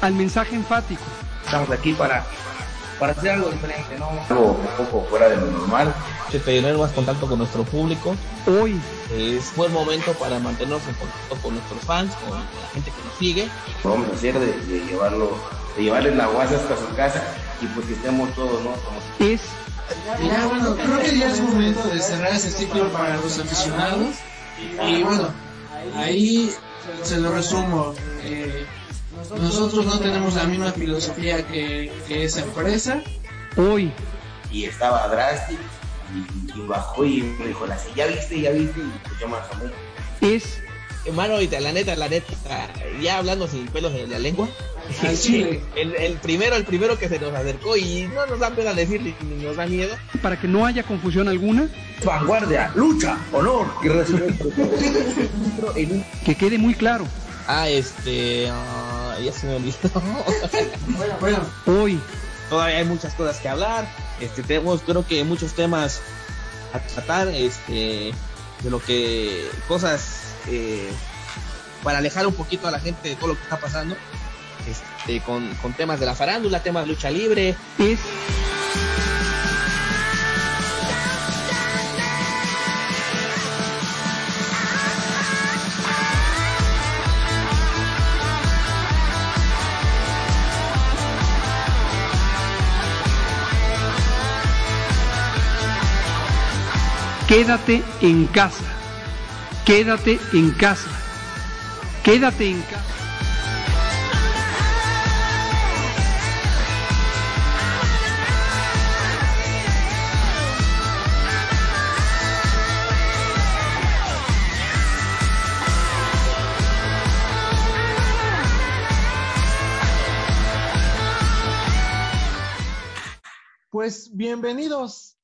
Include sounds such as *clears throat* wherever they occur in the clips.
al mensaje enfático. Estamos aquí para, para hacer algo diferente, ¿no? Algo un poco fuera de lo normal. Tener más contacto con nuestro público. Hoy es buen momento para mantenernos en contacto con nuestros fans, con la gente que nos sigue. Vamos a hacer de, de llevarlo, de llevarles la guasa hasta su casa y pues que estemos todos, ¿no? Como... Es ya, bueno, creo que ya es momento de cerrar ese ciclo para los aficionados. Y bueno, ahí se lo resumo. Eh, nosotros no tenemos la misma filosofía que, que esa empresa. Hoy. Y estaba drástico y, y, bajó y me dijo, la ya viste, ya viste, y pues yo me asomé. Es. Hermano, ahorita, la neta, la neta, ya hablando sin pelos de la lengua, sí, *laughs* el, el, primero, el primero que se nos acercó y no nos da pena decirle ni nos da miedo. Para que no haya confusión alguna. Vanguardia, lucha, honor y respeto. *laughs* que quede muy claro. Ah, este, uh, ya se me olvidó. *laughs* bueno, bueno. Hoy. Todavía hay muchas cosas que hablar. Este, tenemos, creo que muchos temas a tratar, este, de lo que, cosas, eh, para alejar un poquito a la gente de todo lo que está pasando este, con, con, temas de la farándula, temas de lucha libre. Es... Quédate en casa. Quédate en casa. Quédate en casa. Pues bienvenidos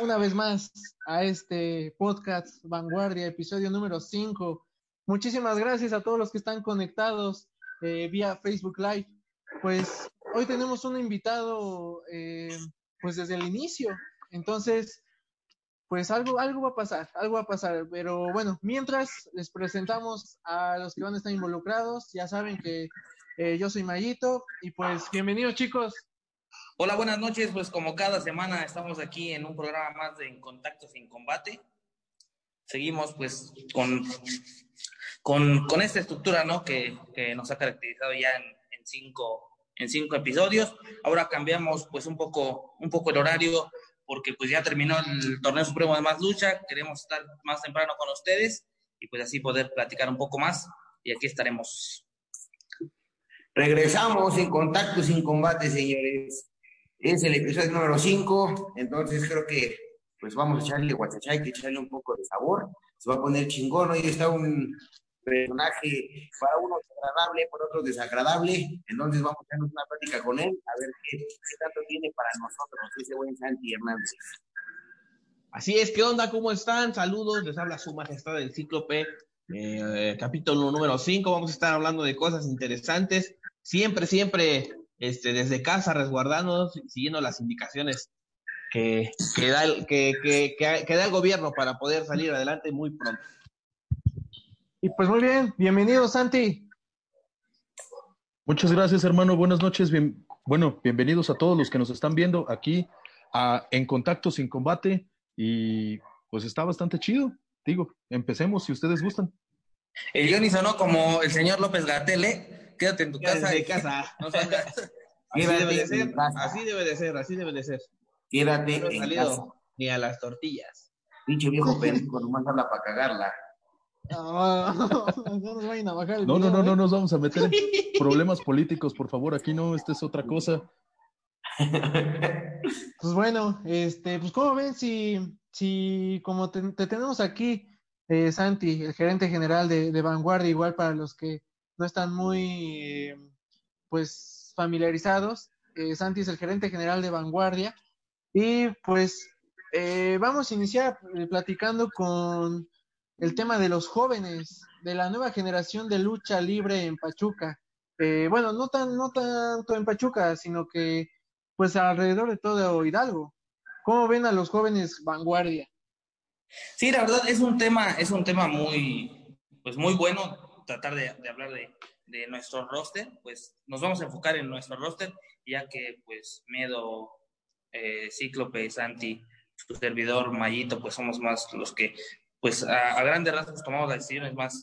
una vez más a este podcast Vanguardia, episodio número 5. Muchísimas gracias a todos los que están conectados eh, vía Facebook Live. Pues hoy tenemos un invitado eh, pues desde el inicio. Entonces, pues algo, algo va a pasar, algo va a pasar. Pero bueno, mientras les presentamos a los que van a estar involucrados, ya saben que eh, yo soy Mayito y pues bienvenidos chicos. Hola, buenas noches. Pues como cada semana estamos aquí en un programa más de En Contacto sin Combate. Seguimos pues con, con, con esta estructura ¿no? que, que, nos ha caracterizado ya en, cinco, en cinco episodios. Ahora cambiamos pues un poco, un poco el horario porque pues ya terminó el torneo supremo de más lucha. Queremos estar más temprano con ustedes y pues así poder platicar un poco más. Y aquí estaremos. Regresamos en Contacto sin Combate, señores. Es el episodio número 5, entonces creo que pues vamos a echarle guachachay, que echarle un poco de sabor. Se va a poner chingón. Hoy está un personaje para uno agradable, para otro desagradable. Entonces vamos a tener una plática con él, a ver qué, qué tanto tiene para nosotros ese buen Santi Hernández. Así es, ¿qué onda? ¿Cómo están? Saludos, les habla su majestad del Cíclope, eh, capítulo número 5. Vamos a estar hablando de cosas interesantes. Siempre, siempre este, desde casa, resguardándonos, siguiendo las indicaciones que, que, da el, que, que, que, da el gobierno para poder salir adelante muy pronto. Y pues muy bien, bienvenido Santi. Muchas gracias hermano, buenas noches, bien, bueno, bienvenidos a todos los que nos están viendo aquí a, en Contacto sin Combate y pues está bastante chido, digo, empecemos si ustedes gustan. El Johnny sonó como el señor López Gatele, quédate en tu casa. De casa. No salgas. *laughs* Así debe de ser, así debe de ser, así debe de ser. Quédate no en salido casa. ni a las tortillas. Pinche viejo *laughs* pendejo, nomás habla para cagarla. No, *laughs* no nos vayan a bajar el No, no, video, no, no ¿eh? nos vamos a meter en problemas políticos, por favor, aquí no, esta es otra cosa. Pues bueno, este, pues como ven, si, si como te, te tenemos aquí, eh, Santi, el gerente general de, de, Vanguardia, igual para los que no están muy, eh, pues, familiarizados, eh, Santi es el gerente general de Vanguardia y pues eh, vamos a iniciar platicando con el tema de los jóvenes, de la nueva generación de lucha libre en Pachuca. bueno, no tan, no tanto en Pachuca, sino que pues alrededor de todo Hidalgo. ¿Cómo ven a los jóvenes vanguardia? Sí, la verdad es un tema, es un tema muy, pues muy bueno tratar de, hablar de, nuestro roster, pues nos vamos a enfocar en nuestro roster, ya que pues Miedo, eh, Cíclope, Santi, su servidor Mayito, pues somos más los que pues a, grandes rasgos tomamos las decisiones más,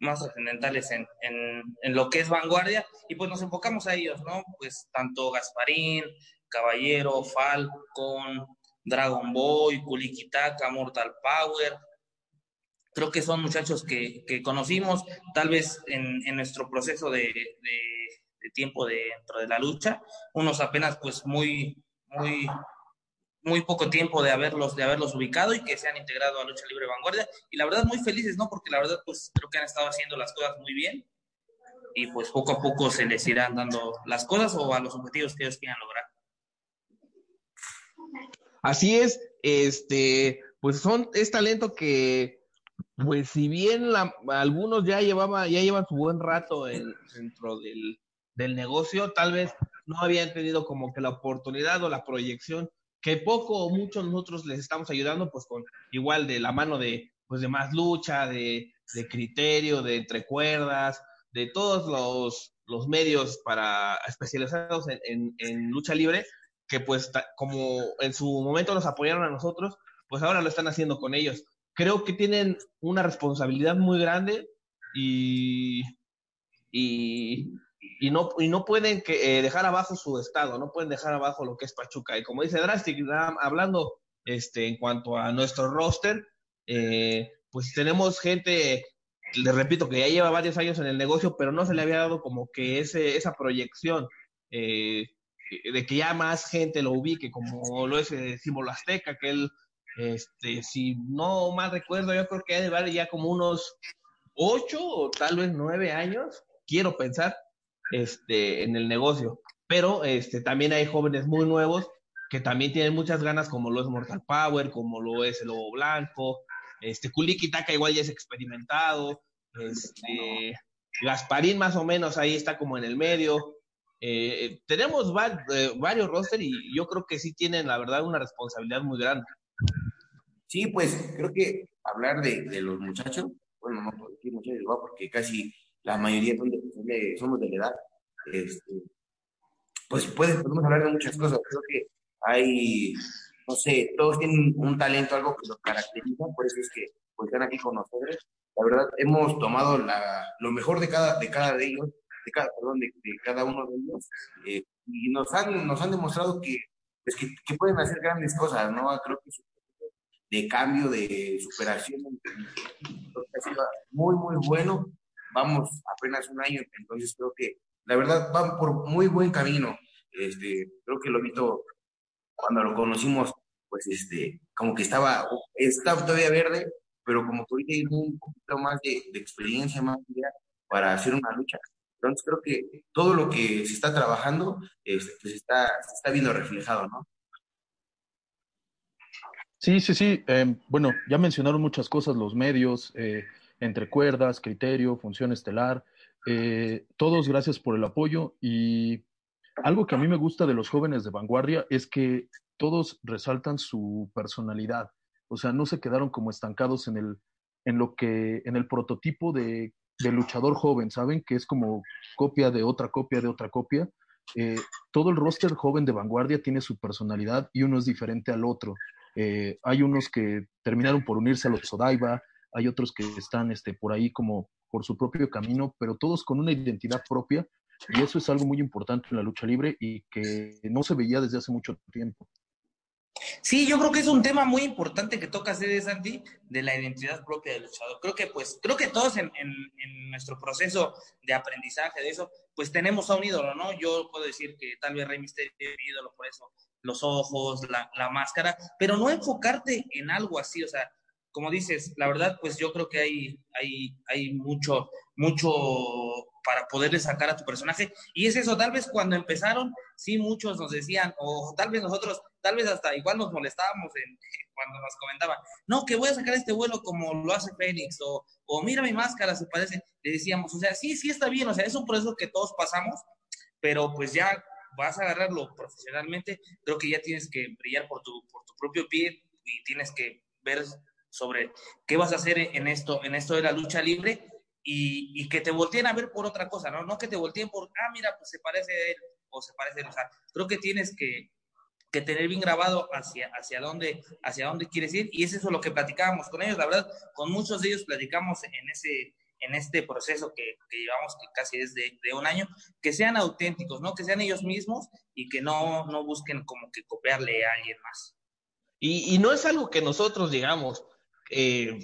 más trascendentales en, en, en, lo que es vanguardia y pues nos enfocamos a ellos, ¿no? Pues tanto Gasparín, Caballero, Falcon, Dragon Boy, Kulikitaka, Mortal Power, creo que son muchachos que, que conocimos tal vez en, nuestro proceso de, tiempo dentro de la lucha, unos apenas pues muy, muy, muy poco tiempo de haberlos, de haberlos ubicado y que se han integrado a Lucha Libre Vanguardia y la verdad muy felices, ¿no? Porque la verdad pues creo que han estado haciendo las cosas muy bien y pues poco a poco se les irán dando las cosas o a los objetivos que ellos quieran lograr. Así es, este, pues son, es talento que pues si bien la, algunos ya llevaba, ya llevan su buen rato en, dentro del, del, negocio, tal vez no habían tenido como que la oportunidad o la proyección que poco o mucho nosotros les estamos ayudando, pues con igual de la mano de, pues de más lucha, de, de criterio, de entrecuerdas, de todos los, los medios para especializados en, en, en lucha libre, que pues como en su momento nos apoyaron a nosotros, pues ahora lo están haciendo con ellos creo que tienen una responsabilidad muy grande y, y, no, y no pueden eh, dejar abajo su estado, no pueden dejar abajo lo que es Pachuca. Y como dice Drastic, hablando este, en cuanto a nuestro roster, eh, pues tenemos gente, les repito, que ya lleva varios años en el negocio, pero no se le había dado como que ese, esa proyección. Eh, de que ya más gente lo ubique, como lo es el símbolo azteca, que él este, si no mal recuerdo, yo creo que ha de valer ya como unos ocho o tal vez nueve años, quiero pensar, este, en el negocio. Pero este, también hay jóvenes muy nuevos que también tienen muchas ganas, como lo es Mortal Power, como lo es el Lobo Blanco, este, Kuliki Taka igual ya es experimentado, este, Gasparín más o menos ahí está como en el medio. Eh, tenemos eh, varios roster y yo creo que sí tienen, la verdad, una responsabilidad muy grande. Sí, pues creo que hablar de, de los muchachos, bueno, no puedo decir muchachos, porque casi la mayoría somos de la edad, este, pues puede, podemos hablar de muchas cosas. Creo que hay, no sé, todos tienen un talento, algo que los caracteriza, por eso es que pues, están aquí con nosotros. La verdad, hemos tomado la, lo mejor de cada, de cada de ellos, de cada, perdón, de, de cada uno de ellos, eh, y nos han, nos han demostrado que, pues, que, que, pueden hacer grandes cosas, ¿no? Creo que su de cambio, de superación. Ha sido muy, muy bueno. Vamos apenas un año, entonces creo que la verdad van por muy buen camino. Este, creo que lo visto cuando lo conocimos, pues este, como que estaba, estaba todavía verde, pero como que ahorita hay un poquito más de, de experiencia, más para hacer una lucha. Entonces creo que todo lo que se está trabajando, este, pues está, se está viendo reflejado, ¿no? Sí, sí, sí. Eh, bueno, ya mencionaron muchas cosas, los medios, eh, entre cuerdas, criterio, función estelar. Eh, todos gracias por el apoyo y algo que a mí me gusta de los jóvenes de vanguardia es que todos resaltan su personalidad. O sea, no se quedaron como estancados en el, en lo que, en el prototipo de, de luchador joven, ¿saben? Que es como copia de otra copia de otra copia. Eh, todo el roster joven de vanguardia tiene su personalidad y uno es diferente al otro. Eh, hay unos que terminaron por unirse a los Odaiba, hay otros que están este, por ahí como por su propio camino, pero todos con una identidad propia y eso es algo muy importante en la lucha libre y que no se veía desde hace mucho tiempo. Sí, yo creo que es un tema muy importante que toca hacer, Santi, de la identidad propia del luchador. Creo que, pues, creo que todos en, nuestro proceso de aprendizaje de eso, pues tenemos a un ídolo, ¿no? Yo puedo decir que tal vez Rey Misterio es mi ídolo por eso, los ojos, la, la, máscara, pero no enfocarte en algo así, o sea, como dices, la verdad, pues yo creo que hay, hay, hay mucho, mucho para poderle sacar a tu personaje. Y es eso, tal vez cuando empezaron, sí muchos nos decían, o tal vez nosotros, tal vez hasta igual nos molestábamos en, *laughs* cuando nos comentaban, no, que voy a sacar este vuelo como lo hace Fénix, o, o mira mi máscara, se parece. Le decíamos, o sea, sí, sí está bien, o sea, es un proceso que todos pasamos, pero pues ya vas a agarrarlo profesionalmente, creo que ya tienes que brillar por tu, por tu propio pie y tienes que ver sobre qué vas a hacer en esto, en esto de la lucha libre y, y, que te volteen a ver por otra cosa, ¿no? No que te volteen por, ah, mira, pues se parece a él o se parece a él. O sea, creo que tienes que, que tener bien grabado hacia, hacia, dónde, hacia dónde quieres ir y es eso lo que platicábamos con ellos. La verdad, con muchos de ellos platicamos en ese en este proceso que, que llevamos, que casi es de, de, un año, que sean auténticos, ¿no? Que sean ellos mismos y que no, no busquen como que copiarle a alguien más. Y, y no es algo que nosotros digamos, eh,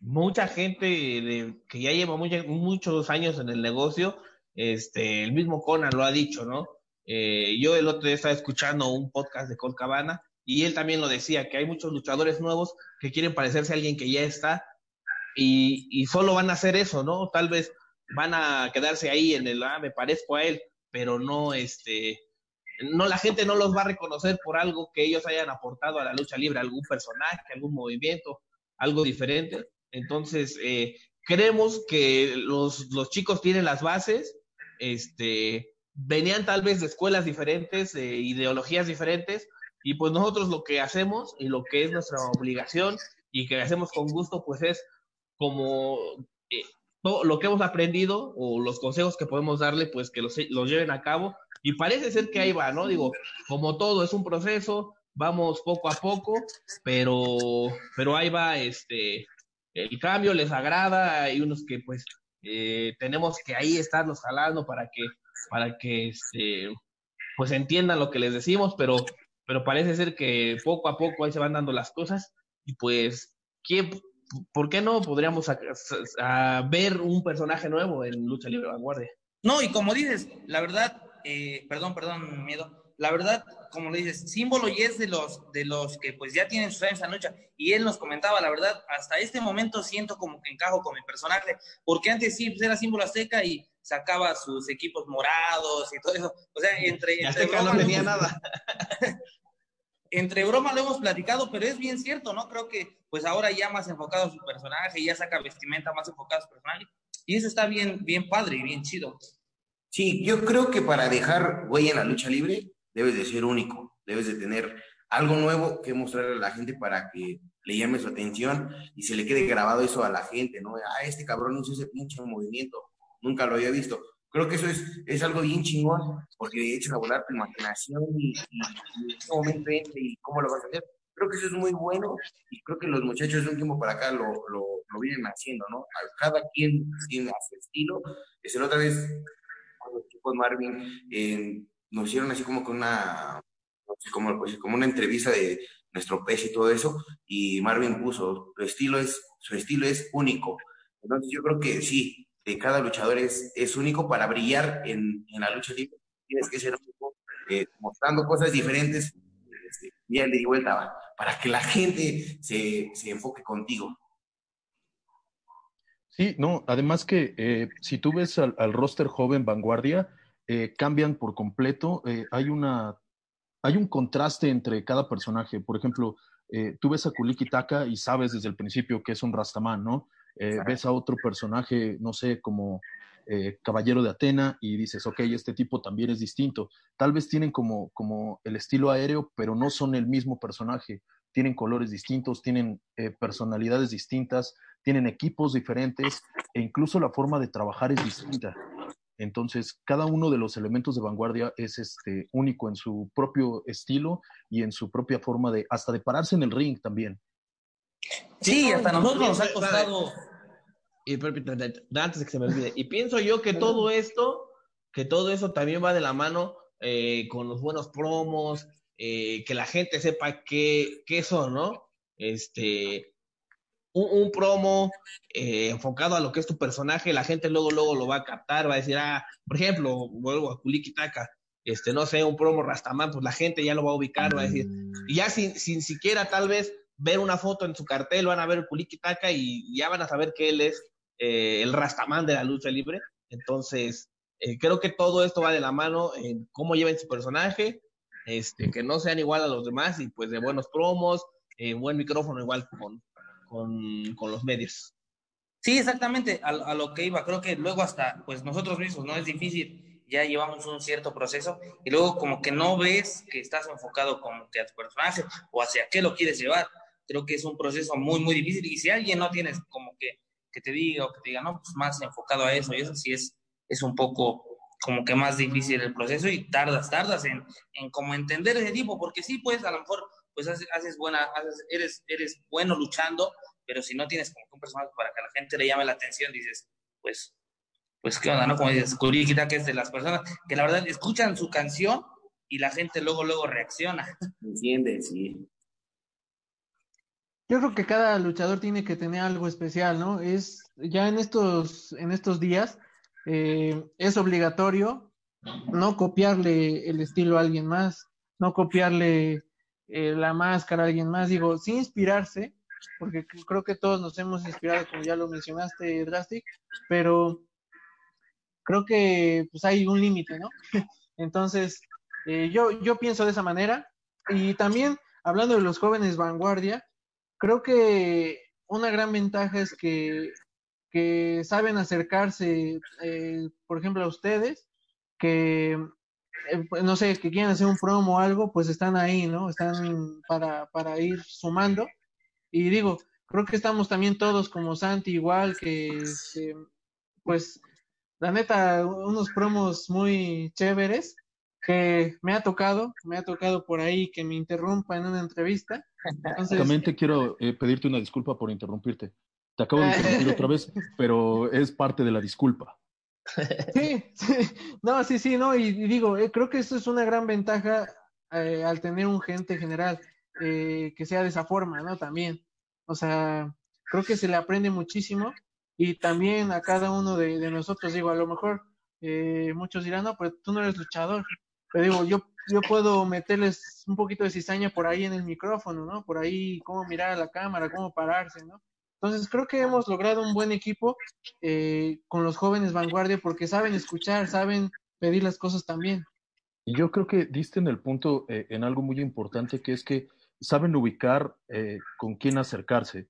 mucha gente que ya lleva muchos años en el negocio, este, el mismo Conan lo ha dicho, ¿no? Eh, yo el otro día estaba escuchando un podcast de Colcabana y él también lo decía, que hay muchos luchadores nuevos que quieren parecerse a alguien que ya está y, solo van a hacer eso, ¿no? Tal vez van a quedarse ahí en el, ah, me parezco a él, pero no, este, no, la gente no los va a reconocer por algo que ellos hayan aportado a la lucha libre, algún personaje, algún movimiento, algo diferente. Entonces, eh, creemos que los, los chicos tienen las bases, este, venían tal vez de escuelas diferentes, de ideologías diferentes, y pues nosotros lo que hacemos y lo que es nuestra obligación y que hacemos con gusto, pues es como eh, todo lo que hemos aprendido o los consejos que podemos darle, pues que los, los lleven a cabo. Y parece ser que ahí va, ¿no? Digo, como todo es un proceso, vamos poco a poco, pero, pero ahí va, este, el cambio les agrada, hay unos que pues eh, tenemos que ahí estarlos jalando para que, para que este, pues entiendan lo que les decimos, pero, pero parece ser que poco a poco ahí se van dando las cosas y pues, ¿quién, ¿por qué no podríamos a, a ver un personaje nuevo en Lucha Libre Vanguardia? No, y como dices, la verdad, eh, perdón, perdón, miedo, la verdad, como le dices, símbolo y es de los, de los que pues ya tienen sus años en lucha. Y él nos comentaba, la verdad, hasta este momento siento como que encajo con mi personaje, porque antes sí pues, era símbolo azteca y sacaba sus equipos morados y todo eso. O sea, entre... *laughs* entre broma, no tenía *laughs* nada. *laughs* entre broma lo hemos platicado, pero es bien cierto, ¿no? Creo que pues ahora ya más enfocado a su personaje, ya saca vestimenta más enfocada a su personaje. Y eso está bien, bien padre y bien chido. Sí, yo creo que para dejar güey en la lucha libre, debes de ser único, debes de tener algo nuevo que mostrarle a la gente para que le llame su atención y se le quede grabado eso a la gente, ¿no? Ah, este cabrón hizo ese pinche movimiento, nunca lo había visto. Creo que eso es, es algo bien chingón, porque echas a volar tu imaginación y, y, y momento y cómo lo vas a hacer. Creo que eso es muy bueno y creo que los muchachos de un tiempo para acá lo, lo, lo vienen haciendo, ¿no? Cada quien tiene su estilo. Es la otra vez, los chicos Marvin, eh, nos hicieron así como con una, no sé, como, pues, como una entrevista de nuestro pez y todo eso, y Marvin puso, su estilo es, su estilo es único. Entonces yo creo que sí, cada luchador es, es único para brillar en, en la lucha libre. Tienes que ser único, eh, mostrando cosas diferentes, este, y de vuelta va, para que la gente se, se enfoque contigo. Sí, no, además que eh, si tú ves al, roster joven vanguardia, eh, cambian por completo. Hay, una, hay un contraste entre cada personaje. Por ejemplo, tú ves a Kuliki Taka y sabes desde el principio que es un Rastaman, ¿no? Ves a otro personaje, no sé, como Caballero de Atena y dices, ok, este tipo también es distinto. Tal vez tienen como, como el estilo aéreo, pero no son el mismo personaje. Tienen colores distintos, tienen personalidades distintas, tienen equipos diferentes e incluso la forma de trabajar es distinta. Entonces, cada uno de los elementos de vanguardia es este, único en su propio estilo y en su propia forma de, hasta de pararse en el ring también. Sí, hasta nosotros nos ha costado. Y antes de que se me *laughs* olvide, y pienso yo que todo esto, que todo eso también va de la mano eh, con los buenos promos, eh, que la gente sepa qué, qué son, ¿no? Este, un, un promo eh, enfocado a lo que es tu personaje, la gente luego, luego lo va a captar, va a decir, ah, por ejemplo, vuelvo a Kuliki Taka, este, no sé, un promo Rastaman, pues la gente ya lo va a ubicar, va a decir, y ya sin, sin siquiera tal vez ver una foto en su cartel, van a ver Kuliki Taka y ya van a saber que él es eh, el Rastaman de la lucha libre. Entonces, eh, creo que todo esto va de la mano en cómo lleven su personaje, este, que no sean igual a los demás y pues de buenos promos, eh, buen micrófono igual con, con, los medios. Sí, exactamente, a, a, lo que iba. Creo que luego hasta, pues nosotros mismos, no es difícil, ya llevamos un cierto proceso y luego como que no ves que estás enfocado como que a tu personaje o hacia qué lo quieres llevar. Creo que es un proceso muy, muy difícil y si alguien no tienes como que que te diga o que te diga, no, pues más enfocado a eso, y eso sí es, es un poco como que más difícil el proceso y tardas, tardas en, en como entender ese tipo, porque sí, pues a lo mejor pues haces, buena, haces, eres, eres bueno luchando, pero si no tienes como un personaje para que la gente le llame la atención, dices, pues, pues qué onda, ¿no? Como dices, Kuriquita, que es de las personas que la verdad escuchan su canción y la gente luego, luego reacciona. Entiende, sí. Yo creo que cada luchador tiene que tener algo especial, ¿no? Es ya en estos, en estos días eh, es obligatorio no copiarle el estilo a alguien más, no copiarle eh, la máscara a alguien más, digo, sin inspirarse, porque creo que todos nos hemos inspirado, como ya lo mencionaste, Drastic, pero creo que pues hay un límite, ¿no? *laughs* Entonces, eh, yo, yo pienso de esa manera. Y también, hablando de los jóvenes vanguardia, creo que una gran ventaja es que, que saben acercarse, eh, por ejemplo, a ustedes, que eh, pues, no sé, que quieren hacer un promo o algo, pues están ahí, ¿no? Están para, para ir sumando. Y digo, creo que estamos también todos como Santi, igual que, este, pues, la neta, unos promos muy chéveres que me ha tocado, me ha tocado por ahí que me interrumpa en una entrevista. Entonces, quiero eh, pedirte una disculpa por interrumpirte. Te acabo de interrumpir otra vez, pero es parte de la disculpa. Sí, sí, no, sí, sí, no, y, digo, eh, creo que eso es una gran ventaja eh, al tener un gente general que sea de esa forma, ¿no? También, o sea, creo que se le aprende muchísimo y también a cada uno de, de nosotros, digo, a lo mejor muchos dirán, no, pero tú no eres luchador, pero digo, yo, yo puedo meterles un poquito de cizaña por ahí en el micrófono, ¿no? Por ahí, cómo mirar a la cámara, cómo pararse, ¿no? Entonces creo que hemos logrado un buen equipo eh, con los jóvenes vanguardia porque saben escuchar, saben pedir las cosas también. Yo creo que diste en el punto eh, en algo muy importante que es que saben ubicar eh, con quién acercarse.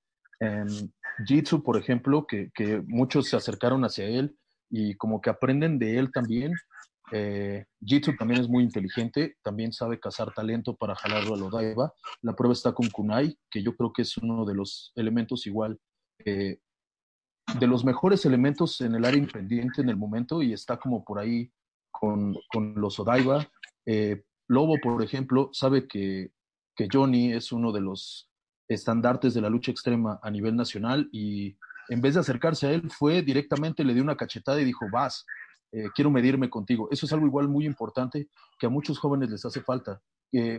Jitsu, por ejemplo, que, que, muchos se acercaron hacia él y como que aprenden de él también. Jitsu también es muy inteligente, también sabe cazar talento para jalarlo a Odaiba. La prueba está con Kunai, que yo creo que es uno de los elementos igual eh, de los mejores elementos en el área independiente en el momento y está como por ahí con, con los Odaiba. Eh, Lobo, por ejemplo, sabe que, que Johnny es uno de los estandartes de la lucha extrema a nivel nacional y en vez de acercarse a él, fue directamente, le dio una cachetada y dijo, vas, eh, quiero medirme contigo. Eso es algo igual muy importante que a muchos jóvenes les hace falta,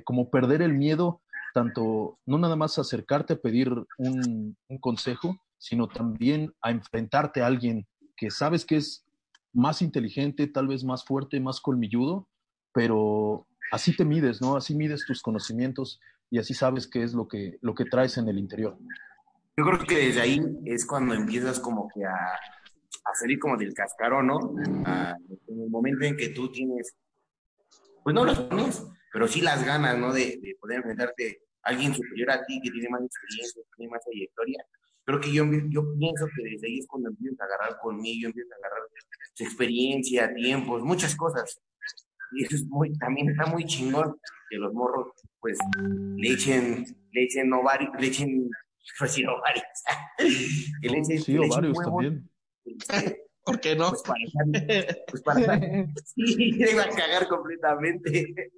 como perder el miedo, tanto, no nada más acercarte a pedir un, un consejo, sino también a enfrentarte a alguien que sabes que es más inteligente, tal vez más fuerte, más colmilludo, pero así te mides, ¿no? Así mides tus conocimientos y así sabes qué es lo que, lo que traes en el interior. Yo creo que desde ahí es cuando empiezas como que a, a salir como del cascarón, ¿no? en el momento en que tú tienes, pues no los pones, pero sí las ganas, ¿no? De, de poder enfrentarte a alguien superior a ti que tiene más experiencia, que tiene más trayectoria creo que yo, yo pienso que desde ahí es cuando empiezo a agarrar conmigo, empiezo a agarrar su experiencia, tiempos, muchas cosas. Y eso es muy, también está muy chingón que los morros, pues, le echen, le echen ovarios, le echen, *laughs* pues sí, ovarios. *laughs* que le echen, sí, le ovarios también. *laughs* ¿Por qué no? Pues para, *laughs* pues para sí, *laughs* iba a cagar completamente.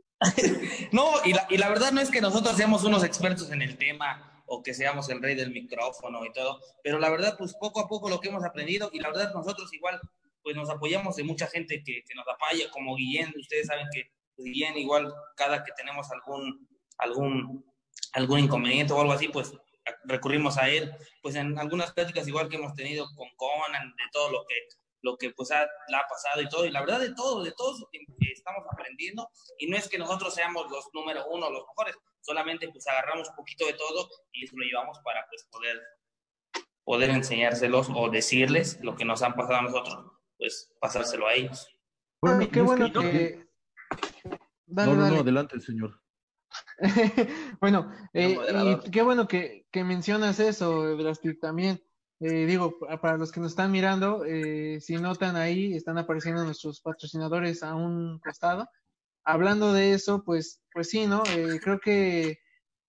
no, y la, y la verdad no es que nosotros seamos unos expertos en el tema, o que seamos el rey del micrófono y todo, pero la verdad, pues poco a poco lo que hemos aprendido y la verdad nosotros igual, pues nos apoyamos de mucha gente que, que nos apoya, como Guillén, ustedes saben que pues, Guillén igual cada que tenemos algún, algún, algún inconveniente o algo así, pues recurrimos a él, pues en algunas pláticas igual que hemos tenido con Conan, de todo lo que lo que pues ha, la ha pasado y todo, y la verdad de todo, de todo que estamos aprendiendo, y no es que nosotros seamos los número uno, los mejores, solamente pues agarramos un poquito de todo y eso lo llevamos para pues poder, poder enseñárselos o decirles lo que nos han pasado a nosotros, pues pasárselo a ellos. Bueno, qué bueno que... no, no, adelante, señor. *laughs* bueno, eh, y qué bueno que, que mencionas eso, Drastic, también. Eh, digo, para los que nos están mirando, eh, si notan ahí, están apareciendo nuestros patrocinadores a un costado. Hablando de eso, pues, pues sí, ¿no? Eh, creo que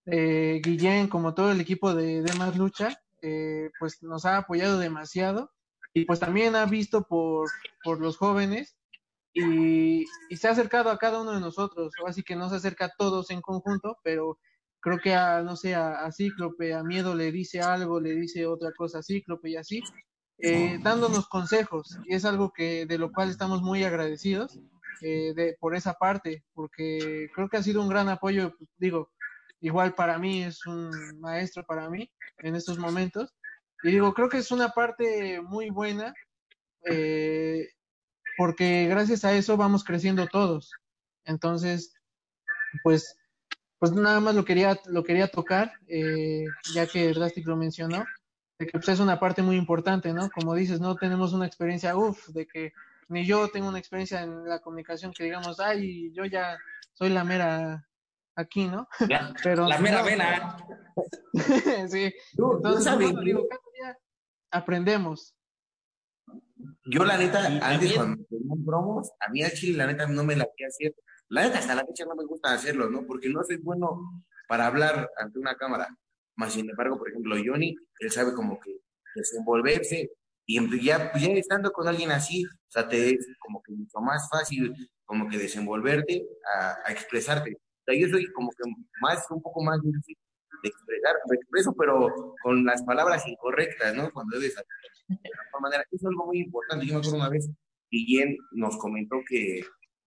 Guillén, como todo el equipo de, de Más Lucha, eh, pues nos ha apoyado demasiado y pues también ha visto por, por los jóvenes y, se ha acercado a cada uno de nosotros, así que no se acerca a todos en conjunto, pero creo que a, no sé, a, Cíclope, a Miedo le dice algo, le dice otra cosa a Cíclope y así, eh, dándonos consejos, y es algo que de lo cual estamos muy agradecidos eh, de, por esa parte, porque creo que ha sido un gran apoyo, pues, digo, igual para mí es un maestro para mí en estos momentos, y digo, creo que es una parte muy buena, eh, porque gracias a eso vamos creciendo todos. Entonces, pues, pues nada más lo quería, lo quería tocar, eh, ya que Drastic lo mencionó, de que pues, es una parte muy importante, ¿no? Como dices, no tenemos una experiencia, uff, de que ni yo tengo una experiencia en la comunicación que digamos, ay, yo ya soy la mera aquí, ¿no? *laughs* Pero, la mera vena. *laughs* sí. Entonces, digo, aprendemos. Yo, la neta, antes cuando tenían promos, a mí a Chile, la neta, no me la quería hacer. La neta, hasta la fecha no me gusta hacerlo, ¿no? Porque no soy bueno para hablar ante una cámara. Más sin embargo, por ejemplo, Johnny, él sabe como que desenvolverse y ya, ya estando con alguien así, o sea, te es como que mucho más fácil como que desenvolverte a, a expresarte. O sea, yo soy como que más, un poco más difícil de expresar, me expreso, pero con las palabras incorrectas, ¿no? Cuando debes de la manera. Eso es algo muy importante. Yo me acuerdo una vez, Guillén nos comentó que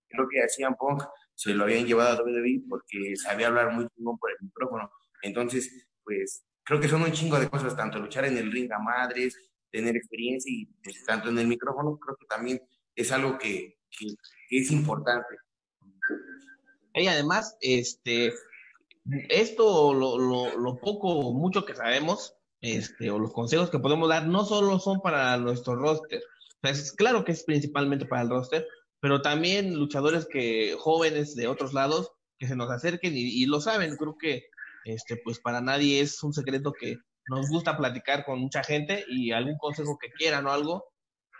creo que hacían punk se lo habían llevado a WWE porque sabía hablar muy chingón por el micrófono. Entonces, pues, creo que son un chingo de cosas, tanto luchar en el ring a madres, tener experiencia y pues, tanto en el micrófono, creo que también es algo que es importante. Y además, este, esto, lo, lo, lo poco o mucho que sabemos, este, o los consejos que podemos dar, no solo son para nuestro roster. es claro que es principalmente para el roster, pero también luchadores que jóvenes de otros lados que se nos acerquen y, lo saben. Creo que este, pues para nadie es un secreto que nos gusta platicar con mucha gente y algún consejo que quieran o algo,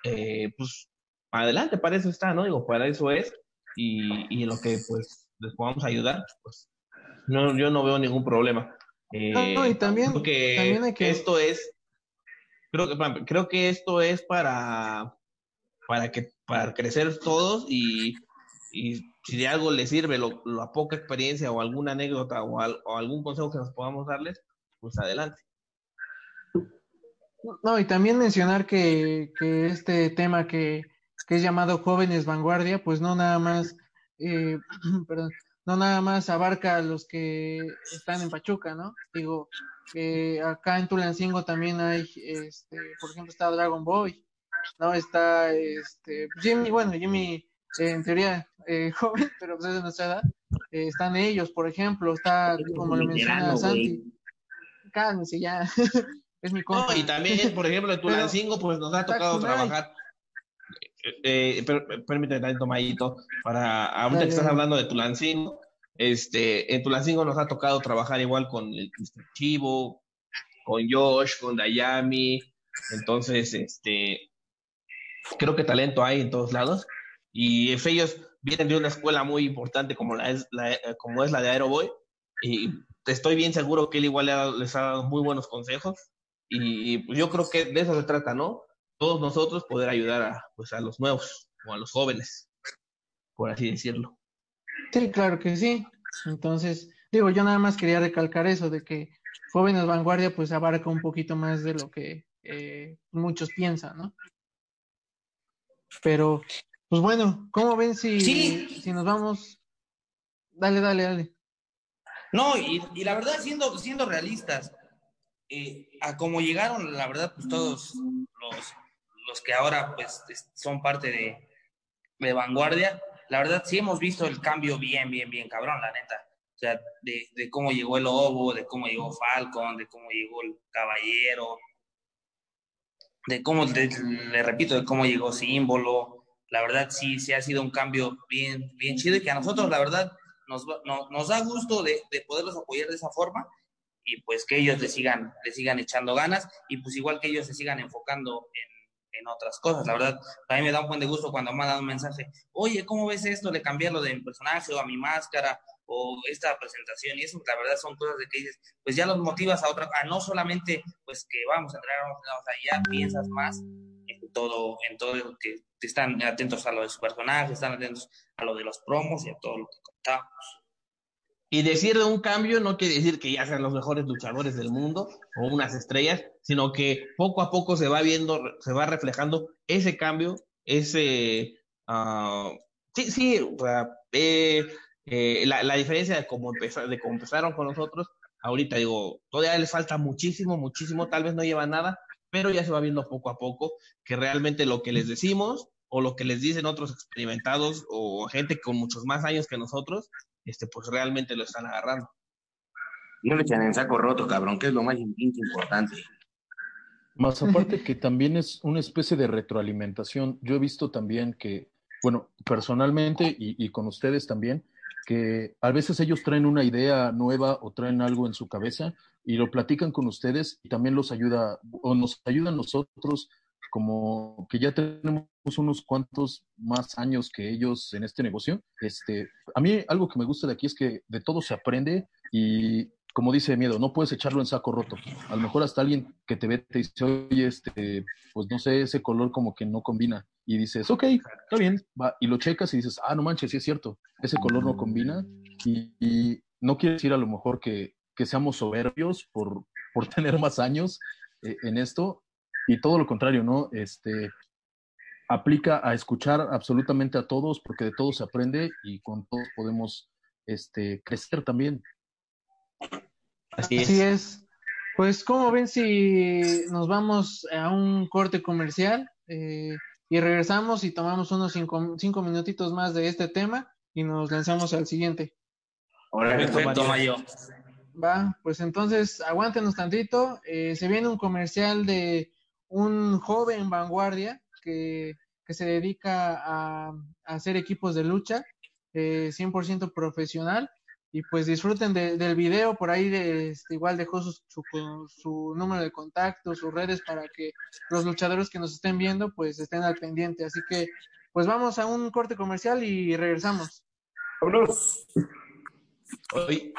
eh, pues adelante, para eso está, ¿no? Digo, para eso es y, y lo que pues les podamos ayudar, pues no, yo no veo ningún problema. No, y también, creo que, que, esto es, creo que, creo que esto es para, para que, para crecer todos y, y si de algo les sirve lo, la poca experiencia o alguna anécdota o, o algún consejo que nos podamos darles, pues adelante. No, y también mencionar que, que este tema que, que, es llamado Jóvenes Vanguardia, pues no nada más, eh, *clears throat* perdón, no nada más abarca a los que están en Pachuca, ¿no? Digo, que acá en Tulancingo también hay, este, por ejemplo, está Dragon Boy, ¿no? Está, este, Jimmy, bueno, Jimmy, eh, en teoría, eh, *laughs* joven, pero pues es de nuestra edad, eh, están ellos, por ejemplo, está, como lo menciona Santi, cálmense ya, *laughs* es mi compa. y también, por ejemplo, en Tulancingo, pues nos ha tocado trabajar eh, permíteme tanto, Mayito, para ahorita que estás hablando de Tulancingo, este, en Tulancingo nos ha tocado trabajar igual con el Chivo, con Josh, con Dayami, entonces, este, creo que talento hay en todos lados, y ellos vienen de una escuela muy importante como, la es, la, como es la de Aeroboy, y estoy bien seguro que él igual les ha dado muy buenos consejos, y yo creo que de eso se trata, ¿no? Todos nosotros poder ayudar a, pues, a los nuevos o a los jóvenes, por así decirlo. Sí, claro que sí. Entonces, digo, yo nada más quería recalcar eso de que Jóvenes Vanguardia pues abarca un poquito más de lo que eh, muchos piensan, ¿no? Pero, pues bueno, ¿cómo ven si, si nos vamos? Dale, dale, dale. No, y, y la verdad, siendo, siendo realistas, eh, a cómo llegaron, la verdad, pues todos los, los que ahora pues son parte de, de vanguardia, la verdad sí hemos visto el cambio bien, bien, bien cabrón, la neta. O sea, de, de cómo llegó el Lobo, de cómo llegó Falcon, de cómo llegó el Caballero, de cómo, le repito, de cómo llegó Símbolo. La verdad sí, sí ha sido un cambio bien, bien chido y que a nosotros, la verdad, nos, nos, nos da gusto de, de poderlos apoyar de esa forma y pues que ellos le sigan, le sigan echando ganas y pues igual que ellos se sigan enfocando en, otras cosas. La verdad, a mí me da un buen de gusto cuando me han dado un mensaje, oye, ¿cómo ves esto? Le cambié lo de mi personaje o a mi máscara o esta presentación y eso la verdad son cosas de que dices, pues ya los motivas a otra, a no solamente pues que vamos a entrenar, vamos a, o sea, ya piensas más en todo, en todo lo que están atentos a lo de su personaje, están atentos a lo de los promos y a todo lo que contamos. Y decir de un cambio no quiere decir que ya sean los mejores luchadores del mundo o unas estrellas, sino que poco a poco se va viendo, se va reflejando ese cambio, ese... Uh, sí, sí, eh, eh, la, la, diferencia de cómo, empezar, de cómo empezaron con nosotros, ahorita digo, todavía les falta muchísimo, muchísimo, tal vez no lleva nada, pero ya se va viendo poco a poco que realmente lo que les decimos o lo que les dicen otros experimentados o gente con muchos más años que nosotros, este, pues realmente lo están agarrando. No le echan en saco roto, cabrón, que es lo más importante. Más aparte que también es una especie de retroalimentación. Yo he visto también que, bueno, personalmente y, y con ustedes también, que a veces ellos traen una idea nueva o traen algo en su cabeza y lo platican con ustedes y también los ayuda o nos ayuda a nosotros como que ya tenemos unos cuantos más años que ellos en este negocio. Este, a mí algo que me gusta de aquí es que de todo se aprende y como dice Miedo, no puedes echarlo en saco roto. A lo mejor hasta alguien que te ve te dice, oye, este, pues no sé, ese color como que no combina. Y dices, ok, está bien, va. Y lo checas y dices, ah, no manches, sí es cierto, ese color no combina. Y, no quiere decir a lo mejor que, que seamos soberbios por, por *laughs* tener más años eh, en esto. Y todo lo contrario, ¿no? Este, aplica a escuchar absolutamente a todos, porque de todos se aprende y con todos podemos este, crecer también. Así es. Así es. Pues, ¿cómo ven si nos vamos a un corte comercial eh, y regresamos y tomamos unos cinco, cinco, minutitos más de este tema y nos lanzamos al siguiente? Ahora Perfecto, Mayo. Va, pues entonces aguántenos tantito. Eh, se viene un comercial de un joven vanguardia que, que se dedica a, a, hacer equipos de lucha, eh, 100% profesional y pues disfruten de, del video, por ahí de, este, igual dejó su, su, su, número de contacto, sus redes para que los luchadores que nos estén viendo pues estén al pendiente. Así que pues vamos a un corte comercial y regresamos. ¡Vámonos! Hoy.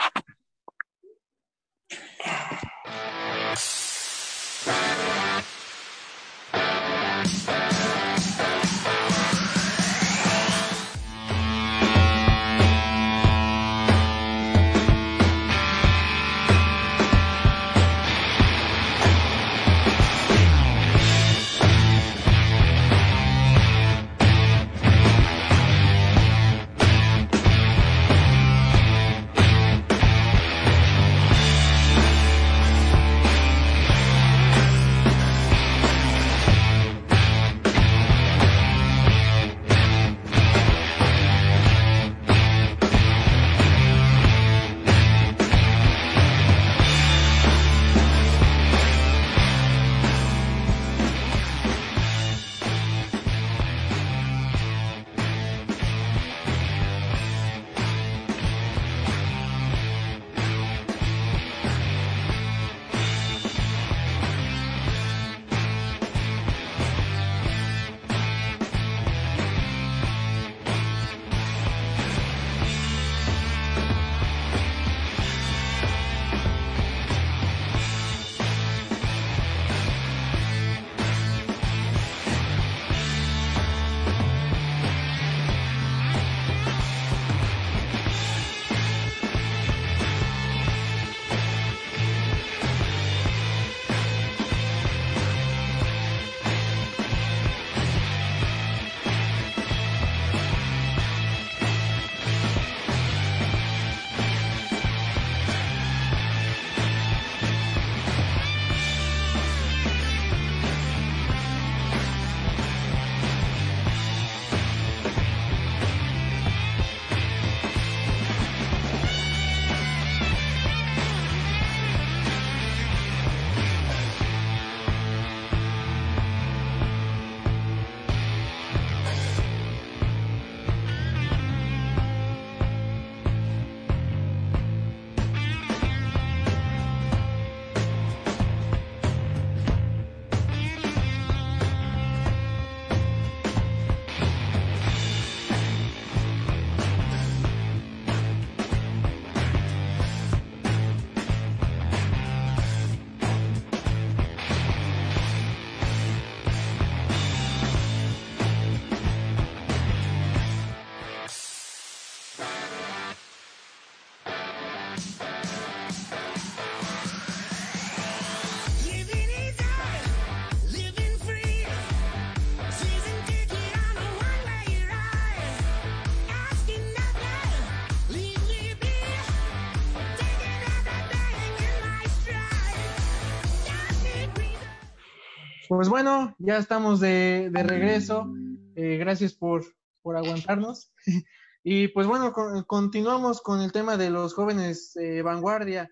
Pues bueno, ya estamos de, de regreso. Eh, gracias por, por aguantarnos. *laughs* y pues bueno, con- continuamos con el tema de los jóvenes eh, vanguardia.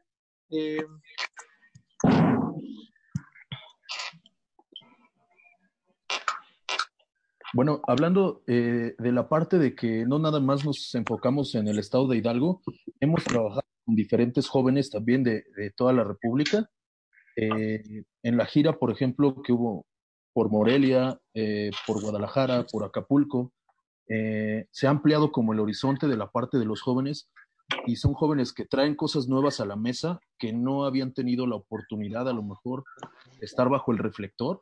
Eh, Bueno, hablando eh, de la parte de que no nada más nos enfocamos en el estado de Hidalgo, hemos trabajado con diferentes jóvenes también de, de toda la República. Eh, en la gira, por ejemplo, que hubo por Morelia, eh, por Guadalajara, por Acapulco, eh, se ha ampliado como el horizonte de la parte de los jóvenes y son jóvenes que traen cosas nuevas a la mesa que no habían tenido la oportunidad a lo mejor de estar bajo el reflector,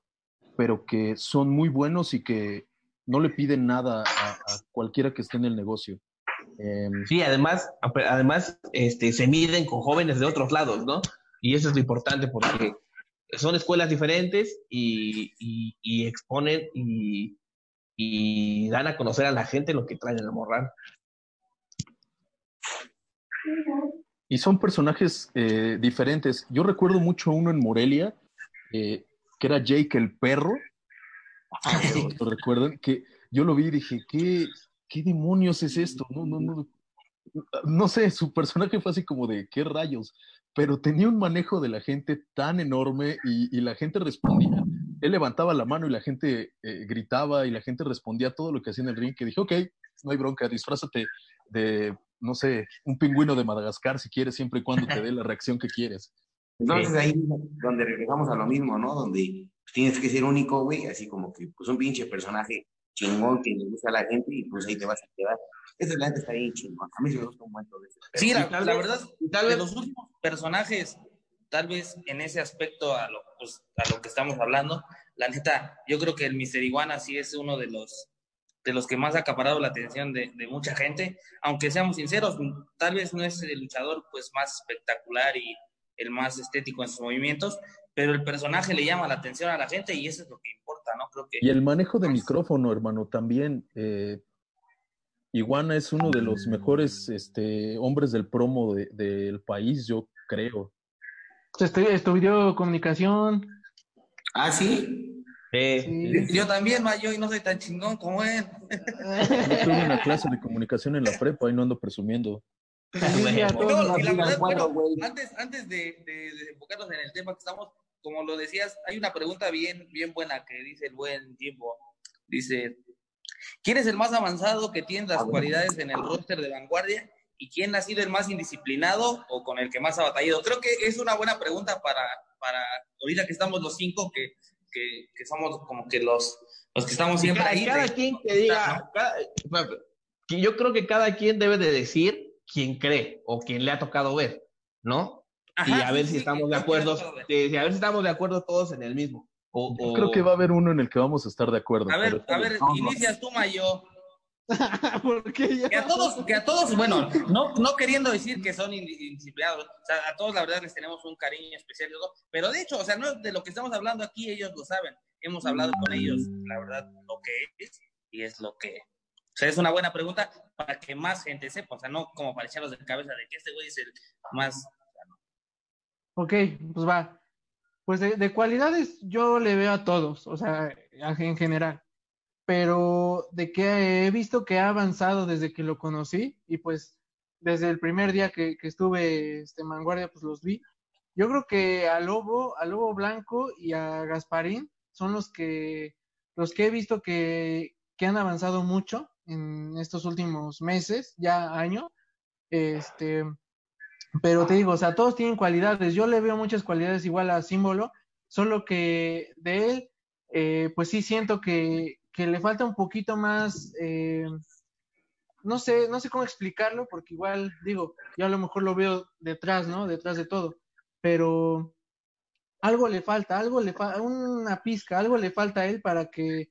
pero que son muy buenos y que no le piden nada a, a cualquiera que esté en el negocio. Eh, Sí, además, además este, se miden con jóvenes de otros lados, ¿no? Y eso es lo importante porque son escuelas diferentes y, y- y exponen y, y dan a conocer a la gente lo que traen en el morral. Y son personajes eh, diferentes. Yo recuerdo mucho uno en Morelia, eh, que era Jake el perro. ¿Lo, lo recuerdan? Que yo lo vi y dije, ¿qué, qué demonios es esto? No, no, no. No sé, su personaje fue así como de, ¿qué rayos? Pero tenía un manejo de la gente tan enorme y, y la gente respondía. Él levantaba la mano y la gente eh, gritaba y la gente respondía a todo lo que hacía en el ring. Que dije, ok, no hay bronca, disfrázate de, no sé, un pingüino de Madagascar si quieres, siempre y cuando te dé la reacción que quieres. Entonces ahí donde regresamos a lo mismo, ¿no? Donde tienes que ser único, güey, así como que pues un pinche personaje chingón que le gusta a la gente y pues ahí te vas a quedar. Ese la neta está bien chingón. A mí se me gusta un de ese. Sí, la, la vez- verdad, tal de vez- los últimos personajes, tal vez en ese aspecto a lo, pues, a lo que estamos hablando, la neta, yo creo que el Mister Iguana sí es uno de los de los que más ha acaparado la atención de, de mucha gente, aunque seamos sinceros, tal vez no es el luchador pues más espectacular y el más estético en sus movimientos, pero el personaje le llama la atención a la gente y eso es lo que importa, ¿no? Creo que Y el manejo de micrófono, hermano, también. eh, Iguana es uno de los mejores este, hombres del promo de- del país, yo creo. estu- estudió comunicación. Ah, sí. Sí. yo también, ma, yo y no soy tan chingón como él. Yo tuve una *laughs* clase de comunicación en la prepa y no ando presumiendo. *laughs* Antes, antes de, de- de enfocarnos en el tema que estamos, como lo decías, hay una pregunta bien, bien buena que dice el buen Jimbo. Dice, ¿quién es el más avanzado que tiene las Ah, cualidades en el roster de vanguardia? ¿Y quién ha sido el más indisciplinado o con el que más ha batallado? Creo que es una buena pregunta para, para ahorita que estamos los cinco, que, que, que somos como que los, los que estamos siempre cada, ahí. cada de- quien que diga, cada- que yo creo que cada quien debe de decir quién cree o quién le ha tocado ver, ¿no? y Ajá, a ver sí, si sí, estamos que- de acuerdo, a ver si estamos de acuerdo todos en el mismo. O, Yo o- creo que va a haber uno en el que vamos a estar de acuerdo. A ver, a ver, Vamos. inicias tú, Mayo. *laughs* Porque ya. Que a todos, que a todos, bueno, no, no queriendo decir que son indi- indisciplinados, o sea, a todos la verdad les tenemos un cariño especial, y todo, pero de hecho, o sea, no es de lo que estamos hablando aquí, ellos lo saben, hemos hablado con ellos, la verdad, lo que es, y es lo que, o sea, es una buena pregunta para que más gente sepa, o sea, no como para echarlos de cabeza de que este güey es el más, Ok, pues va. Pues de, de cualidades yo le veo a todos, o sea, en general. Pero de que he visto que ha avanzado desde que lo conocí y pues desde el primer día que, estuve este, en Vanguardia, pues los vi. Yo creo que a Lobo, a Lobo Blanco y a Gasparín son los que, los que he visto que, que han avanzado mucho en estos últimos meses, ya año. Este, pero te digo, o sea, todos tienen cualidades. Yo le veo muchas cualidades igual a Símbolo, solo que de él, eh, pues sí siento que, que le falta un poquito más, eh, no sé, no sé cómo explicarlo, porque igual digo, yo a lo mejor lo veo detrás, ¿no? Detrás de todo, pero algo le falta, algo le falta, una pizca, algo le falta a él para que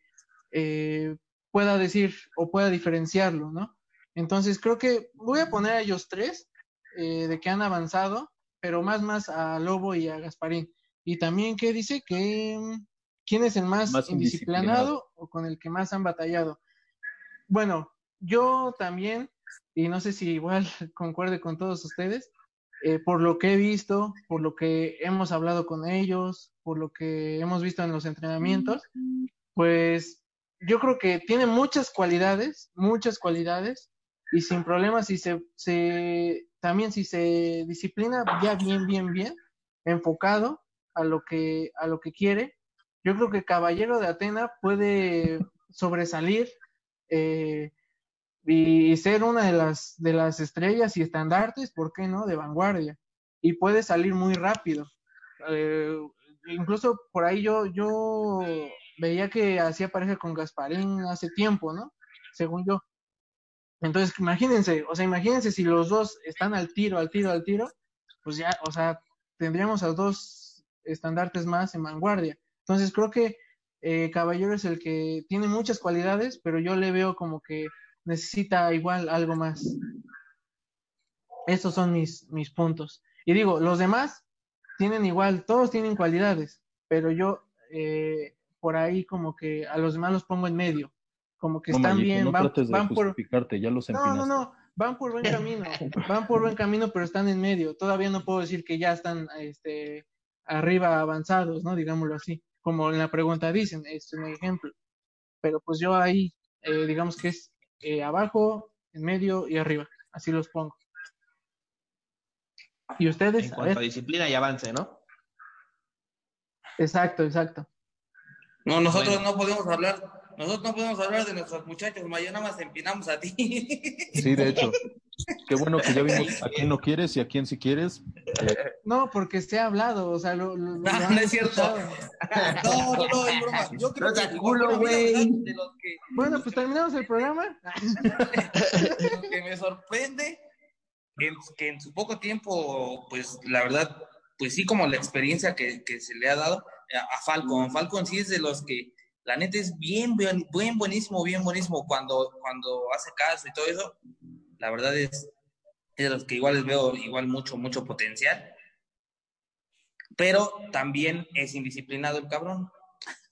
eh, pueda decir o pueda diferenciarlo, ¿no? Entonces creo que voy a poner a ellos tres eh, de que han avanzado, pero más más a Lobo y a Gasparín. Y también que dice que mm, quién es el más, indisciplinado. o con el que más han batallado. Bueno, yo también, y no sé si igual *laughs* concuerde con todos ustedes, eh, por lo que he visto, por lo que hemos hablado con ellos, por lo que hemos visto en los entrenamientos, pues yo creo que tiene muchas cualidades, muchas cualidades, y sin problemas, si se, se también si se disciplina ya bien, bien, bien, enfocado a lo que, a lo que quiere, yo creo que Caballero de Atena puede sobresalir eh, y ser una de las, de las estrellas y estandartes, ¿por qué no?, de vanguardia. Y puede salir muy rápido. Eh, incluso por ahí yo, yo veía que hacía pareja con Gasparín hace tiempo, ¿no? Según yo. Entonces, imagínense, o sea, imagínense si los dos están al tiro, al tiro, al tiro, pues ya, o sea, tendríamos a dos estandartes más en vanguardia. Entonces, creo que eh, Caballero es el que tiene muchas cualidades, pero yo le veo como que necesita igual algo más. Estos son mis, mis puntos. Y digo, los demás tienen igual, todos tienen cualidades, pero yo eh, por ahí como que a los demás los pongo en medio, como que están bien, no van, trates de van por... ya los No, no, empinaste. no, van por buen camino, van por buen camino, pero están en medio. Todavía no puedo decir que ya están este, arriba avanzados, ¿no? Digámoslo así, como en la pregunta dicen, es un ejemplo. Pero pues yo ahí, eh, digamos que es eh, abajo, en medio y arriba, así los pongo. ¿Y ustedes? En cuanto a disciplina y avance, ¿no? Exacto, exacto. No, nosotros Bueno. no podemos hablar, nosotros no podemos hablar de nuestros muchachos, Maya, nada más te empinamos a ti. *laughs* Sí, de hecho. Qué bueno que ya vimos a quién no quieres y a quién sí quieres. Eh, No, porque se ha hablado, o sea, lo, lo- lo *laughs* No, es cierto. *laughs* No, no, no, es broma. Yo creo No que culo, güey. ¿verdad? De los que, Bueno, pues terminamos el programa. lo que me sorprende que en, que en su poco tiempo, pues la verdad, pues sí, como la experiencia que, que se le ha dado a, a Falcon. Falcon sí es de los que, la neta es bien, bien, bien buenísimo, bien buenísimo cuando, cuando hace caso y todo eso. La verdad es, es de los que igual les veo igual mucho, mucho potencial. Pero también es indisciplinado el cabrón.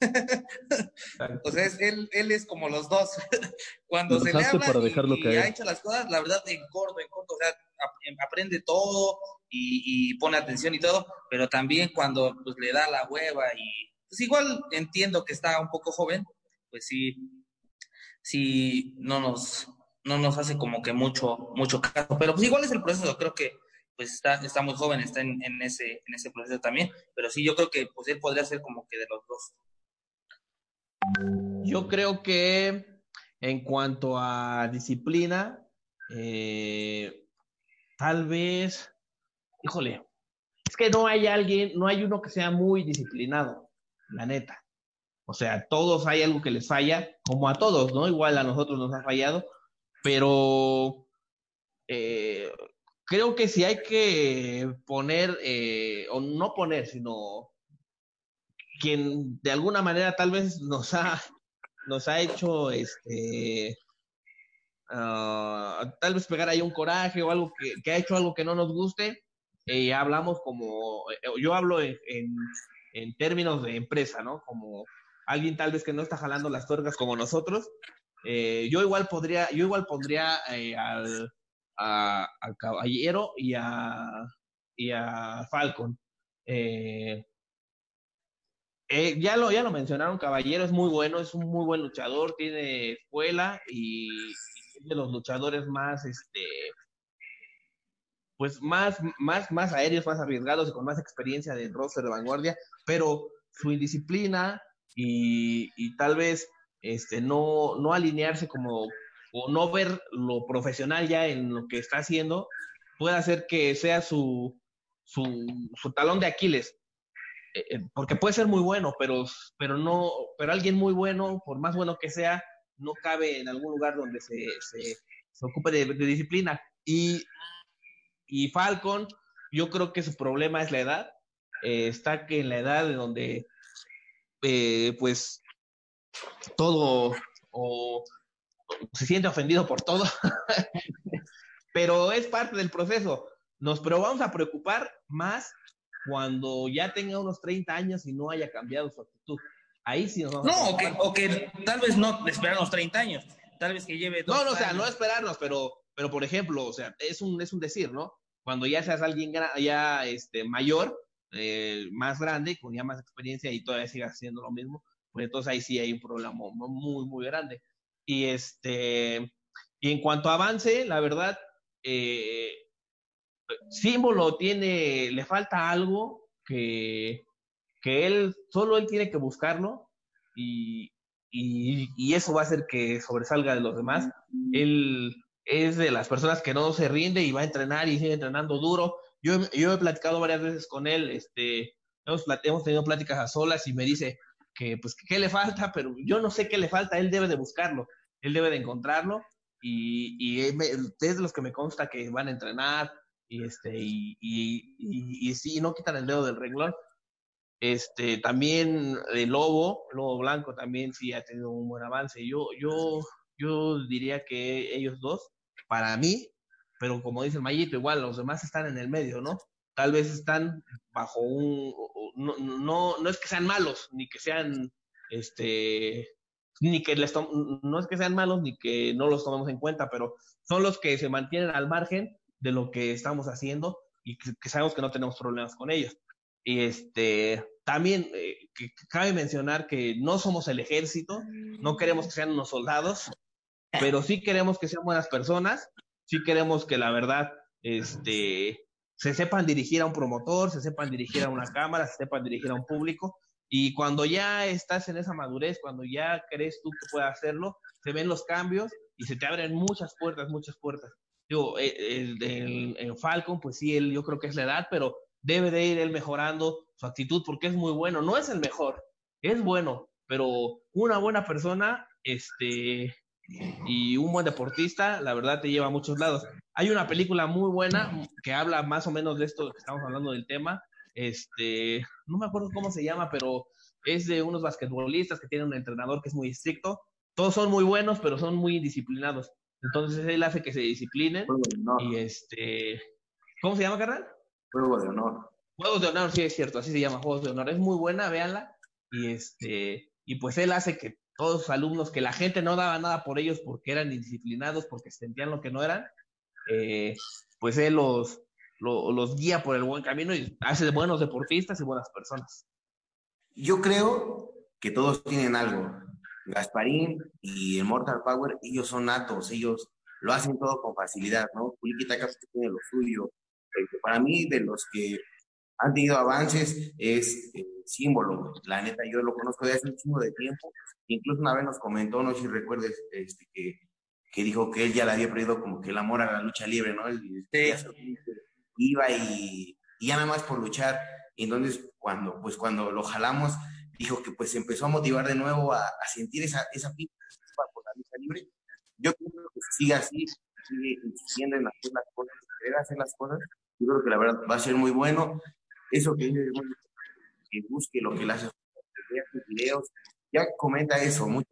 *laughs* O sea, es- él, él es como los dos. *laughs* Cuando se le habla para y, dejarlo y caer. ha hecho las cosas, la verdad, en corto, en corto, o sea, ap- aprende todo y, y pone atención y todo, pero también cuando pues, le da la hueva y pues igual entiendo que está un poco joven, pues sí, sí, no nos, no nos hace como que mucho, mucho caso, pero pues igual es el proceso, creo que pues está, está muy joven, está en, en ese, en ese proceso también, pero sí, yo creo que pues él podría ser como que de los dos. Yo creo que en cuanto a disciplina, eh, tal vez, híjole, es que no hay alguien, no hay uno que sea muy disciplinado, la neta. O sea, todos hay algo que les falla, como a todos, ¿no? Igual a nosotros nos ha fallado, pero eh, creo que si hay que poner, eh, o no poner, sino quien de alguna manera tal vez nos ha, nos ha hecho este ah, tal vez pegar ahí un coraje o algo que, ha hecho algo que no nos guste, eh, hablamos como, yo hablo en, en términos de empresa, ¿no? Como alguien tal vez que no está jalando las tuercas como nosotros. Eh, yo igual podría, yo igual pondría eh, al, a, al caballero y a, y a Falcon. Eh, ya, lo, ya lo mencionaron, Caballero es muy bueno, es un muy buen luchador, tiene escuela y es de los luchadores más, este, pues más, más, más aéreos, más arriesgados y con más experiencia del roster de vanguardia, pero su indisciplina y, y tal vez este, no, no alinearse como, o no ver lo profesional ya en lo que está haciendo, puede hacer que sea su, su, talón de Aquiles eh, eh, porque puede ser muy bueno, pero, pero no, pero alguien muy bueno, por más bueno que sea, no cabe en algún lugar donde se, se, se ocupe de, de, disciplina. Y, y Falcon, yo creo que su problema es la edad. Eh, está que en la edad de donde, eh, pues, todo o, se siente ofendido por todo, *laughs* pero es parte del proceso. Nos pero vamos a preocupar más cuando ya tenga unos 30 años y no haya cambiado su actitud. Ahí sí nos vamos No, a o que, o que tal vez no esperar los 30 años, tal vez que lleve dos No, no, o sea, no esperarnos, pero, pero por ejemplo, o sea, es un, es un decir, ¿no? Cuando ya seas alguien ya este, mayor, eh, más grande, con ya más experiencia y todavía sigas haciendo lo mismo, pues entonces ahí sí hay un problema muy, muy grande. Y este, y en cuanto a avance, la verdad, eh, símbolo tiene, le falta algo que, que él, solo él tiene que buscarlo y, y, eso va a hacer que sobresalga de los demás. Él es de las personas que no se rinde y va a entrenar y sigue entrenando duro. Yo, yo he platicado varias veces con él, este, hemos, hemos tenido pláticas a solas y me dice que, pues, qué le falta, pero yo no sé qué le falta, él debe de buscarlo, él debe de encontrarlo y, y es de los que me consta que van a entrenar y, este, y, y, y, sí, no quitan el dedo del renglón, este, también el Lobo, Lobo Blanco también sí ha tenido un buen avance. Yo, yo, yo diría que ellos dos, para mí, pero como dice el Mayito, igual los demás están en el medio, ¿no? Tal vez están bajo un, no, no, no es que sean malos, ni que sean, este, ni que les no es que sean malos, ni que no los tomemos en cuenta, pero son los que se mantienen al margen de lo que estamos haciendo y que sabemos que no tenemos problemas con ellos. Y este, también eh, cabe mencionar que no somos el ejército, no queremos que sean unos soldados, pero sí queremos que sean buenas personas, sí queremos que la verdad, este, se sepan dirigir a un promotor, se sepan dirigir a una cámara, se sepan dirigir a un público. Y cuando ya estás en esa madurez, cuando ya crees tú que puedes hacerlo, se ven los cambios y se te abren muchas puertas, muchas puertas. Digo, en Falcon, pues sí, él, yo creo que es la edad, pero debe de ir él mejorando su actitud porque es muy bueno. No es el mejor, es bueno, pero una buena persona, este, y un buen deportista, la verdad te lleva a muchos lados. Hay una película muy buena que habla más o menos de esto que estamos hablando del tema. Este, no me acuerdo cómo se llama, pero es de unos basquetbolistas que tienen un entrenador que es muy estricto. Todos son muy buenos, pero son muy disciplinados. Entonces él hace que se disciplinen. Y este, ¿cómo se llama, carnal? Juego de honor. Juegos de honor, sí es cierto, así se llama, Juegos de honor. Es muy buena, véanla. Y este, y pues él hace que todos sus alumnos, que la gente no daba nada por ellos porque eran indisciplinados, porque sentían lo que no eran, eh, pues él los, los, guía por el buen camino y hace buenos deportistas y buenas personas. Yo creo que todos tienen algo. Gasparín y el Mortal Power, ellos son natos, ellos lo hacen todo con facilidad, ¿no? Puliquita tiene lo suyo, para mí, de los que han tenido avances, es eh, símbolo. La neta, yo lo conozco desde hace un chingo de tiempo. Incluso una vez nos comentó, no sé si recuerdes, este, que, que dijo que él ya le había perdido como que el amor a la lucha libre, ¿no? Él, iba y, y, ya nada más por luchar. Y entonces, cuando, pues, cuando lo jalamos, dijo que pues empezó a motivar de nuevo a, a sentir esa, esa por la lucha libre. Yo creo que siga así, sigue insistiendo en hacer las cosas, querer hacer las cosas, yo creo que la verdad va a ser muy bueno. Eso que dice, que busque lo que le hace, vea sus videos, ya comenta eso mucho.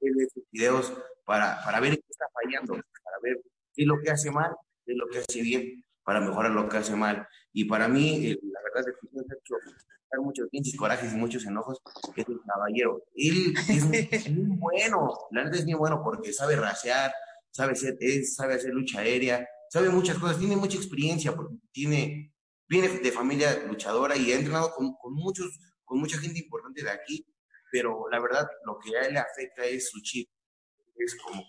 Ve sus videos para, para ver qué está fallando, para ver qué es lo que hace mal, qué es lo que hace bien, para mejorar lo que hace mal. Y para mí, eh, la verdad es que me ha hecho muchos pinches corajes y muchos enojos, es el caballero. Él es muy, *laughs* bueno, la verdad es muy bueno porque sabe rasear, sabe, ser, es, sabe hacer lucha aérea, sabe muchas cosas, tiene mucha experiencia, porque tiene, viene de familia luchadora y ha entrenado con, muchos, con mucha gente importante de aquí, pero la verdad lo que a él le afecta es su chip. Es como,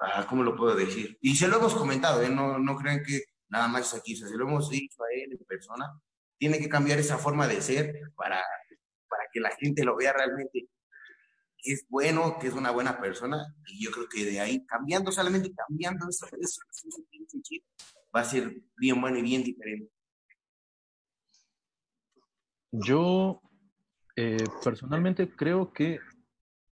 ah, ¿cómo lo puedo decir? Y se lo hemos comentado, ¿eh? no, no crean que nada más es aquí, se lo hemos dicho a él en persona, tiene que cambiar esa forma de ser para, para que la gente lo vea realmente es bueno, que es una buena persona, y yo creo que de ahí, cambiando, solamente cambiando eso, va a ser bien bueno y bien diferente. Yo eh, personalmente creo que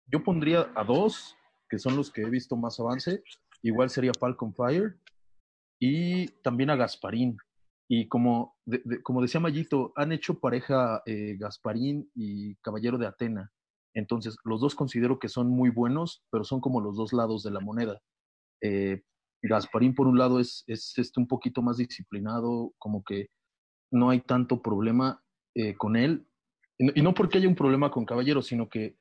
yo pondría a dos, que son los que he visto más avance, igual sería Falcon Fire, y también a Gasparín. Y como, como decía Mayito, han hecho pareja eh, Gasparín y Caballero de Atena. Entonces, los dos considero que son muy buenos, pero son como los dos lados de la moneda. Eh, Gasparín, por un lado, es, es este, un poquito más disciplinado, como que no hay tanto problema eh, con él. Y no porque haya un problema con Caballero, sino que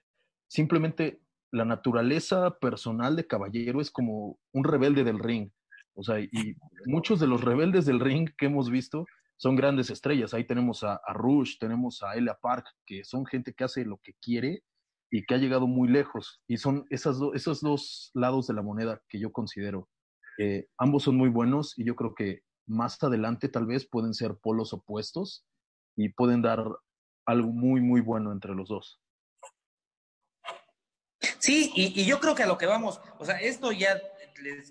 simplemente la naturaleza personal de Caballero es como un rebelde del ring. O sea, y muchos de los rebeldes del ring que hemos visto son grandes estrellas. Ahí tenemos a, Rush, tenemos a Elia Park, que son gente que hace lo que quiere y que ha llegado muy lejos. Y son esas esos dos lados de la moneda que yo considero. ambos son muy buenos y yo creo que más adelante tal vez pueden ser polos opuestos y pueden dar algo muy, muy bueno entre los dos. Sí, y, yo creo que a lo que vamos, o sea, esto ya,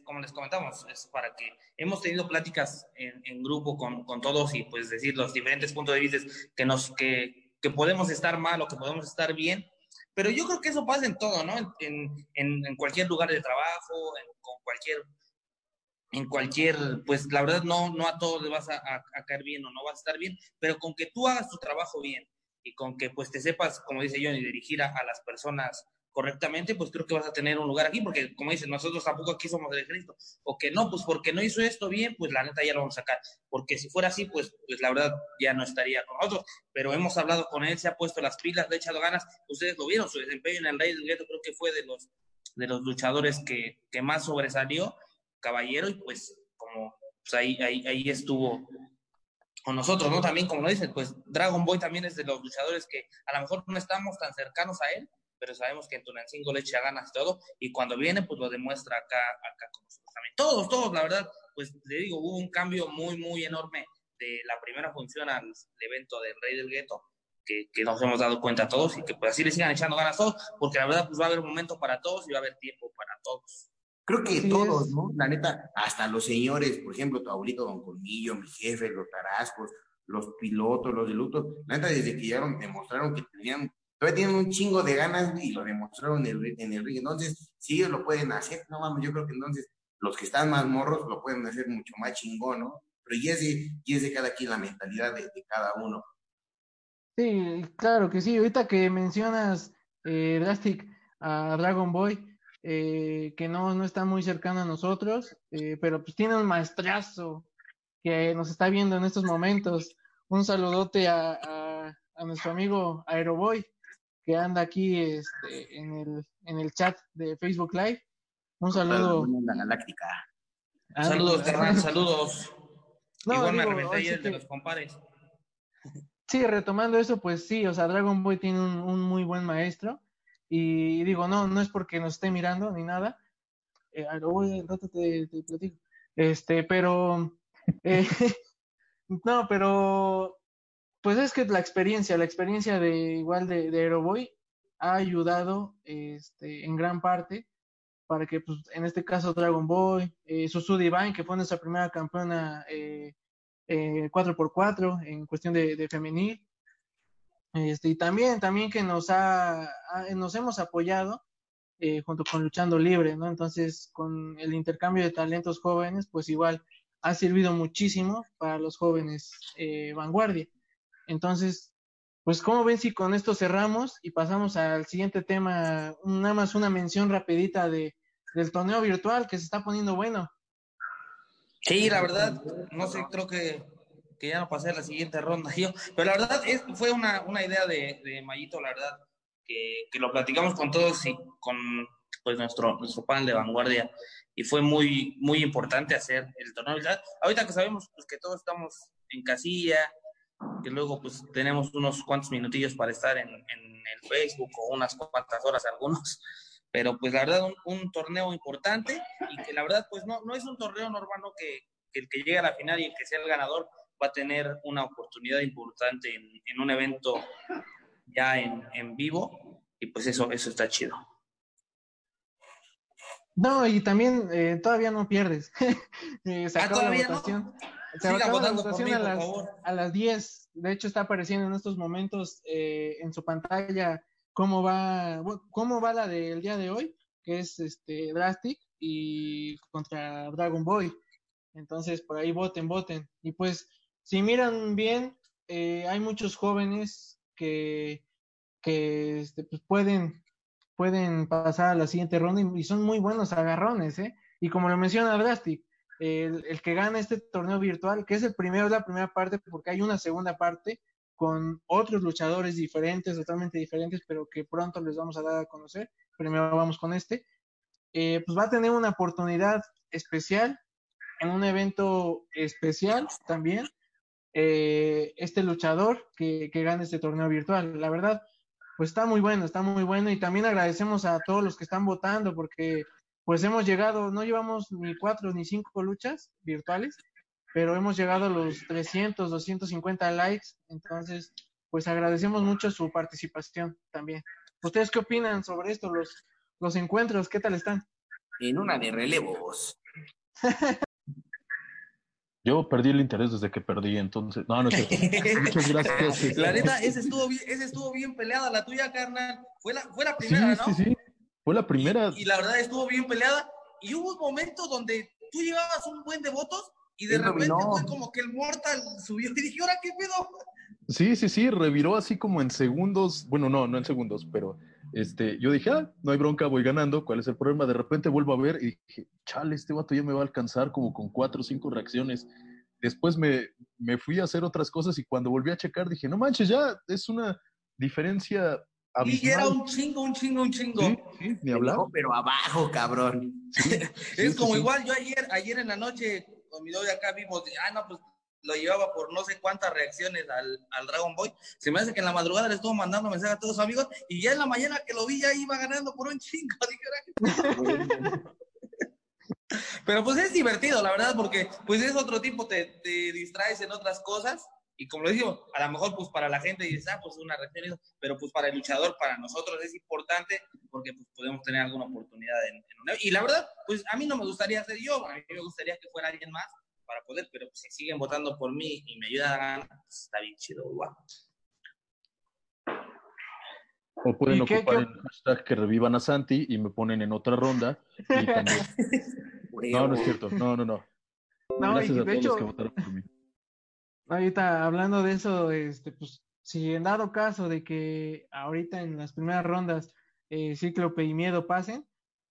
como les comentamos, es para que hemos tenido pláticas en, grupo con, con, todos y pues decir los diferentes puntos de vista que, nos, que, que podemos estar mal o que podemos estar bien, pero yo creo que eso pasa en todo, ¿no? En, en, en cualquier lugar de trabajo, en, con cualquier en cualquier, pues la verdad no, no a todos le vas a, caer bien o no vas a estar bien, pero con que tú hagas tu trabajo bien y con que pues te sepas, como dice Johnny, dirigir a, las personas correctamente, pues creo que vas a tener un lugar aquí, porque como dicen, nosotros tampoco aquí somos del ejército, o que no, pues porque no hizo esto bien, pues la neta ya lo vamos a sacar, porque si fuera así, pues, pues la verdad ya no estaría con nosotros, pero hemos hablado con él, se ha puesto las pilas, le ha echado ganas, ustedes lo vieron, su desempeño en el Rey del Gueto creo que fue de los, de los luchadores que, que más sobresalió, caballero y pues como pues, ahí, ahí, ahí estuvo con nosotros, ¿no? También, como lo dicen, pues Dragon Boy también es de los luchadores que a lo mejor no estamos tan cercanos a él, pero sabemos que en Tunancingo le echa ganas todo y cuando viene, pues lo demuestra acá, acá con nosotros también. Todos, todos, la verdad, pues le digo, hubo un cambio muy, muy enorme de la primera función al evento del Rey del Gueto, que, que, nos hemos dado cuenta todos y que pues así le sigan echando ganas todos, porque la verdad pues va a haber momento para todos y va a haber tiempo para todos. Creo que todos, ¿no? La neta, hasta los señores, por ejemplo, tu abuelito Don Colmillo, mi jefe, los tarascos, los pilotos, los de luto, la neta, desde que llegaron, demostraron que tenían, todavía tienen un chingo de ganas y lo demostraron en el, en el ring. Entonces, si ellos lo pueden hacer, no mames, yo creo que entonces los que están más morros lo pueden hacer mucho más chingón, ¿no? Pero y es de, y es de cada quien la mentalidad de, cada uno. Sí, claro que sí. Ahorita que mencionas eh, Drastic a Dragon Boy, eh, que no, no está muy cercano a nosotros, eh, pero pues tiene un maestrazo que nos está viendo en estos momentos. Un saludote a, a, nuestro amigo Aeroboy, que anda aquí este, en, el, en el chat de Facebook Live. Un saludo. La galáctica. saludos, carnal, saludos. Igual me de los compares. Sí, retomando eso, pues sí, o sea, Dragon Boy tiene un, un muy buen maestro. Y digo, no, no es porque nos esté mirando ni nada. Eh, voy, rato te, te, platico. Este, pero. *laughs* Eh, no, pero. Pues es que la experiencia, la experiencia de igual de, de Aeroboy ha ayudado este, en gran parte para que, pues, en este caso, Dragon Boy, eh, Susu Divine, que fue nuestra primera campeona eh, 4x4 en cuestión de femenil, este, y también, también que nos ha, nos hemos apoyado eh, junto con Luchando Libre, ¿no? Entonces, con el intercambio de talentos jóvenes, pues igual ha servido muchísimo para los jóvenes eh, vanguardia. Entonces, pues como ven si con esto cerramos y pasamos al siguiente tema, nada más una mención rapidita de, del torneo virtual que se está poniendo bueno. Sí, la verdad, no sé, creo que que ya no pasé la siguiente ronda *laughs* yo. Pero la verdad es, fue una, una idea de, de Mayito, la verdad, que, que, lo platicamos con todos y con pues nuestro, nuestro panel de vanguardia. Y fue muy, muy importante hacer el torneo. Ahorita que sabemos pues, que todos estamos en casilla, que luego pues tenemos unos cuantos minutillos para estar en, en el Facebook o unas cuantas horas algunos. Pero pues la verdad un, un, torneo importante y que la verdad pues no, no es un torneo normal, ¿no? Que, que el que llegue a la final y el que sea el ganador va a tener una oportunidad importante en, un evento ya en, vivo y pues eso, eso está chido. No, y también eh, todavía no pierdes. *laughs* eh, se ah, acaba la votación. Se acaba la votación a, las, a las 10. De hecho, está apareciendo en estos momentos eh, en su pantalla cómo va, cómo va la del día de hoy, que es este Drastic y contra Dragon Boy. Entonces, por ahí voten, voten. Y pues, si miran bien, eh, hay muchos jóvenes que, este, pues pueden, pueden pasar a la siguiente ronda y, son muy buenos agarrones, ¿eh? Y como lo menciona Drastic, el, el, que gana este torneo virtual, que es el primero, es la primera parte, porque hay una segunda parte con otros luchadores diferentes, totalmente diferentes, pero que pronto les vamos a dar a conocer. Primero vamos con este. Eh, pues va a tener una oportunidad especial en un evento especial también eh, este luchador que, que gane este torneo virtual. La verdad, pues está muy bueno, está muy bueno y también agradecemos a todos los que están votando porque pues hemos llegado, no llevamos ni cuatro ni cinco luchas virtuales, pero hemos llegado a los 300, 250 likes, entonces pues agradecemos mucho su participación también. ¿Ustedes qué opinan sobre esto, los, los encuentros? ¿Qué tal están? En una de relevos. *laughs* Yo perdí el interés desde que perdí, entonces. No, no es cierto. *laughs* Muchas gracias. La neta, ese estuvo bien, ese estuvo bien peleada, la tuya, carnal. Fue la, fue la primera, sí, ¿no? Sí, sí, Fue la primera. Y, y, la verdad estuvo bien peleada. Y hubo un momento donde tú llevabas un buen de votos y de repente fue como que el Mortal subió y dije, ¿ahora qué pedo? Sí, sí, sí, reviró así como en segundos. Bueno, no, no en segundos, pero este, yo dije, ah, no hay bronca, voy ganando. ¿Cuál es el problema? De repente vuelvo a ver y dije, chale, este vato ya me va a alcanzar como con cuatro o cinco reacciones. Después me, me fui a hacer otras cosas y cuando volví a checar dije, no manches, ya es una diferencia Y era abismal. un chingo, un chingo, un chingo. Sí, sí, ni hablar. No, pero abajo, cabrón. Sí, *laughs* es como igual, yo ayer, ayer en la noche con mi novia acá vimos, de, ah, no, pues lo llevaba por no sé cuántas reacciones al, al Dragon Ball. Se me hace que en la madrugada le estuvo mandando mensajes a todos sus amigos y ya en la mañana que lo vi ya iba ganando por un chingo. *laughs* Dije, "Ahora qué Pero pues es divertido, la verdad, porque pues es otro tipo, te, te distraes en otras cosas. Y como lo digo, a lo mejor pues para la gente dices, ah, pues una reacción, y eso", pero pues para el luchador, para nosotros es importante porque pues podemos tener alguna oportunidad en. Y la verdad, pues a mí no me gustaría ser yo, a mí me gustaría que fuera alguien más para poder, pero pues, si siguen votando por mí y me ayudan a ganar, pues, está bien chido, guau. O pueden ¿Y qué- ocupar qué- el hashtag que revivan a Santi y me ponen en otra ronda. Y también- *laughs* No, no es cierto. No, no, no. No, y Gracias a de todos hecho, los que votaron por mí. ahorita hablando de eso, este, pues, si en dado caso de que ahorita en las primeras rondas eh, Cíclope y Miedo pasen,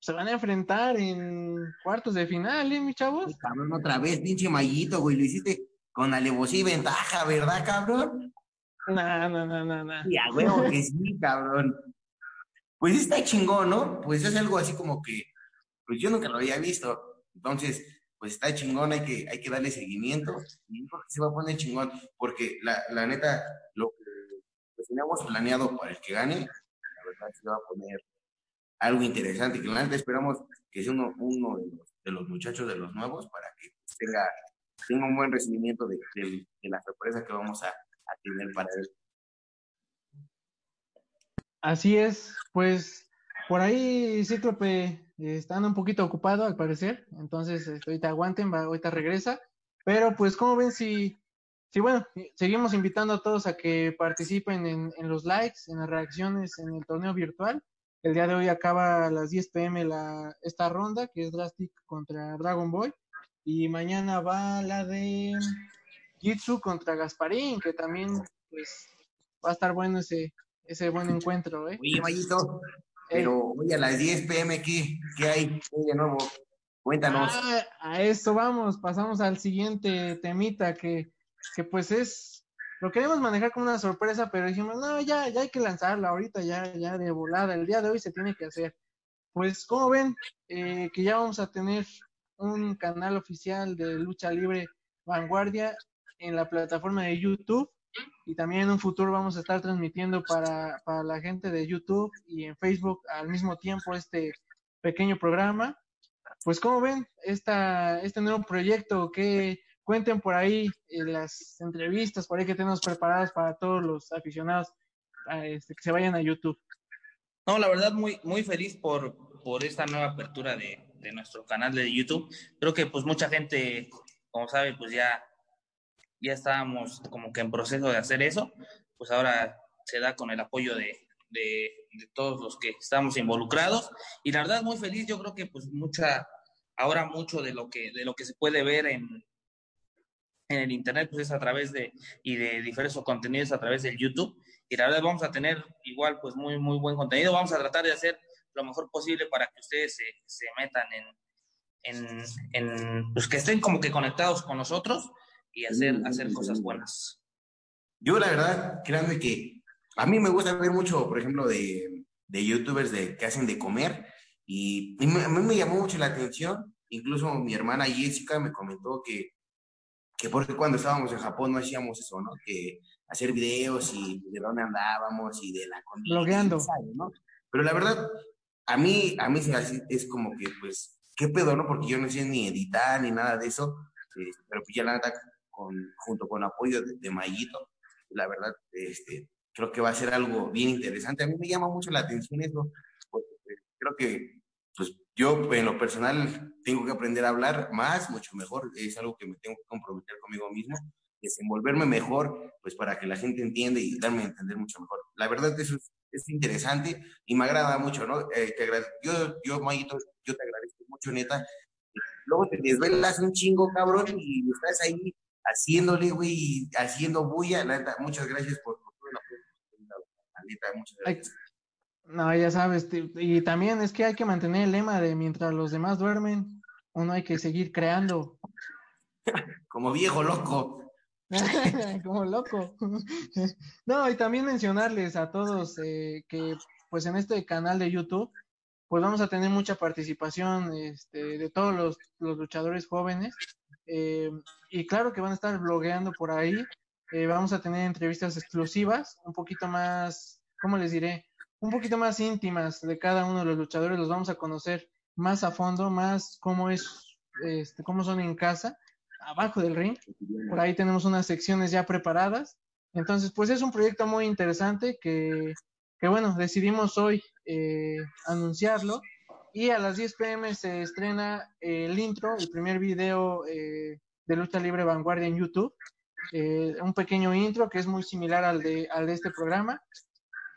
se van a enfrentar en cuartos de final, ¿eh, mis chavos? Cabrón, otra vez, pinche mallito, güey. Lo hiciste con alevosía y ventaja, ¿verdad, cabrón? No, no, no, no, no. Y a huevo que sí, cabrón. Pues está chingón, ¿no? Pues es algo así como que, pues yo nunca lo había visto. Entonces, pues está chingón, hay que, hay que darle seguimiento. Y yo creo que se va a poner chingón, porque la, la neta, lo que pues, teníamos planeado para el que gane, la verdad se va a poner algo interesante. Que la esperamos que sea uno, uno de, los, muchachos de los nuevos para que tenga, tenga un buen recibimiento de, la sorpresa que vamos a, tener para él. Así es, pues por ahí Cíclope están un poquito ocupado al parecer, entonces este, ahorita aguanten, va, ahorita regresa, pero pues como ven si, si bueno, seguimos invitando a todos a que participen en, en los likes, en las reacciones en el torneo virtual. El día de hoy acaba a las 10 pm la, esta ronda, que es Drastic contra Dragon Boy, y mañana va la de Jitsu contra Gasparín, que también pues va a estar bueno ese, ese buen encuentro, ¿eh? Oye, Mayito, pero hoy a las 10 pm, ¿qué, qué hay ¿Qué hay de nuevo? Cuéntanos. Ah, a eso vamos, pasamos al siguiente temita que, que pues es, lo queremos manejar como una sorpresa, pero dijimos, no, ya, ya hay que lanzarla ahorita, ya, ya de volada, el día de hoy se tiene que hacer. Pues como ven, eh, que ya vamos a tener un canal oficial de lucha libre vanguardia en la plataforma de YouTube y también en un futuro vamos a estar transmitiendo para, para la gente de YouTube y en Facebook al mismo tiempo este pequeño programa. Pues como ven, esta, este nuevo proyecto, que cuenten por ahí en las entrevistas, por ahí que tenemos preparadas para todos los aficionados este, que se vayan a YouTube. No, la verdad, muy, muy feliz por, por esta nueva apertura de, de nuestro canal de YouTube. Creo que pues mucha gente, como sabe, pues ya, ya estábamos como que en proceso de hacer eso. Pues ahora se da con el apoyo de, de, de todos los que estamos involucrados. Y la verdad, muy feliz. Yo creo que pues mucha, ahora mucho de lo que, de lo que se puede ver en, en el internet, pues es a través de, y de diferentes contenidos a través del YouTube. Y la verdad vamos a tener igual pues muy, muy buen contenido. Vamos a tratar de hacer lo mejor posible para que ustedes se, se metan en, en, en, pues que estén como que conectados con nosotros y hacer, hacer cosas buenas. Yo la verdad, créanme que a mí me gusta ver mucho, por ejemplo, de, de youtubers de, que hacen de comer y, y me- a mí me llamó mucho la atención Incluso mi hermana Jessica me comentó que, que porque cuando estábamos en Japón no hacíamos eso, ¿no? Que hacer videos y de dónde andábamos y de la comida. Blogueando. ¿no? Pero la verdad, a mí, a mí es como que, pues, ¿qué pedo, no? Porque yo no sé ni editar ni nada de eso, eh, pero pues ya la neta, con, junto con apoyo de, de Mayito, la verdad, este, creo que va a ser algo bien interesante. A mí me llama mucho la atención eso, porque pues, creo que, pues, yo en lo personal tengo que aprender a hablar más, mucho mejor, es algo que me tengo que comprometer conmigo mismo, desenvolverme mejor, pues para que la gente entienda y darme a entender mucho mejor. La verdad, eso es, es interesante y me agrada mucho, ¿no? Eh, te yo, yo, Mayito, yo te agradezco mucho, neta. Luego te desvelas un chingo, cabrón, y estás ahí haciéndole, güey, haciendo bulla. La neta, muchas gracias por, por todo el apoyo. La neta, muchas gracias. No, ya sabes, y también es que hay que mantener el lema de mientras los demás duermen, uno hay que seguir creando. *laughs* Como viejo loco. *laughs* Como loco. *laughs* no, y también mencionarles a todos eh, que pues en este canal de YouTube pues vamos a tener mucha participación este, de todos los, los luchadores jóvenes eh, y claro que van a estar blogueando por ahí. Eh, vamos a tener entrevistas exclusivas, un poquito más, ¿cómo les diré? Un poquito más íntimas de cada uno de los luchadores. Los vamos a conocer más a fondo, más cómo es, este, cómo son en casa abajo del ring. Por ahí tenemos unas secciones ya preparadas. Entonces, pues es un proyecto muy interesante que, que bueno, decidimos hoy eh, anunciarlo. Y a las 10 pm se estrena el intro, el primer video eh, de lucha libre vanguardia en YouTube. Eh, un pequeño intro que es muy similar al de, al de este programa.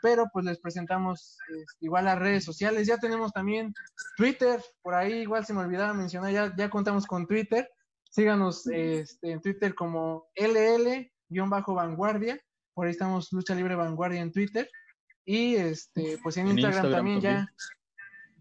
Pero pues les presentamos igual las redes sociales. Ya tenemos también Twitter, por ahí igual se me olvidaba mencionar, ya, ya contamos con Twitter. Síganos este, en Twitter como LL-vanguardia. Por ahí estamos Lucha Libre Vanguardia en Twitter. Y este, pues en, En Instagram, Instagram también, también. ya.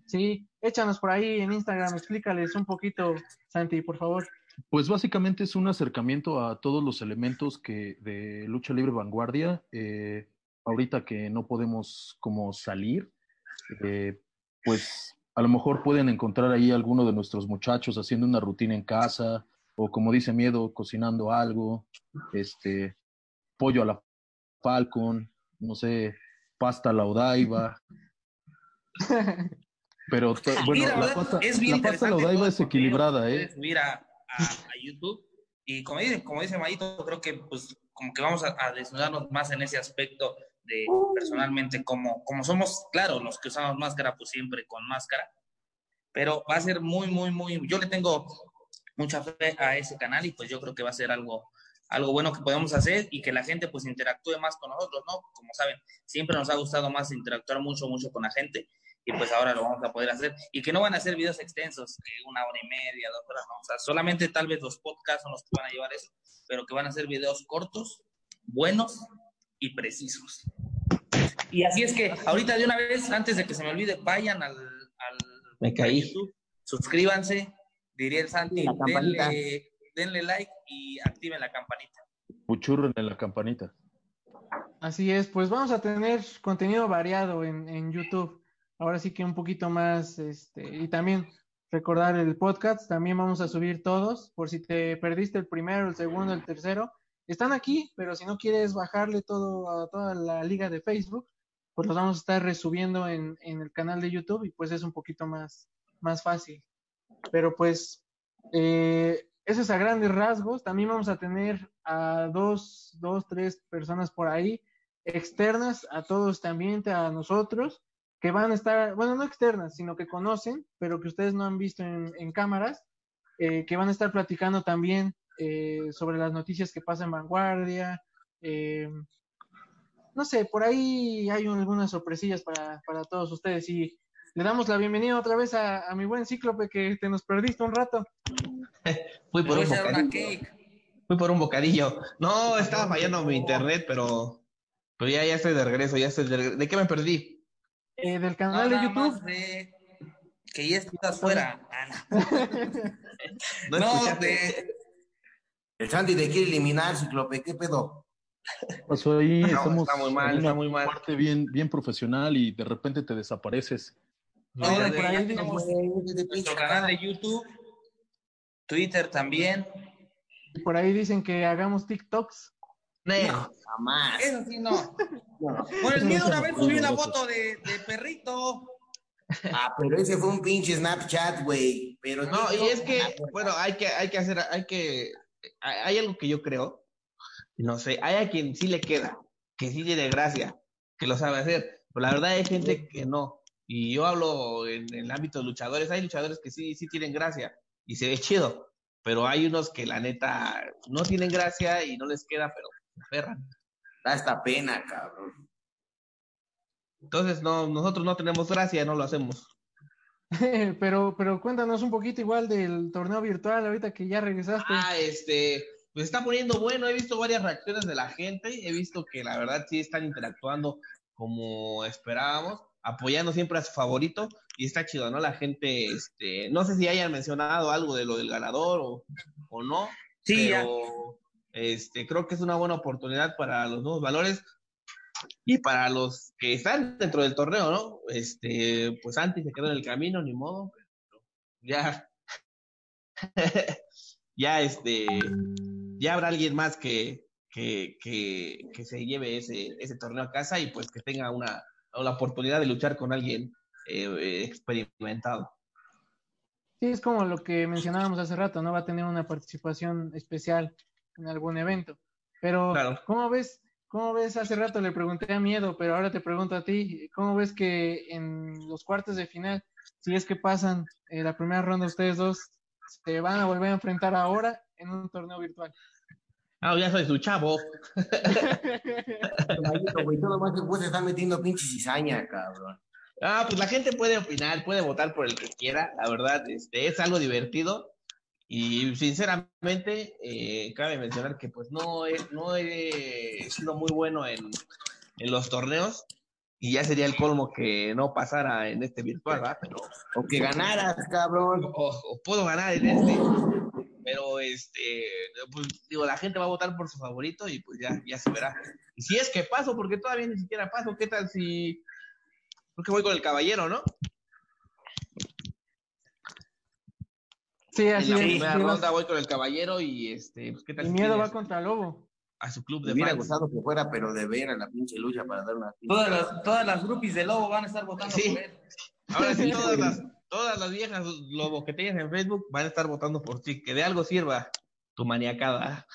Sí, échanos por ahí en Instagram, explícales un poquito, Santi, por favor. Pues básicamente es un acercamiento a todos los elementos que de lucha libre vanguardia. eh, ahorita que no podemos como salir, eh, pues a lo mejor pueden encontrar ahí alguno de nuestros muchachos haciendo una rutina en casa o como dice Miedo, cocinando algo, este pollo a la Falcon, no sé, pasta a la Odaiba. Pero *laughs* bueno, Mira, la pasta, es bien la pasta a la Odaiba es equilibrada, ¿eh? puedes subir a, a- a YouTube. Y como dice, como dice Mayito, creo que pues como que vamos a, a desnudarnos más en ese aspecto de personalmente como, como somos, claro, los que usamos máscara, pues siempre con máscara. Pero va a ser muy, muy, muy, yo le tengo mucha fe a ese canal y pues yo creo que va a ser algo, algo bueno que podemos hacer y que la gente pues interactúe más con nosotros, ¿no? Como saben, siempre nos ha gustado más interactuar mucho, mucho con la gente y pues ahora lo vamos a poder hacer y que no van a ser videos extensos, que una hora y media, dos horas, no, o sea, solamente tal vez los podcasts son los que van a llevar eso, pero que van a ser videos cortos, buenos y precisos. Y así es que ahorita de una vez, antes de que se me olvide, vayan al, al Me caí. YouTube, suscríbanse, diría el Santi, La campanita. denle, denle like y activen la campanita. Puchurren en la campanita. Así es, pues vamos a tener contenido variado en, en YouTube. Ahora sí que un poquito más, este, y también recordar el podcast, también vamos a subir todos, por si te perdiste el primero, el segundo, el tercero, están aquí, pero si no quieres bajarle todo a toda la liga de Facebook, pues los vamos a estar resubiendo en, en el canal de YouTube y pues es un poquito más, más fácil. Pero pues, eh, eso es a grandes rasgos. También vamos a tener a dos, dos, tres personas por ahí externas a todo este ambiente, a nosotros, que van a estar, bueno, no externas, sino que conocen, pero que ustedes no han visto en, en cámaras, eh, que van a estar platicando también eh, sobre las noticias que pasan en Vanguardia. eh, no sé, por ahí hay un- algunas sorpresillas para, para todos ustedes y le damos la bienvenida otra vez a, a mi buen cíclope que te nos perdiste un rato. *laughs* Fui por un bocadillo. Fui por un bocadillo. No, estaba fallando mi internet, pero, pero ya, ya estoy de regreso, ya estoy de regreso. ¿De qué me perdí? Eh, del canal de YouTube. de que ya estás fuera. Ah, no. *laughs* No, de, El Santi te quiere eliminar, Ciclope, ¿qué pedo? Pasó ahí, *laughs* No, estamos está muy mal, en está una muy mal. parte bien, bien profesional y de repente te desapareces. no, de- por ahí tenemos nuestro canal de YouTube Twitter también. Y por ahí dicen que hagamos TikToks. No, Jamás. Eso sí, no. Por el miedo una vez subí una foto de, de perrito. Ah, pero ese fue un pinche Snapchat, güey. Pero No, y es que, pues, bueno, hay que, hay que hacer, hay que, hay algo que yo creo, no sé, hay a quien sí le queda, que sí tiene gracia, que lo sabe hacer, pero la verdad hay gente que no. Y yo hablo en, en el ámbito de luchadores, hay luchadores que sí, sí tienen gracia y se ve chido, pero hay unos que la neta no tienen gracia y no les queda, pero se aferran. Da esta pena, cabrón. Entonces, no, nosotros no tenemos gracia, no lo hacemos. *laughs* pero, pero cuéntanos un poquito igual del torneo virtual ahorita que ya regresaste. Ah, este, pues está poniendo bueno, he visto varias reacciones de la gente, he visto que la verdad sí están interactuando como esperábamos, apoyando siempre a su favorito y está chido, ¿no? La gente, este, no sé si hayan mencionado algo de lo del ganador o, o no, Sí, ya. pero este, creo que es una buena oportunidad para los nuevos valores y para los que están dentro del torneo, ¿no? Este, pues antes se quedó en el camino, ni modo, pero ya, *laughs* ya este, ya habrá alguien más que, que, que, que se lleve ese, ese torneo a casa y pues que tenga una, la oportunidad de luchar con alguien eh, experimentado. Sí, es como lo que mencionábamos hace rato, ¿no? Va a tener una participación especial en algún evento. Pero, Claro. ¿cómo ves? ¿Cómo ves? Hace rato le pregunté a Miedo, pero ahora te pregunto a ti, ¿cómo ves que en los cuartos de final, si es que pasan eh, la primera ronda ustedes dos, se van a volver a enfrentar ahora en un torneo virtual? Ah, ya soy su chavo. *laughs* Güey, todo más que vos estás metiendo pinche cizaña, cabrón. Ah, pues la gente puede opinar, puede votar por el que quiera, la verdad, este, es algo divertido y sinceramente eh, cabe mencionar que pues no he, no he sido muy bueno en, en los torneos y ya sería el colmo que no pasara en este virtual, ¿verdad? Pero, O que ganaras, cabrón. o, puedo ganar en este, pero este, pues digo, la gente va a votar por su favorito y pues ya, ya se verá. Y si es que paso, porque todavía ni siquiera paso, ¿qué tal si... Creo que voy con el caballero, ¿no? Sí, así en la es. primera sí, vas- ronda voy con el caballero y este, pues, ¿qué tal y si Miedo va contra Lobo. a su club de hubiera gustado que fuera, pero de ver a la pinche lucha para dar una. Todas las, todas las groupies de Lobo van a estar votando Sí. por él. *laughs* Ahora sí, todas las, todas las viejas lobo que tengas en Facebook van a estar votando por ti, que de algo sirva tu maniacada.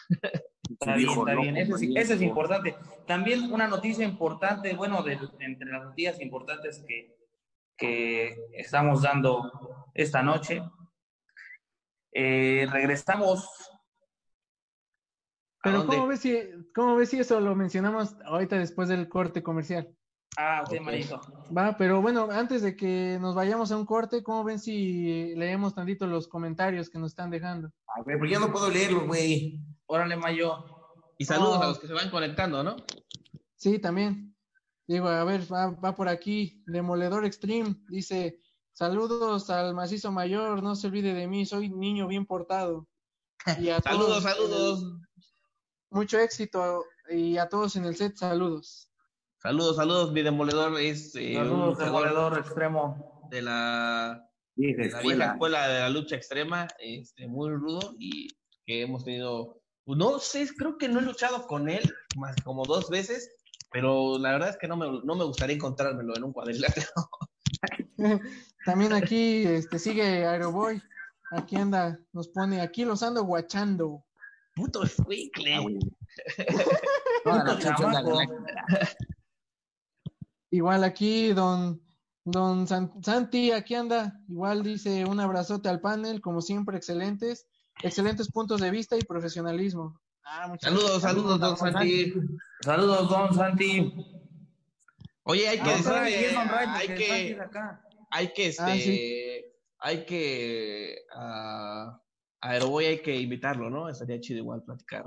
Está bien, está bien. Eso, sí- compañero. eso es importante. También una noticia importante, bueno, de, entre las noticias importantes que, que estamos dando esta noche. Eh, regresamos. ¿A Pero? ¿cómo ves, si, ¿cómo ves si eso lo mencionamos ahorita después del corte comercial? Ah, ok, manito. Va, pero bueno, antes de que nos vayamos a un corte, ¿cómo ven si leemos tantito los comentarios que nos están dejando? A ver, pero yo no puedo leerlo, güey. Órale, Mayo. Y saludos Oh. a los que se van conectando, ¿no? Sí, también. Digo, a ver, va, va por aquí. Demoledor Extreme dice: Saludos al macizo mayor, no se olvide de mí, soy niño bien portado. Y a *laughs* Saludos, todos, saludos. mucho éxito y a todos en el set, saludos. Saludos, saludos. Mi demoledor es eh, un Saludos, jugador demoledor extremo. de la, Vieja de la vieja escuela. escuela de la lucha extrema, este, muy rudo y que hemos tenido, pues, no sé, creo que no he luchado con él más como dos veces, pero la verdad es que no me, no me gustaría encontrármelo en un cuadrilátero. *laughs* También aquí este, sigue Aeroboy. Aquí anda, nos pone: Aquí los ando guachando. Puto escuincle. Ah. *laughs* Igual aquí, don, don San- Santi, aquí anda. Igual dice un abrazote al panel, como siempre, excelentes, excelentes puntos de vista y profesionalismo. Ah, muchas Saludos, saludos, don Santi. Saludos, don Santi. Oye, hay que Don decir Ray, que es don Ray, hay que, acá. Hay que, este, Ah, sí. hay que, a a Aeroboy hay que invitarlo, ¿no? Estaría chido igual platicar.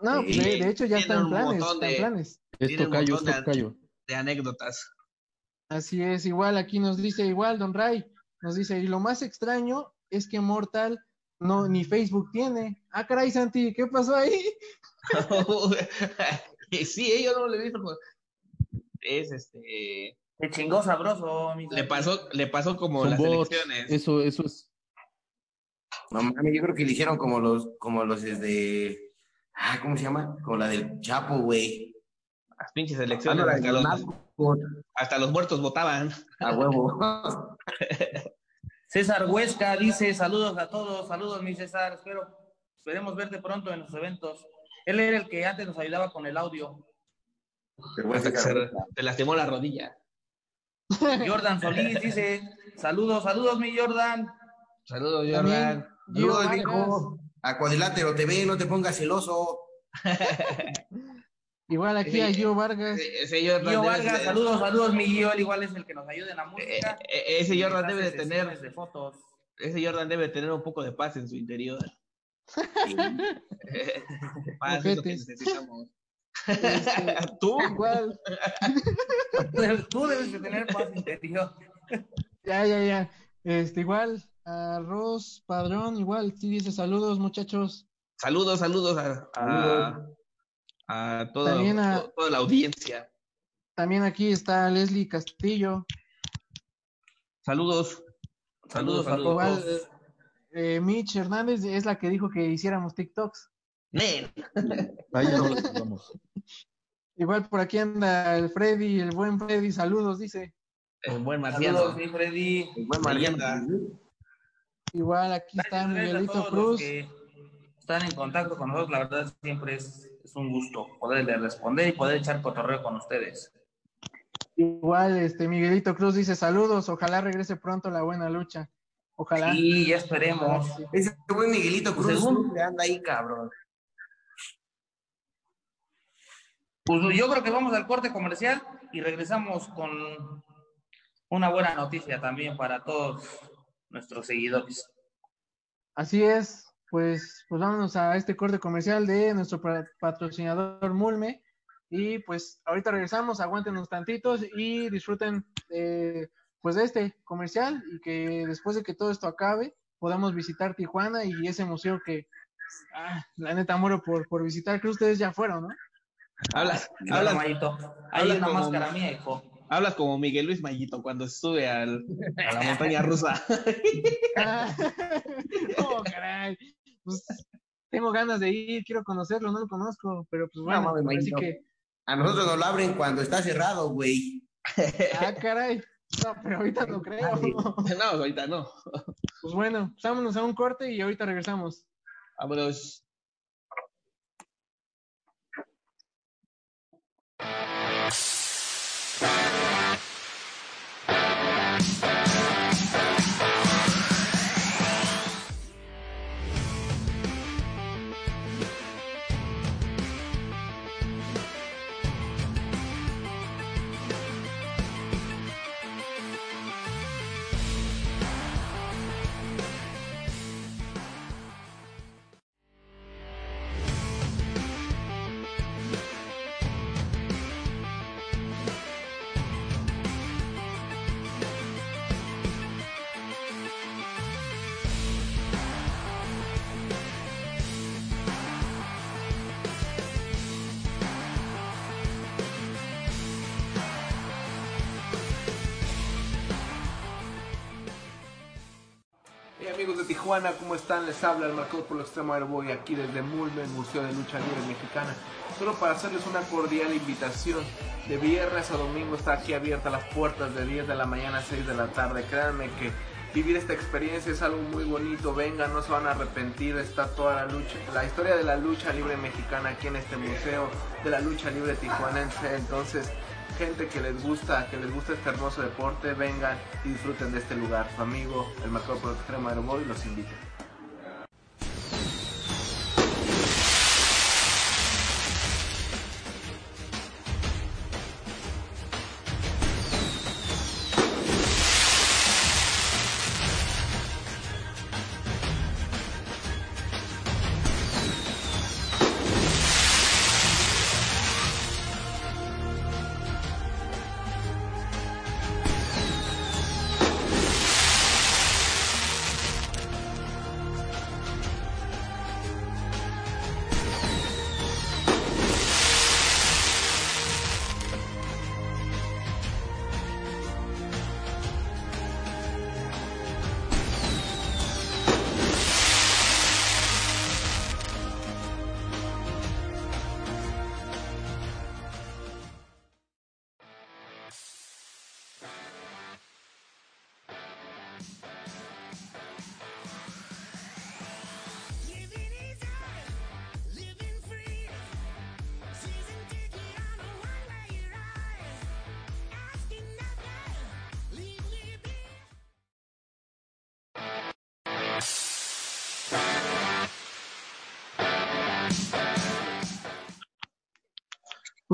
No, pues Sí, de, de hecho ya tiene está en un planes, está en de- planes. Tiene Esto un callo, de- esto callo. de anécdotas. Así es, igual aquí nos dice igual, don Ray, nos dice, y lo más extraño es que Mortal no ni Facebook tiene. Ah, caray, Santi, ¿qué pasó ahí? *laughs* sí, eh, yo no lo he visto. pues. Es este. Te chingó sabroso, mi Le pasó, le pasó como Son las bots. elecciones. Eso, eso es. No mames, yo creo que le hicieron como los, como los desde. Ah, ¿cómo se llama? Como la del Chapo, güey. Las pinches elecciones. Ah, hasta, los, narco. hasta los muertos votaban. A huevo. *laughs* César Huesca dice saludos a todos, saludos mi César, espero, esperemos verte pronto en los eventos. Él era el que antes nos ayudaba con el audio. Te voy a Hasta que sacar- se, se lastimó la rodilla. *laughs* Jordan Solís dice saludos, saludos mi Jordan. Saludos, Jordan. Saludos, viejo. A Cuadrilátero TV, no te pongas celoso. *laughs* Igual aquí Sí. a Gio Vargas. Ese, ese Jordan Gio Vargas, saludos, saludos mi Gio, igual es el que nos ayuda en la eh, música. eh, ese Jordan debe de tener, de fotos. ese Jordan debe tener un poco de paz en su interior. *laughs* paz es lo que necesitamos. Este, *laughs* ¿Tú? igual, *laughs* Tú debes de tener paz interior. ya, ya, ya. Este, igual, a Ros Padrón, igual, sí dice saludos, muchachos. Saludos, saludos a, a, a toda, También a- toda la audiencia. También aquí está Leslie Castillo. Saludos. Saludos a saludos. Igual, todos. eh, Mitch Hernández es la que dijo que hiciéramos TikToks. *laughs* Ahí no lo vamos. Igual por aquí anda el Freddy, el buen Freddy, saludos, dice. El buen marciano. Saludos mi Freddy. El buen Mariano. Leyenda. Igual aquí está Miguelito Cruz. que están en contacto con nosotros. La verdad siempre es, es un gusto poderle responder y poder echar cotorreo con ustedes. Igual este Miguelito Cruz dice saludos, ojalá regrese pronto la buena lucha. Ojalá. Y ya esperemos. Ese buen Miguelito Cruz Según- anda ahí, cabrón. Pues yo creo que vamos al corte comercial y regresamos con una buena noticia también para todos nuestros seguidores. Así es, pues, pues vámonos a este corte comercial de nuestro pa- patrocinador Mulme. Y pues ahorita regresamos, aguántenos tantitos y disfruten eh, pues de este comercial y que después de que todo esto acabe podamos visitar Tijuana y ese museo que ah, la neta muero por, por visitar, que ustedes ya fueron, ¿no? Hablas, hablas, Mayito. Hay hablas una como- máscara mía, hijo. hablas como Miguel Luis Mayito cuando sube al, a la *laughs* montaña rusa. No, *laughs* caray. Pues, tengo ganas de ir, quiero conocerlo, no lo conozco, pero pues bueno, mames, así que, A nosotros nos lo abren cuando está cerrado, güey. *laughs* ah, caray. No, pero ahorita no creo. no, ahorita no. Pues bueno, pues vámonos a un corte y ahorita regresamos. Vámonos. Yes. Tijuana, ¿cómo están? Les habla el marcador por lo extremo Airboy aquí desde Mulmen, Museo de Lucha Libre Mexicana. Solo para hacerles una cordial invitación. De viernes a domingo está aquí abierta las puertas de 10 de la mañana a 6 de la tarde. Créanme que vivir esta experiencia es algo muy bonito. Vengan, no se van a arrepentir. Está toda la lucha, la historia de la lucha libre mexicana aquí en este museo de la lucha libre tijuanense. Entonces, gente que les gusta, que les gusta este hermoso deporte, vengan y disfruten de este lugar. Su amigo, el marcador por extremo Aeroboy, los invita.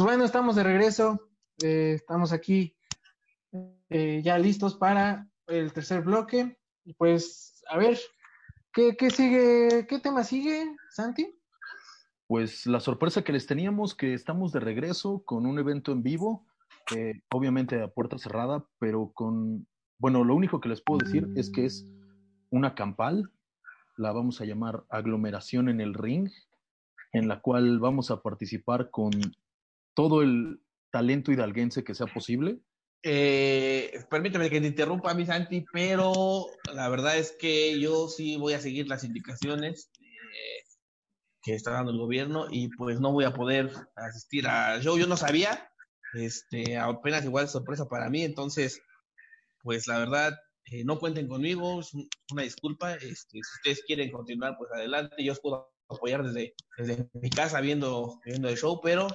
Bueno, estamos de regreso. Eh, estamos aquí eh, ya listos para el tercer bloque. Y pues, a ver, ¿qué, ¿qué, sigue? ¿Qué tema sigue, Santi? Pues la sorpresa que les teníamos, que estamos de regreso con un evento en vivo, obviamente a puerta cerrada, pero con, bueno, lo único que les puedo decir es que es una campal, la vamos a llamar aglomeración en el ring, en la cual vamos a participar con todo el talento hidalguense que sea posible. Eh, permíteme que te interrumpa, mi Santi, pero la verdad es que yo sí voy a seguir las indicaciones eh, que está dando el gobierno y pues no voy a poder asistir a show. Yo no sabía, este, apenas igual sorpresa para mí, entonces, pues la verdad, eh, no cuenten conmigo, es una disculpa. Este, si ustedes quieren continuar, pues adelante, yo os puedo apoyar desde, desde mi casa viendo, viendo el show, pero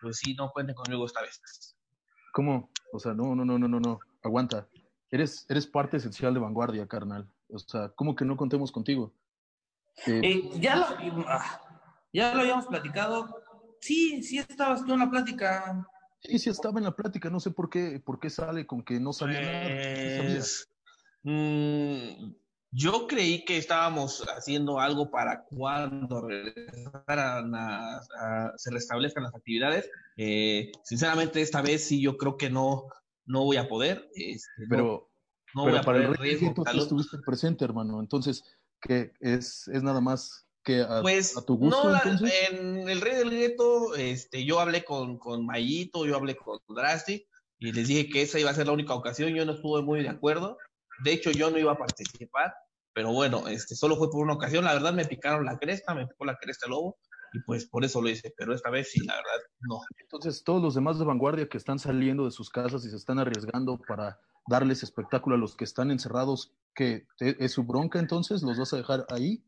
pues sí, no cuenten conmigo esta vez. ¿Cómo? O sea, no, no, no, no, no, no. Aguanta. Eres, eres parte esencial de vanguardia, carnal. O sea, ¿cómo que no contemos contigo? Eh, eh, ya, lo, ah, ya lo habíamos platicado. Sí, sí estabas tú en la plática. Sí, sí estaba en la plática. No sé por qué, por qué sale con que no sabía pues, nada. Mmm, yo creí que estábamos haciendo algo para cuando regresaran a, se restablezcan las actividades. Eh, sinceramente, esta vez sí yo creo que no, no voy a poder. Este, pero no, voy a para el riesgo, tú estuviste presente, hermano. Entonces, ¿qué es, es nada más que a, pues, a tu gusto? No, en el Rey del Gueto, este, yo hablé con, con Mayito, yo hablé con Drastic y les dije que esa iba a ser la única ocasión. Yo no estuve muy de acuerdo. De hecho, yo no iba a participar, pero bueno, este, solo fue por una ocasión. La verdad me picaron la cresta, me picó la cresta el lobo y pues por eso lo hice, pero esta vez sí, la verdad, no. Entonces, todos los demás de vanguardia que están saliendo de sus casas y se están arriesgando para darles espectáculo a los que están encerrados, ¿qué es su bronca entonces? ¿Los vas a dejar ahí?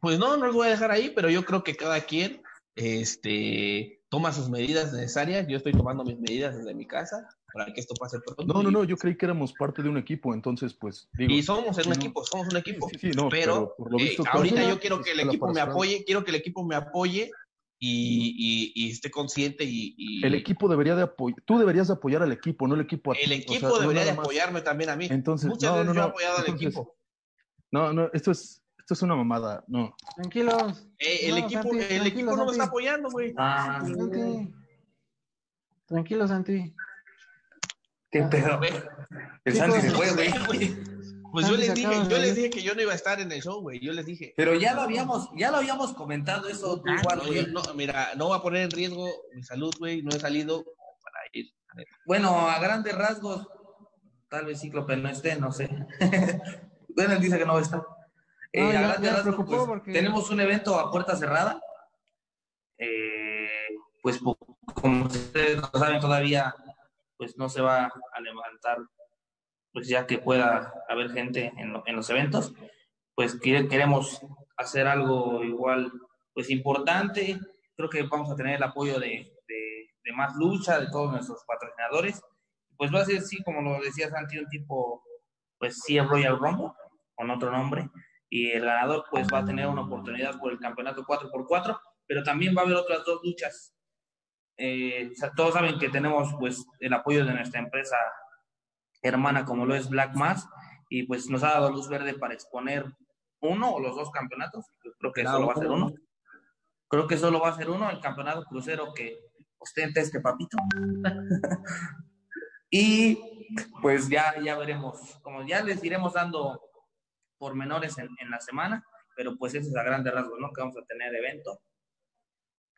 Pues no, no los voy a dejar ahí, pero yo creo que cada quien este, toma sus medidas necesarias. Yo estoy tomando mis medidas desde mi casa para que esto pase pronto. No, no, no, yo creí que éramos parte de un equipo, entonces pues digo. Y somos un equipo, somos un equipo. Sí, sí, no, pero, por lo eh, ahorita yo quiero que el equipo me apoye, quiero que el equipo me apoye y, y, esté consciente y, El equipo debería de apoyar, tú deberías de apoyar al equipo, no el equipo a El equipo debería de apoyarme también a mí. Entonces, Muchas veces no, yo he apoyado al equipo. No, no, esto es, esto es una mamada, no. Tranquilos. Eh, el No, equipo, Santi, el equipo no me está apoyando, güey. Ah, Santi. Tranquilo, Santi. qué pedo. El Santi se fue, *laughs* güey. Pues yo les dije, acaba yo les dije que yo no iba a estar en el show, güey. Yo les dije. Pero ya lo habíamos, ya lo habíamos comentado eso tú Ah, igual, no, güey. yo no, mira, no voy a poner en riesgo mi salud, güey. No he salido para ir. Bueno, a grandes rasgos, tal vez Cíclope no esté, no sé. *laughs* bueno, él dice que no va a estar. Eh, No, ya- pues, porque- tenemos un evento a puerta cerrada. Eh, pues como ustedes lo saben todavía, pues no se va a levantar, pues ya que pueda haber gente en, lo- en los eventos, pues queremos hacer algo igual, pues importante. Creo que vamos a tener el apoyo de, de, de más lucha, de todos nuestros patrocinadores. Pues va a ser, sí, como lo decía Santi, un tipo, pues sí, Royal Rumble, con otro nombre. Y el ganador, pues va a tener una oportunidad por el campeonato 4x4, pero también va a haber otras dos luchas. Eh, todos saben que tenemos, pues, el apoyo de nuestra empresa hermana, como lo es Black Mass, y pues nos ha dado luz verde para exponer uno o los dos campeonatos. Creo que Claro. solo va a ser uno. Creo que solo va a ser uno, el campeonato crucero que ostenta este papito. *laughs* y pues ya, ya veremos, como ya les iremos dando pormenores en, en la semana, pero pues eso es a grandes rasgos, ¿no? Que vamos a tener evento.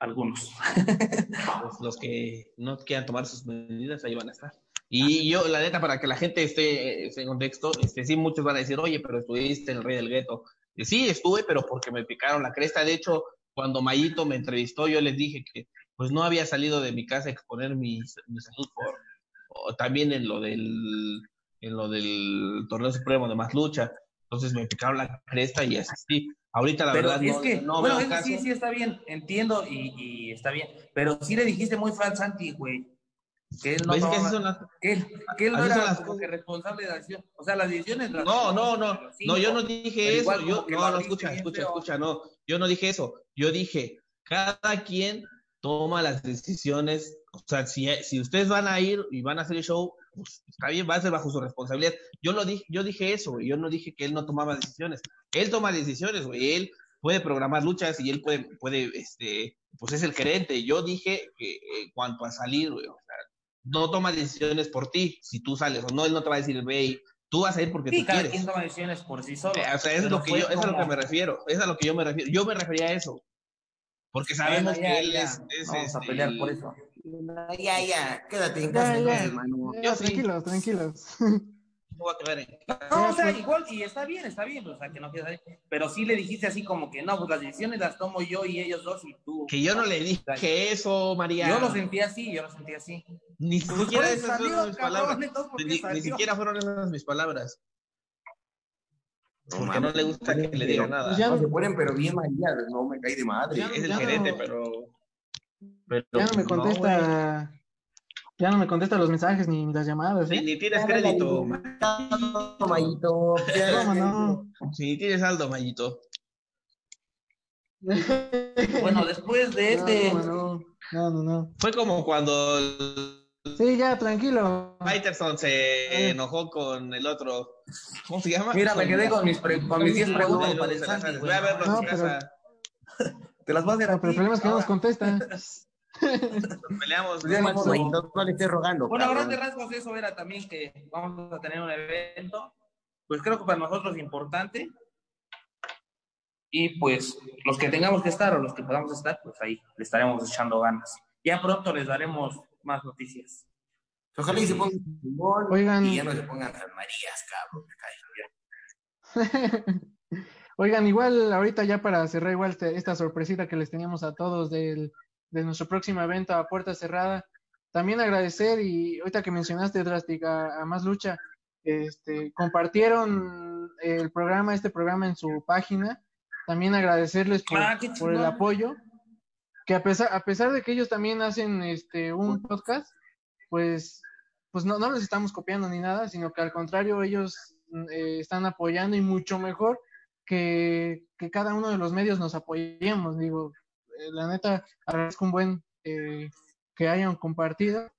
Algunos. *laughs* Pues los que no quieran tomar sus medidas, ahí van a estar. Y yo, la neta, para que la gente esté, esté en contexto, este, sí, muchos van a decir, oye, pero estuviste en el Rey del Gueto. Y sí, estuve, pero porque me picaron la cresta. De hecho, cuando Mayito me entrevistó, yo les dije que pues no había salido de mi casa a exponer mi, mi salud por, o también en lo del en lo del torneo supremo de más lucha. Entonces me picaron la cresta y asistí. Ahorita la pero verdad es no, que, no bueno, veo eso caso. sí, sí está bien, entiendo y, y está bien, pero sí le dijiste muy al Santi, güey, que él no, ¿Ves que así tomaba- son las- que él, que él no así era las como que responsable de la decisión, o sea, las decisiones las No, no, no, los no, yo no dije eso, yo, que no, no, escucha, escucha, escucha, no, yo no dije eso, yo dije, cada quien toma las decisiones. O sea, si, si ustedes van a ir y van a hacer el show, pues está bien, va a ser bajo su responsabilidad. Yo lo dije, yo dije eso, güey. Yo no dije que él no tomaba decisiones. Él toma decisiones, güey. Él puede programar luchas y él puede, puede, este, pues es el gerente. Yo dije que en cuanto a salir, güey, o sea, no toma decisiones por ti, si tú sales o no, él no te va a decir, ve, tú vas a ir porque Sí, tú cada quieres. quien toma decisiones por sí solo. Eh, o sea, es lo que yo, eso es a lo que como- me refiero, es a lo que yo me refiero. Yo me refería a eso. Porque sabemos Bueno, ya, que él ya. es, es, Vamos a este, pelear por eso. Ya, ya, quédate en casa, ya. Ya, Yo sí. tranquilos, tranquilos. no va a quedar en- No, o sea, igual, y está bien, está bien, o sea, que no queda ahí. Pero sí le dijiste así como que no, pues las decisiones las tomo yo y ellos dos y tú. Que yo no le dije eso, María. Yo lo sentí así, yo lo sentí así. Ni Pues siquiera esas salió, fueron mis cabrón, palabras. entonces, ¿por qué Ni, siquiera fueron esas mis palabras. No Porque no le gusta que le diga nada. Ya- No se ponen, pero bien María, no me caí de madre. Ya- es el gerente, no- pero, pero. Ya no me contesta. ya no me contesta los mensajes ni las llamadas. ¿eh? Ni, ni tienes crédito. No, Mayito. ¿Cómo no? Si ni tienes saldo, Mayito. Bueno, después de este. No, no, no, no, no. Fue como cuando Sí, ya, tranquilo. Peterson se enojó con el otro. ¿Cómo se llama? Mira, me quedé con mis, pre- con mis 10 preguntas Voy para el Santi, a güey. verlo en No, su pero- casa. *laughs* Te las voy a hacer No, pero el problema es que no nos Ahora. *laughs* *laughs* peleamos. Pues ya, ¿no? no, Mayito, no le estés rogando. Bueno, grandes rasgos eso era también que vamos a tener un evento, pues creo que para nosotros es importante. Y pues los que tengamos que estar o los que podamos estar, pues ahí le estaremos echando ganas. Ya pronto les daremos más noticias. Ojalá y se pongan Oigan. y ya no se pongan San Marías, cabrón. *laughs* Oigan, igual ahorita ya para cerrar igual este- esta sorpresita que les teníamos a todos del, de nuestro próximo evento a puerta cerrada, también agradecer y ahorita que mencionaste Drastic a, Más Lucha, este, compartieron el programa, este programa en su página, también agradecerles por, Ah, por el apoyo, que a pesar, a pesar de que ellos también hacen este un podcast, pues, pues no, no les estamos copiando ni nada, sino que al contrario ellos eh, están apoyando y mucho mejor que, que cada uno de los medios nos apoyemos. Digo, la neta, agradezco un buen eh, que hayan compartido.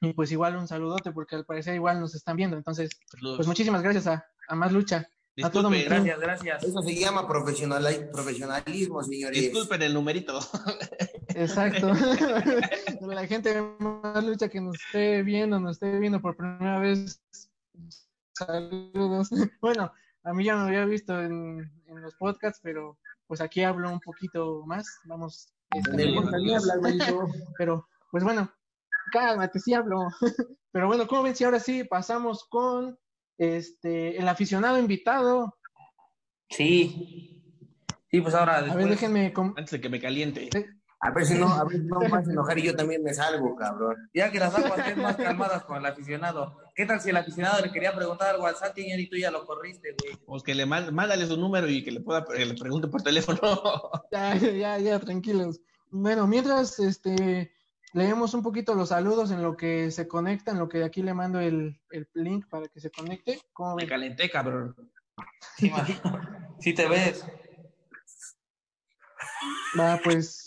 Y pues igual un saludote, porque al parecer igual nos están viendo. Entonces, pues muchísimas gracias a, a Más Lucha. A todo mi. Gracias, gracias. Eso se llama profesional, profesionalismo, señores. disculpen el numerito. Exacto. *laughs* *laughs* la gente de Más Lucha que nos esté viendo, nos esté viendo por primera vez. Saludos. *laughs* Bueno, a mí ya me había visto en, en los podcasts, pero pues aquí hablo un poquito más. Vamos. este, pero pues bueno, cálmate, sí hablo. *laughs* Pero bueno, ¿cómo ven si ahora sí pasamos con este el aficionado invitado? Sí. Sí, pues ahora A ver, después. déjenme Antes de que me caliente. A ver si no, a ver si no *laughs* me vas a enojar y yo también me salgo, cabrón. Ya que las aguas estén más calmadas con el aficionado. ¿Qué tal si el aficionado le quería preguntar algo al Santi y tú ya lo corriste, güey? Pues que le mándale su número y que le pueda que le pregunte por teléfono. *laughs* Ya, ya, ya, tranquilos. Bueno, mientras este leemos un poquito los saludos en lo que se conecta, en lo que aquí le mando el, el link para que se conecte. ¿Cómo me ven? calenté, cabrón. Sí. Sí te ves. Va, pues.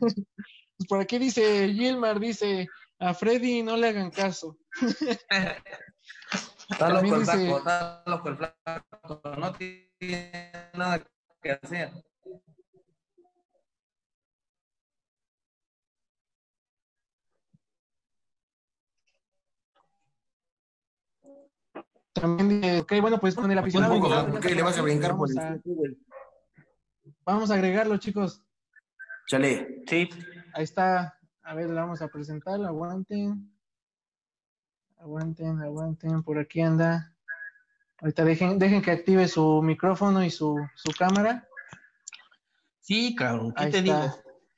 Pues por aquí dice Gilmar, dice a Freddy no le hagan caso. *laughs* Está loco También el dice- flaco, está loco el flaco. No tiene nada que hacer. También dice, ok, bueno, pues con el aficionado. Tampoco, invitado, ¿por ya qué le vas a brincar por el vamos a agregarlo, chicos. Chale. Sí. Ahí está. A ver, la vamos a presentar. Aguanten. Aguanten, aguanten. Por aquí anda. Ahorita dejen, dejen que active su micrófono y su, su cámara. Sí, cabrón, ¿qué Ahí te está.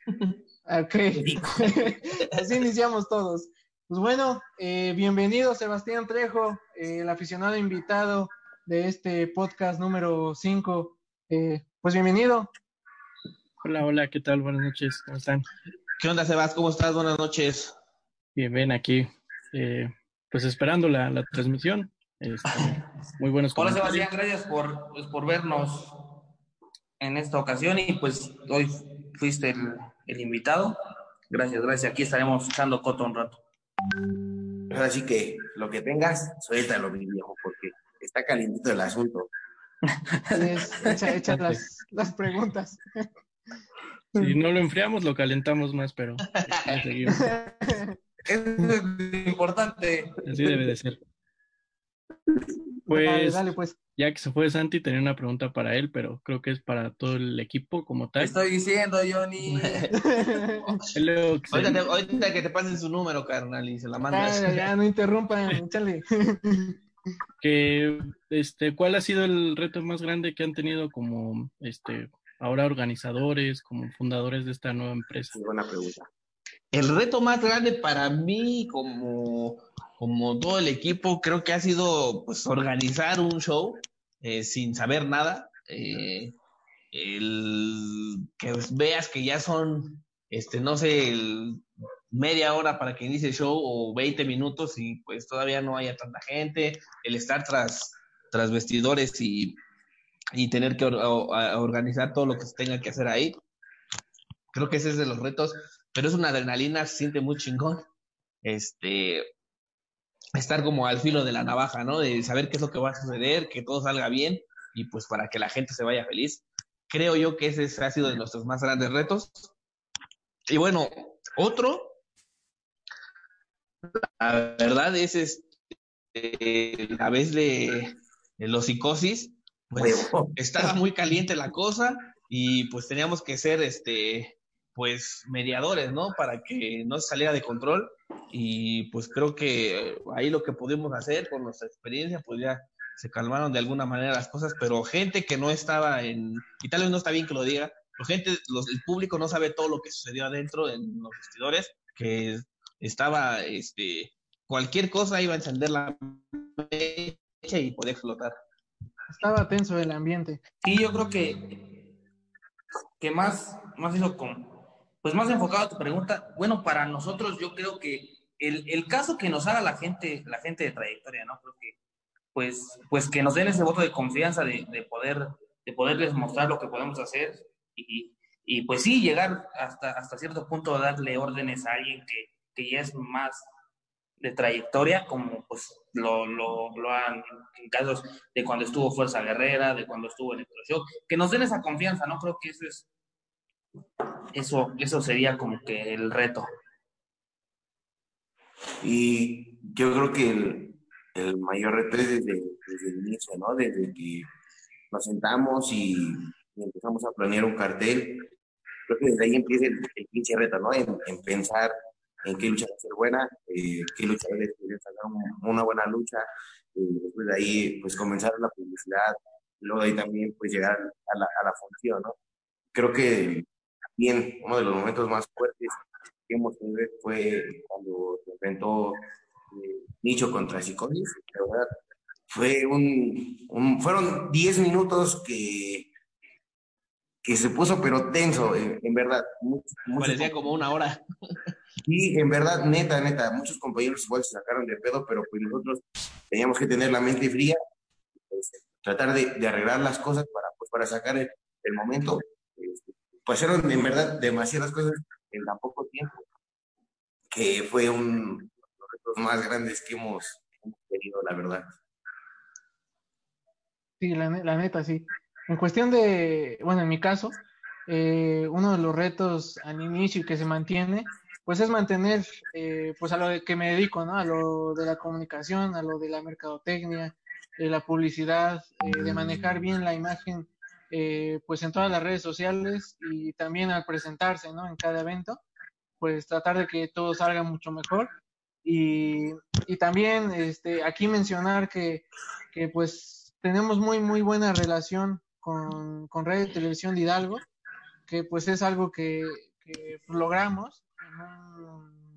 digo? *laughs* Ok. *laughs* Así iniciamos todos. Pues bueno, eh, bienvenido Sebastián Trejo, eh, el aficionado invitado de este podcast número 5. pues bienvenido. Hola, hola, ¿qué tal? Buenas noches, ¿cómo están? ¿Qué onda, Sebas? ¿Cómo estás? Buenas noches. Bien, ven aquí, eh, pues esperando la, la transmisión. Este, *laughs* muy buenos Hola. Sebastián, gracias por, pues, por vernos en esta ocasión y pues hoy fuiste el, el invitado. Gracias, gracias. Aquí estaremos echando coto un rato. Ahora sí que lo que tengas, suéltalo, mi viejo, porque está calientito el asunto. echa, echa *laughs* las, las preguntas. Si no lo enfriamos, lo calentamos más, pero seguimos. *laughs* Eso es importante. Así debe de ser. Pues, pues, ya que se fue Santi, tenía una pregunta para él, pero creo que es para todo el equipo como tal. estoy diciendo, Johnny. *laughs* *laughs* ahorita, que te pasen su número, carnal, y se la mandas. Ya, ya no interrumpan, échale. que, este, ¿cuál ha sido el reto más grande que han tenido como, este, ahora organizadores, como fundadores de esta nueva empresa? buena pregunta. El reto más grande para mí como como todo el equipo, creo que ha sido pues organizar un show eh, sin saber nada. Eh, el, que veas que ya son, este, no sé, media hora para que inicie el show o 20 minutos y pues todavía no haya tanta gente, el estar tras, tras vestidores y, y tener que organizar todo lo que se tenga que hacer ahí. Creo que ese es de los retos, pero es una adrenalina, se siente muy chingón. Este, estar como al filo de la navaja, ¿no? De saber qué es lo que va a suceder, que todo salga bien y pues para que la gente se vaya feliz. Creo yo que ese ha sido de nuestros más grandes retos. Y bueno, otro, la verdad es este, a vez de, los psicosis, pues *laughs* estaba muy caliente la cosa y pues teníamos que ser este pues mediadores, ¿no? Para que no se saliera de control y pues creo que ahí lo que pudimos hacer con nuestra experiencia, pues ya se calmaron de alguna manera las cosas, pero gente que no estaba en, y tal vez no está bien que lo diga, pero gente, los, el público no sabe todo lo que sucedió adentro en los vestidores, que estaba, este, cualquier cosa iba a encender la mecha y podía explotar. Estaba tenso el ambiente. Y yo creo que, que más, más eso pues más enfocado a tu pregunta, bueno, para nosotros yo creo que el, el, caso que nos haga la gente, la gente de trayectoria, ¿no? Creo que, pues, pues que nos den ese voto de confianza de, de poder, de poderles mostrar lo que podemos hacer y, y, pues sí, llegar hasta, hasta cierto punto a darle órdenes a alguien que, que ya es más de trayectoria, como pues lo, lo, lo han en casos de cuando estuvo Fuerza Guerrera, de cuando estuvo Electroshock, que nos den esa confianza, ¿no? Creo que eso es, eso, eso sería como que el reto. Y yo creo que el, el mayor reto es desde, desde, el inicio, ¿no? Desde que nos sentamos y, empezamos a planear un cartel. Creo que desde ahí empieza el, el pinche reto, ¿no? En, en, pensar en qué lucha va a ser buena, eh, qué luchadores pueden sacar una buena lucha. Y después de ahí, pues comenzar la publicidad. Y luego de ahí también, pues llegar a la, a la función, ¿no? Creo que también uno de los momentos más fuertes que hemos tenido fue cuando se enfrentó eh, Nicho contra Psicosis. La verdad, fue un, fueron 10 minutos que, que se puso pero tenso, en, verdad. Parecía como una hora. Y en verdad, neta, neta, muchos compañeros igual se sacaron de pedo, pero pues nosotros teníamos que tener la mente fría, pues, tratar de, de, arreglar las cosas para, pues, para sacar el, el momento. Este, pasaron en verdad demasiadas cosas en tan poco tiempo, que fue un de los retos más grandes que hemos, tenido, la verdad. Sí, la, la, neta, sí. En cuestión de, bueno, en mi caso, eh, uno de los retos al inicio que se mantiene, pues es mantener, eh, pues a lo que me dedico, ¿no? A lo de la comunicación, a lo de la mercadotecnia, de la publicidad, eh, de manejar bien la imagen eh, pues en todas las redes sociales y también al presentarse, ¿no? En cada evento, pues tratar de que todo salga mucho mejor. Y, y también este, aquí mencionar que, que, pues tenemos muy, muy buena relación con, con Radio Televisión de Hidalgo, que pues es algo que, que logramos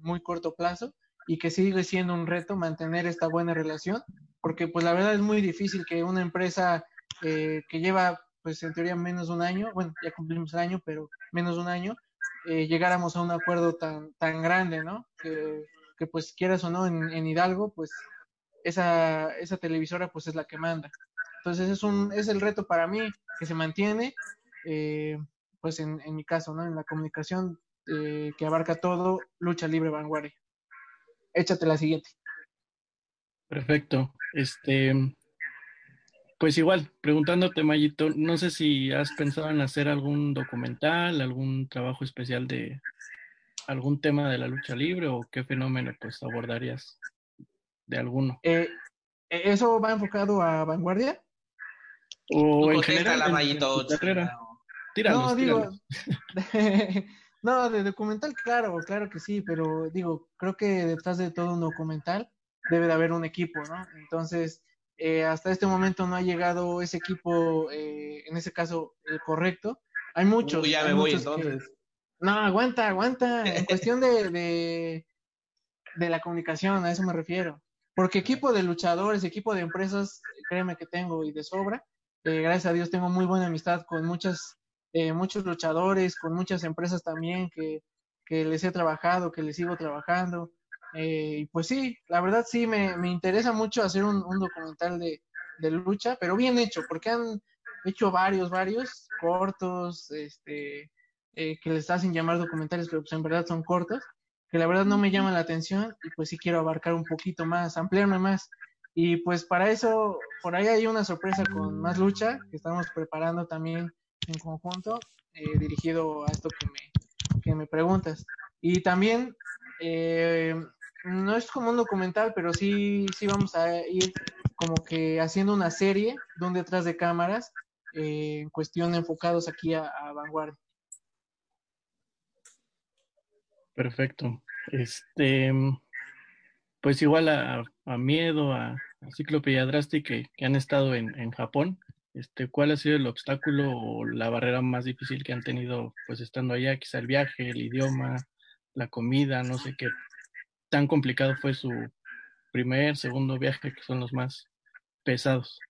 muy corto plazo y que sigue siendo un reto mantener esta buena relación, porque pues la verdad es muy difícil que una empresa eh, que lleva pues en teoría menos de un año, bueno, ya cumplimos el año, pero menos de un año, eh, llegáramos a un acuerdo tan, tan grande, ¿no? Que, que pues quieras o no, en, en, Hidalgo, pues esa, esa televisora pues es la que manda. Entonces es, un, es el reto para mí que se mantiene, eh, pues en, en, mi caso, ¿no? En la comunicación eh, que abarca todo lucha libre vanguardia. Échate la siguiente. Perfecto. Este, pues igual, preguntándote, Mayito, no sé si has pensado en hacer algún documental, algún trabajo especial de algún tema de la lucha libre o qué fenómeno pues abordarías de alguno. Eh, ¿Eso va enfocado a vanguardia? O en general. contéstala, en- en tu carrera. Tíralos, no, digo. *laughs* *laughs* no, de documental, claro, claro que sí, pero digo, creo que detrás de todo un documental debe de haber un equipo, ¿no? Entonces, eh, hasta este momento no ha llegado ese equipo, eh, en ese caso, el correcto. Hay muchos. Uy, ya hay me voy muchos que- entonces. No, aguanta, aguanta. En *laughs* cuestión de, de, de la comunicación, a eso me refiero. Porque equipo de luchadores, equipo de empresas, créeme que tengo y de sobra. Eh, gracias a Dios tengo muy buena amistad con muchas, eh, muchos luchadores, con muchas empresas también que, que les he trabajado, que les sigo trabajando. Eh, y pues sí, la verdad sí, me, me interesa mucho hacer un, un documental de, de lucha, pero bien hecho, porque han hecho varios, varios, cortos, este, eh, que les hacen llamar documentales, pero pues en verdad son cortos, que la verdad no me llaman la atención y pues sí quiero abarcar un poquito más, ampliarme más. Y pues para eso, por ahí hay una sorpresa con más lucha que estamos preparando también en conjunto, eh, dirigido a esto que me, que me preguntas. Y también, eh, no es como un documental, pero sí, sí vamos a ir como que haciendo una serie de un detrás de cámaras eh, en cuestión enfocados aquí a, a vanguardia. Perfecto. Este, pues igual a, Miedo, a, a Cíclope y a Drasti que, que han estado en, en Japón, este, ¿cuál ha sido el obstáculo o la barrera más difícil que han tenido pues estando allá? Quizá el viaje, el idioma, la comida, no sé qué tan complicado fue su primer, segundo viaje, que son los más pesados.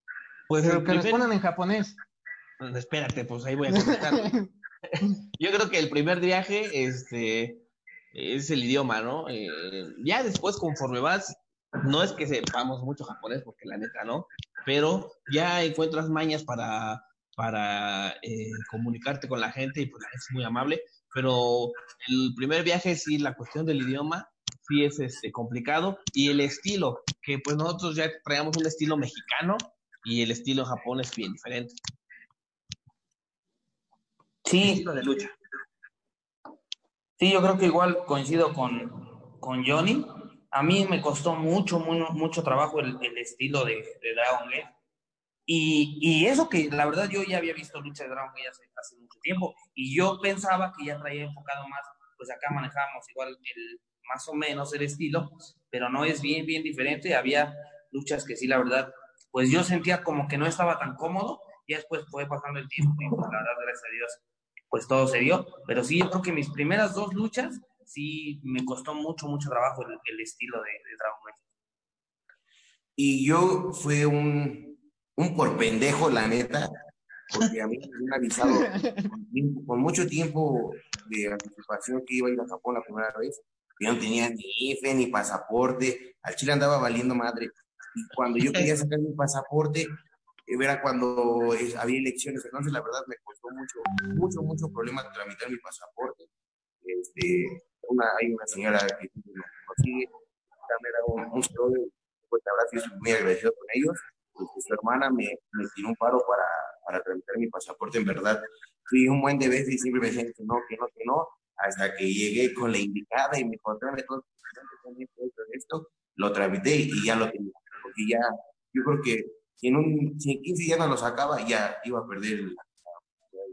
Pues Pero que primer- respondan en japonés. Espérate, pues ahí voy a contestar. *laughs* Yo creo que el primer viaje este, es el idioma, ¿no? Eh, ya después, conforme vas, no es que sepamos mucho japonés, porque la neta no, pero ya encuentras mañas para, para eh, comunicarte con la gente y pues la gente es muy amable. Pero el primer viaje, sí, la cuestión del idioma, sí es este, complicado. Y el estilo, que pues nosotros ya traíamos un estilo mexicano y el estilo Japón es bien diferente. Sí, Estilo de lucha. Sí, yo creo que igual coincido con, con Johnny. A mí me costó mucho, mucho, mucho trabajo el, el estilo de, de Dragon Gate. Y, y eso que la verdad yo ya había visto lucha de Dragon Gate hace, hace mucho tiempo. Y yo pensaba que ya traía enfocado más, pues acá manejamos igual el, más o menos el estilo, pero no es bien, bien diferente. Había luchas que sí, la verdad, pues yo sentía como que no estaba tan cómodo. Y después fue pasando el tiempo y pues, la verdad, gracias a Dios, pues todo se dio. Pero sí, yo creo que mis primeras dos luchas, sí me costó mucho, mucho trabajo el, estilo de, de Dragon Ball. Y yo fue un, un por pendejo, la neta, porque a mí me habían avisado con, mucho tiempo de anticipación que iba a ir a Japón la primera vez. Yo no tenía ni IFE ni pasaporte, al Chile andaba valiendo madre. Y cuando yo quería sacar mi pasaporte, era cuando había elecciones. Entonces, la verdad, me costó mucho, mucho, mucho problema tramitar mi pasaporte. Este, una, hay una señora que consigue, un, un sí estoy muy agradecido con ellos. Porque su hermana me, me tiró un paro para, para tramitar mi pasaporte, en verdad. Fui un buen de veces y siempre me decían que no, que no, que no, hasta que llegué con la indicada y me encontré todo esto, lo tramité y ya lo tenía. Porque ya, yo creo que si en, un, si en 15 días no lo sacaba, ya iba a perder la-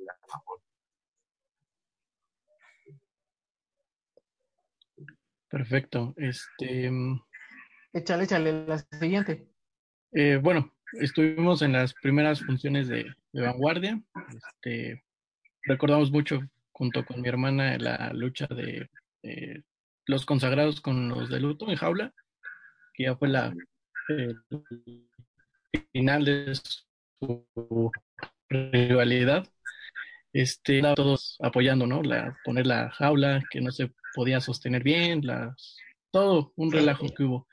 la Japón. Perfecto. Este, mm, Échale, échale la siguiente. eh, bueno, estuvimos en las primeras funciones de, de Vanguardia. Este, recordamos mucho junto con mi hermana la lucha de eh, los consagrados con los de luto en jaula, que ya fue la eh, final de su rivalidad. Este, todos apoyando, ¿no? La, poner la jaula que no se podía sostener bien, las, todo un relajo que hubo.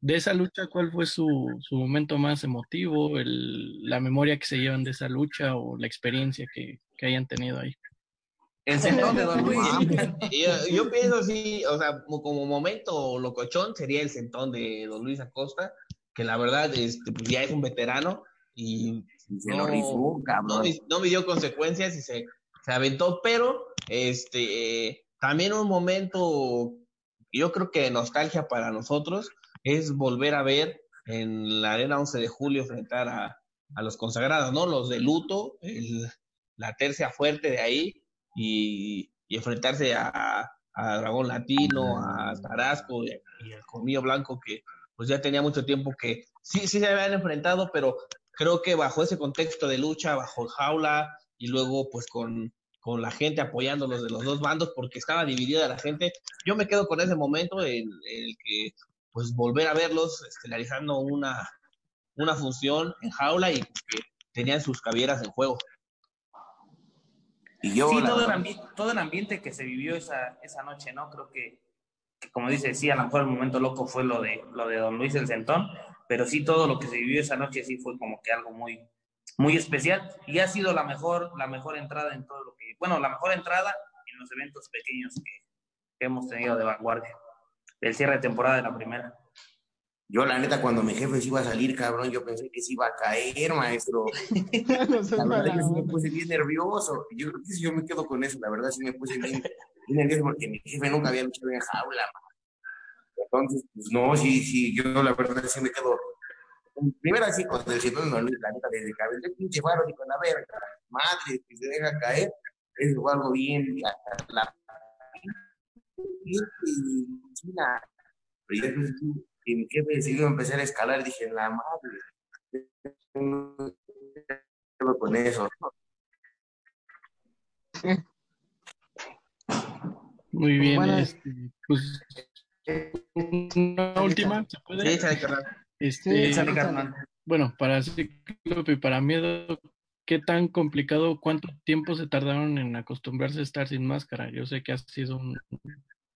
De esa lucha, ¿cuál fue su, su momento más emotivo? El, la memoria que se llevan de esa lucha o la experiencia que, que hayan tenido ahí. El sentón de Don Luis. yo, yo pienso sí, o sea, como, momento locochón sería el sentón de Don Luis Acosta, que la verdad este, pues ya es un veterano y Se no, lo rifó, no, cabrón. me- no me dio consecuencias y se, se aventó, pero este eh, también un momento, yo creo que de nostalgia para nosotros es volver a ver en la arena 11 de julio enfrentar a, a los consagrados, ¿no? Los de luto, el- la tercia fuerte de ahí y, y enfrentarse a, a Dragón Latino, a Tarasco y, y al Colmillo Blanco que pues ya tenía mucho tiempo que sí, sí se habían enfrentado, pero creo que bajo ese contexto de lucha, bajo jaula y luego pues con, con la gente apoyándolos de los dos bandos porque estaba dividida la gente, yo me quedo con ese momento en, en el que pues volver a verlos estelarizando una, una función en jaula y que tenían sus cabieras en juego. Y yo, sí, todo el, verdad, ambi- todo el ambiente que se vivió esa, esa noche, ¿no? Creo que, que, como dice, sí, a lo mejor el momento loco fue lo de, lo de Don Luis el Centón, pero sí todo lo que se vivió esa noche sí fue como que algo muy, muy especial y ha sido la mejor, la mejor entrada en todo lo que, bueno, la mejor entrada en los eventos pequeños que, que hemos tenido de vanguardia, del cierre de temporada de la primera. yo la neta, cuando mi jefe se iba a salir, cabrón, yo pensé que se iba a caer, maestro. *laughs* No La verdad, yo sí me puse bien nervioso. Yo creo que sí, yo me quedo con eso. La verdad, sí me puse bien, bien nervioso porque mi jefe nunca había luchado en jaula. man. Entonces, pues no, sí, sí, yo la verdad sí me quedo. Primero así, con el cinturón de Luis, la neta, desde el pinche faro y con la verga, madre, que se deja caer, es algo bien, hasta la china. Pero ya que mi jefe decidió empezar a escalar, dije, la madre, con eso. Muy bien, Bueno. este, pues una última, ¿se puede? Sí, carnal. Este, Sí, bueno, para Cíclope y para Miedo, ¿qué tan complicado, cuánto tiempo se tardaron en acostumbrarse a estar sin máscara? Yo sé que ha sido un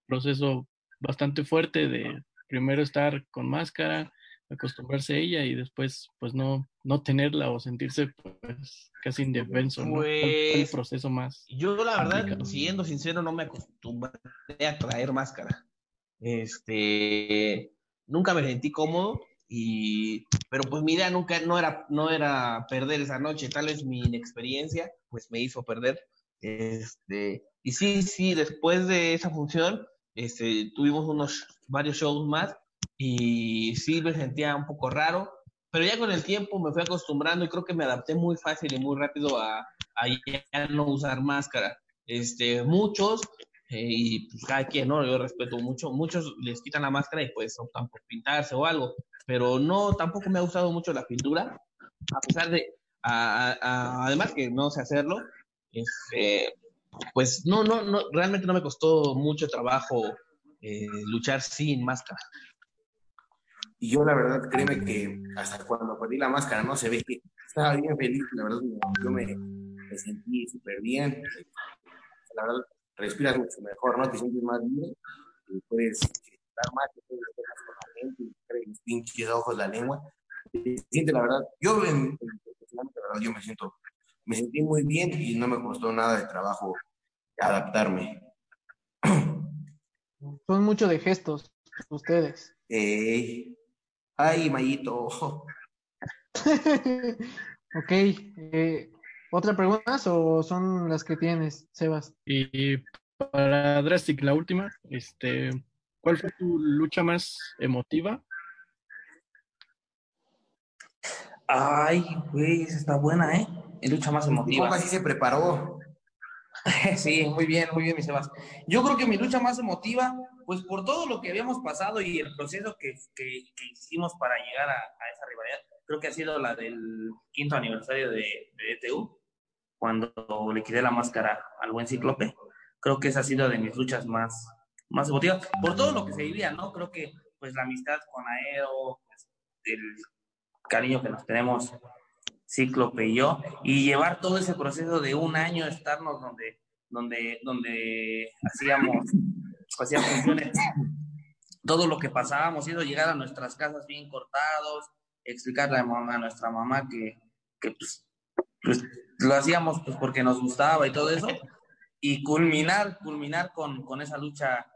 proceso bastante fuerte de primero estar con máscara, acostumbrarse a ella y después pues no, no tenerla o sentirse pues casi indefenso, ¿no? ¿Cuál fue el Pues, proceso más? Yo, la verdad, Complicado. siendo sincero, no me acostumbré a traer máscara. Este, nunca me sentí cómodo y, pero pues mi idea nunca, no era, no era perder esa noche. Tal vez mi inexperiencia, pues me hizo perder. Este, y sí, sí, después de esa función, este, tuvimos unos, varios shows más y sí me sentía un poco raro, pero ya con el tiempo me fui acostumbrando y creo que me adapté muy fácil y muy rápido a, a ya no usar máscara. Este, muchos, eh, y pues cada quien, ¿no? Yo respeto mucho, muchos les quitan la máscara y pues optan por pintarse o algo, pero no, tampoco me ha gustado mucho la pintura, a pesar de, a- además que no sé hacerlo, este, pues no, no, no, realmente no me costó mucho trabajo eh, luchar sin máscara. Y yo, la verdad, créeme que hasta cuando perdí la máscara, no se ve que estaba bien feliz. La verdad, yo me, me sentí súper bien. La verdad, respiras mucho mejor, ¿no? Te sientes más libre y puedes estar más, te puedes estar más con la traes los pinches ojos, la lengua. Se siente, la verdad, yo, en, en- personalmente, la verdad, yo me siento, me sentí muy bien y no me costó nada de trabajo adaptarme. *clears throat* Son mucho de gestos, ustedes. Eh, ay, Mayito. *laughs* ok. eh, ¿Otra pregunta más o son las que tienes, Sebas? Y para Drastic, la última, este, ¿cuál fue tu lucha más emotiva? Ay, güey, esa está buena, ¿eh? En lucha más Mi emotiva. compa sí se preparó. *laughs* Sí, muy bien, muy bien, mi Sebas. Yo creo que mi lucha más emotiva, pues por todo lo que habíamos pasado y el proceso que, que- que hicimos para llegar a, a esa rivalidad, creo que ha sido la del quinto aniversario de, de ETU, cuando le quité la máscara al buen cíclope. Creo que esa ha sido de mis luchas más, más emotivas, por todo lo que se vivía, ¿no? Creo que pues la amistad con Aero, pues, el cariño que nos tenemos Cíclope y yo, y llevar todo ese proceso de un año, estarnos donde, donde, donde hacíamos, hacíamos funciones, todo lo que pasábamos, ido llegar a nuestras casas bien cortados, explicarle a, mamá, a nuestra mamá que, que pues, pues, lo hacíamos pues porque nos gustaba y todo eso. y culminar, culminar con, con esa lucha,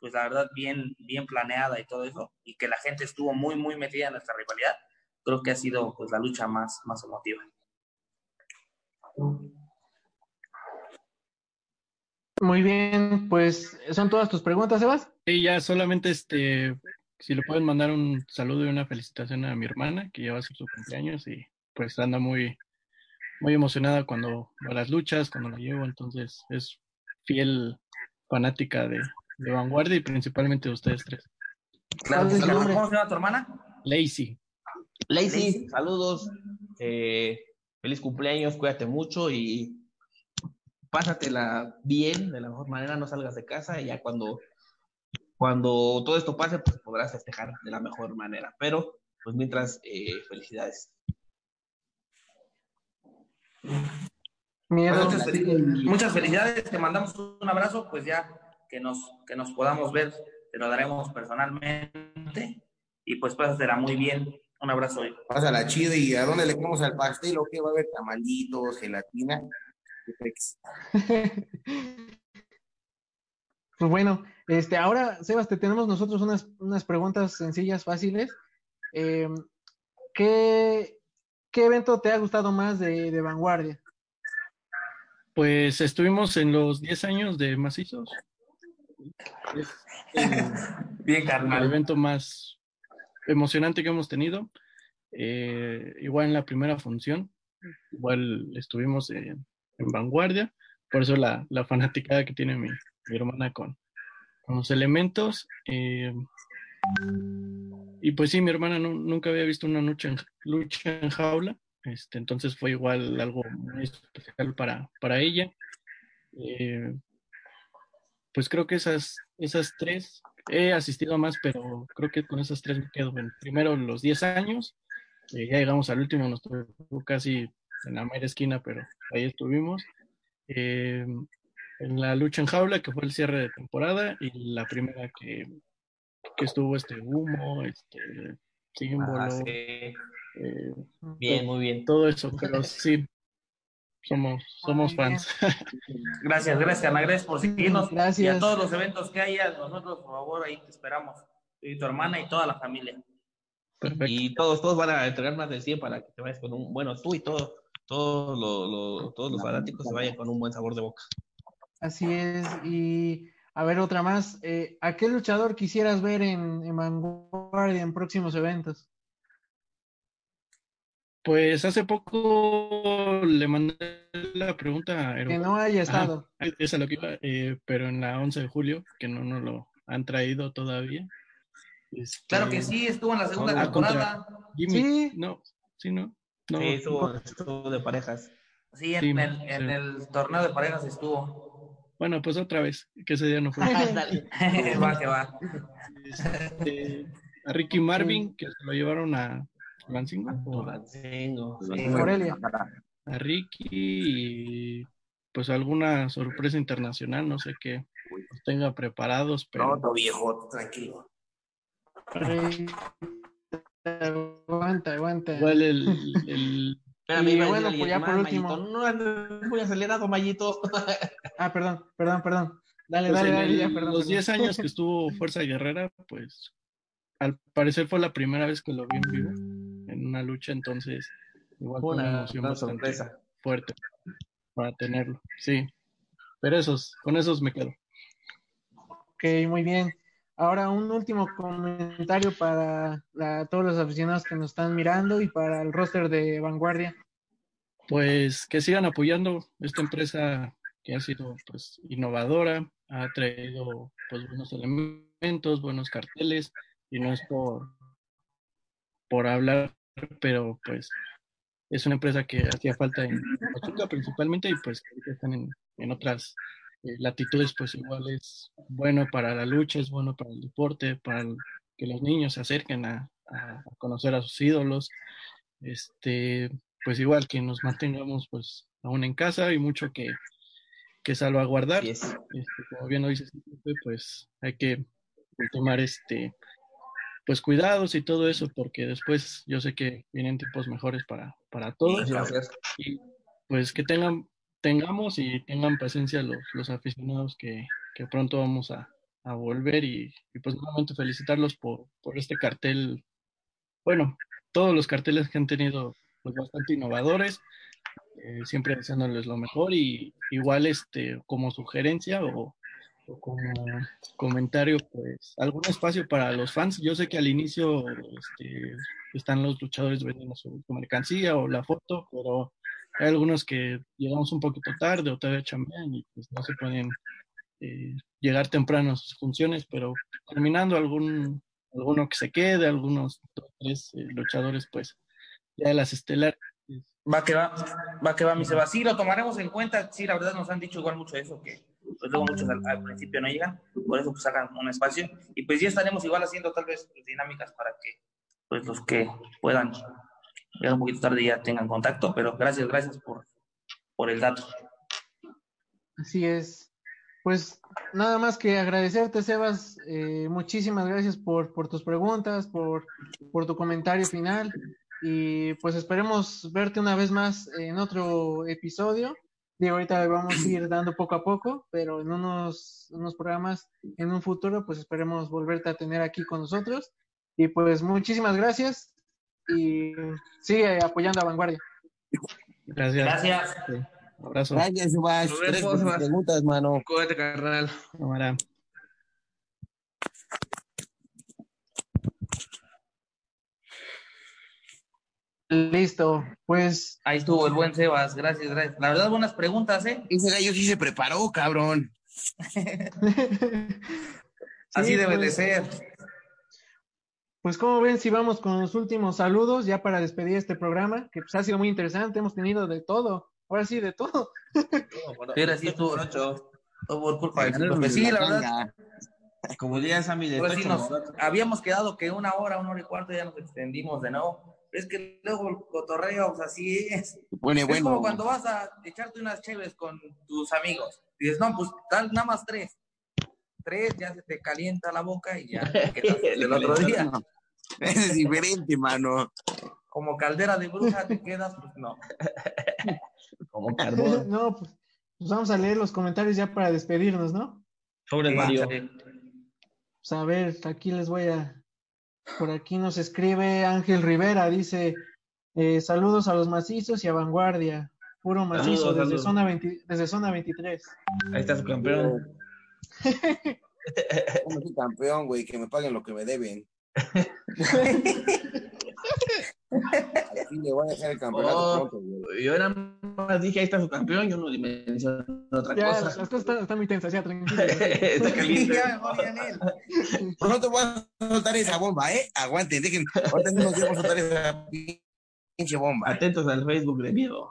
pues la verdad, bien, bien planeada y todo eso, y que la gente estuvo muy, muy metida en nuestra rivalidad, creo que ha sido pues la lucha más, más emotiva. Muy bien, pues son todas tus preguntas, Sebas. Sí, ya solamente este, si le pueden mandar un saludo y una felicitación a mi hermana, que ya va a ser su cumpleaños y pues anda muy, muy emocionada cuando va a las luchas, cuando la llevo, entonces es fiel fanática de, de Vanguardia y principalmente de ustedes tres. Claro, ¿Cuál es su ¿cómo se llama tu hermana? Lacey. Lacey, saludos. eh, feliz cumpleaños, cuídate mucho y pásatela bien, de la mejor manera, no salgas de casa y ya cuando, cuando todo esto pase, pues podrás festejar de la mejor manera. Pero, pues mientras, eh, felicidades. Miedo. Muchas, fel- muchas felicidades, te mandamos un abrazo, pues ya que nos, que nos podamos ver, te lo daremos personalmente y pues pásatela muy bien. Un abrazo. Pásala chido y ¿a dónde le comemos al pastel o qué? ¿Va a haber tamalitos, gelatina? *laughs* Pues bueno, este, ahora, Sebas, te tenemos nosotros unas, unas preguntas sencillas, fáciles. Eh, ¿qué, qué evento te ha gustado más de, de Vanguardia? Pues estuvimos en los 10 años de Macizos. Es *laughs* el, Bien, el carnal. evento más emocionante que hemos tenido. Eh, igual en la primera función, igual estuvimos en, en Vanguardia, por eso la, la fanaticada que tiene mi, mi hermana con, con los elementos. eh, y pues sí, mi hermana nu- nunca había visto una lucha en, lucha en jaula, este, entonces fue igual algo muy especial para, para ella. Eh, pues creo que esas, esas tres, he asistido a más, pero creo que con esas tres me quedo. Bueno, primero los 10 años, eh, ya llegamos al último, nos tocó casi en la mera esquina, pero ahí estuvimos. Eh, en la lucha en jaula, que fue el cierre de temporada, y la primera que, que estuvo este humo, este símbolo, Ah, sí. eh, Bien, muy bien. todo eso, pero sí, somos, somos fans. *laughs* Gracias, gracias, Ana, gracias por seguirnos. Gracias. Y a todos los eventos que haya, nosotros, por favor, ahí te esperamos. Y tu hermana y toda la familia. Perfecto. Y todos, todos van a entregar más de 100 para que te vayas con un, bueno, tú y todo, todos lo- lo- todos los fanáticos se vayan con un buen sabor de boca. Así es. Y a ver, otra más. Eh, ¿A qué luchador quisieras ver en, en Vanguardia en próximos eventos? Pues hace poco le mandé la pregunta a Que no haya Ajá, estado. esa es lo que iba, eh, pero en la 11 de julio, que no nos lo han traído todavía. Este, Claro que sí, estuvo en la segunda Ah, temporada. Jimmy, Sí. no, sí, no, no, Sí, estuvo, estuvo de parejas. Sí, en, Sí, el, en sí. el torneo de parejas estuvo. Bueno, pues otra vez, que ese día no fue. Dale. *laughs* va que va. Este, a Ricky Marvin, que se lo llevaron a Lancingo, o Tulancingo. Sí, Morelia. a Ricky y pues alguna sorpresa internacional, no sé qué los tenga preparados, pero No, todo viejo, tranquilo. Aguanta, aguanta. igual el, el Espérame, Y bueno, pues ya por último. Mayito. No muy acelerado, Mayito. Ah, perdón, perdón, perdón. Dale, Pues dale, dale, el- ya, perdón. los perdón. 10 años que *laughs* estuvo Fuerza Guerrera, pues al parecer fue la primera vez que lo vi en vivo en una lucha, entonces igual fue una, Una emoción bastante sorpresa. fuerte para tenerlo. Sí, pero esos, con esos me quedo. Ok, muy bien. Ahora un último comentario para todos los aficionados que nos están mirando y para el roster de Vanguardia. Pues que sigan apoyando esta empresa que ha sido pues innovadora, ha traído pues buenos elementos, buenos carteles y no es por por hablar, pero pues es una empresa que hacía falta en Pachuca principalmente y pues que están en, en otras eh, latitudes pues igual es bueno para la lucha, es bueno para el deporte, para el- que los niños se acerquen a, a- conocer a sus ídolos, este pues igual que nos mantengamos pues aún en casa, hay mucho que, que salvaguardar, Así es. este, como bien lo dices, pues hay que tomar este pues cuidados y todo eso porque después yo sé que vienen tiempos mejores para, para todos Gracias. y pues que tengan tengamos y tengan presencia los, los aficionados que, que pronto vamos a, a volver y, pues nuevamente felicitarlos por, por este cartel. Bueno, todos los carteles que han tenido pues bastante innovadores, eh, siempre deseándoles lo mejor y igual este como sugerencia o, o, como comentario pues algún espacio para los fans. Yo sé que al inicio este, están los luchadores vendiendo su, su mercancía o la foto, pero hay algunos que llegamos un poquito tarde o todavía chambean y pues no se pueden eh, llegar temprano a sus funciones, pero terminando algún alguno que se quede, algunos dos, tres eh, luchadores, pues ya de las estelares. Va que va, va que va, mi Seba. Sí, lo tomaremos en cuenta. Sí, la verdad nos han dicho igual mucho eso, que pues luego muchos al, al principio no llegan, por eso pues hagan un espacio. Y pues ya estaremos igual haciendo tal vez pues, dinámicas para que pues los que puedan llegar un poquito tarde ya tengan contacto, pero gracias, gracias por, por el dato. Así es. Pues nada más que agradecerte, Sebas. Eh, muchísimas gracias por, por tus preguntas, por, por tu comentario final. Y pues esperemos verte una vez más en otro episodio. Digo, ahorita vamos a ir dando poco a poco, pero en unos, unos programas en un futuro, pues esperemos volverte a tener aquí con nosotros. Y pues muchísimas gracias y sigue apoyando a Vanguardia. Gracias. Gracias. Sí. Abrazo. Gracias, Sebas. Nos Gracias vemos, por tus Sebas. preguntas, mano. Cuídate, carnal. Cámara. Listo, pues Ahí estuvo el buen Sebas. Gracias, gracias. La verdad, buenas preguntas, ¿eh? Ese gallo sí se preparó, cabrón. *laughs* Así Sí, debe de pues, ser. Pues como ven, si vamos con los últimos saludos ya para despedir este programa, que pues ha sido muy interesante, hemos tenido de todo, ahora sí, de todo. Pero sí estuvo, todo por culpa del ciclo. Sí, la verdad. Como diría Sammy de sí nos habíamos quedado que una hora, una hora y cuarto ya nos extendimos de nuevo. Es que luego el cotorreo, pues así es. Pone Es bueno. como cuando vas a echarte unas chéves con tus amigos. Y dices, no, pues tal, nada más tres. Tres, ya se te calienta la boca y ya te quedas *laughs* el otro día. Ese es diferente, mano. Como caldera de bruja te quedas, pues no. *laughs* Como carbón. *laughs* no, pues, pues vamos a leer los comentarios ya para despedirnos, ¿no? Sobre Mario. Pues a ver, aquí les voy a... Por aquí nos escribe Ángel Rivera, dice, eh, saludos a los macizos y a Vanguardia, puro macizo Saludos, desde, saludos. Zona 20 desde zona 23. Ahí está su campeón. *laughs* Como soy campeón, güey, que me paguen lo que me deben. Le voy a dejar el campeonato Oh. pronto, güey. Yo nada más dije, ahí está su campeón, yo no mencioné otra Ya, las cosa. cosas están, están muy tensas, ya, tranquilo. *laughs* está caliente. Ya, él. Pronto voy a soltar esa bomba, ¿eh? Aguanten, dejen. Ahorita mismo quiero soltar esa pinche bomba. Atentos al Facebook de miedo.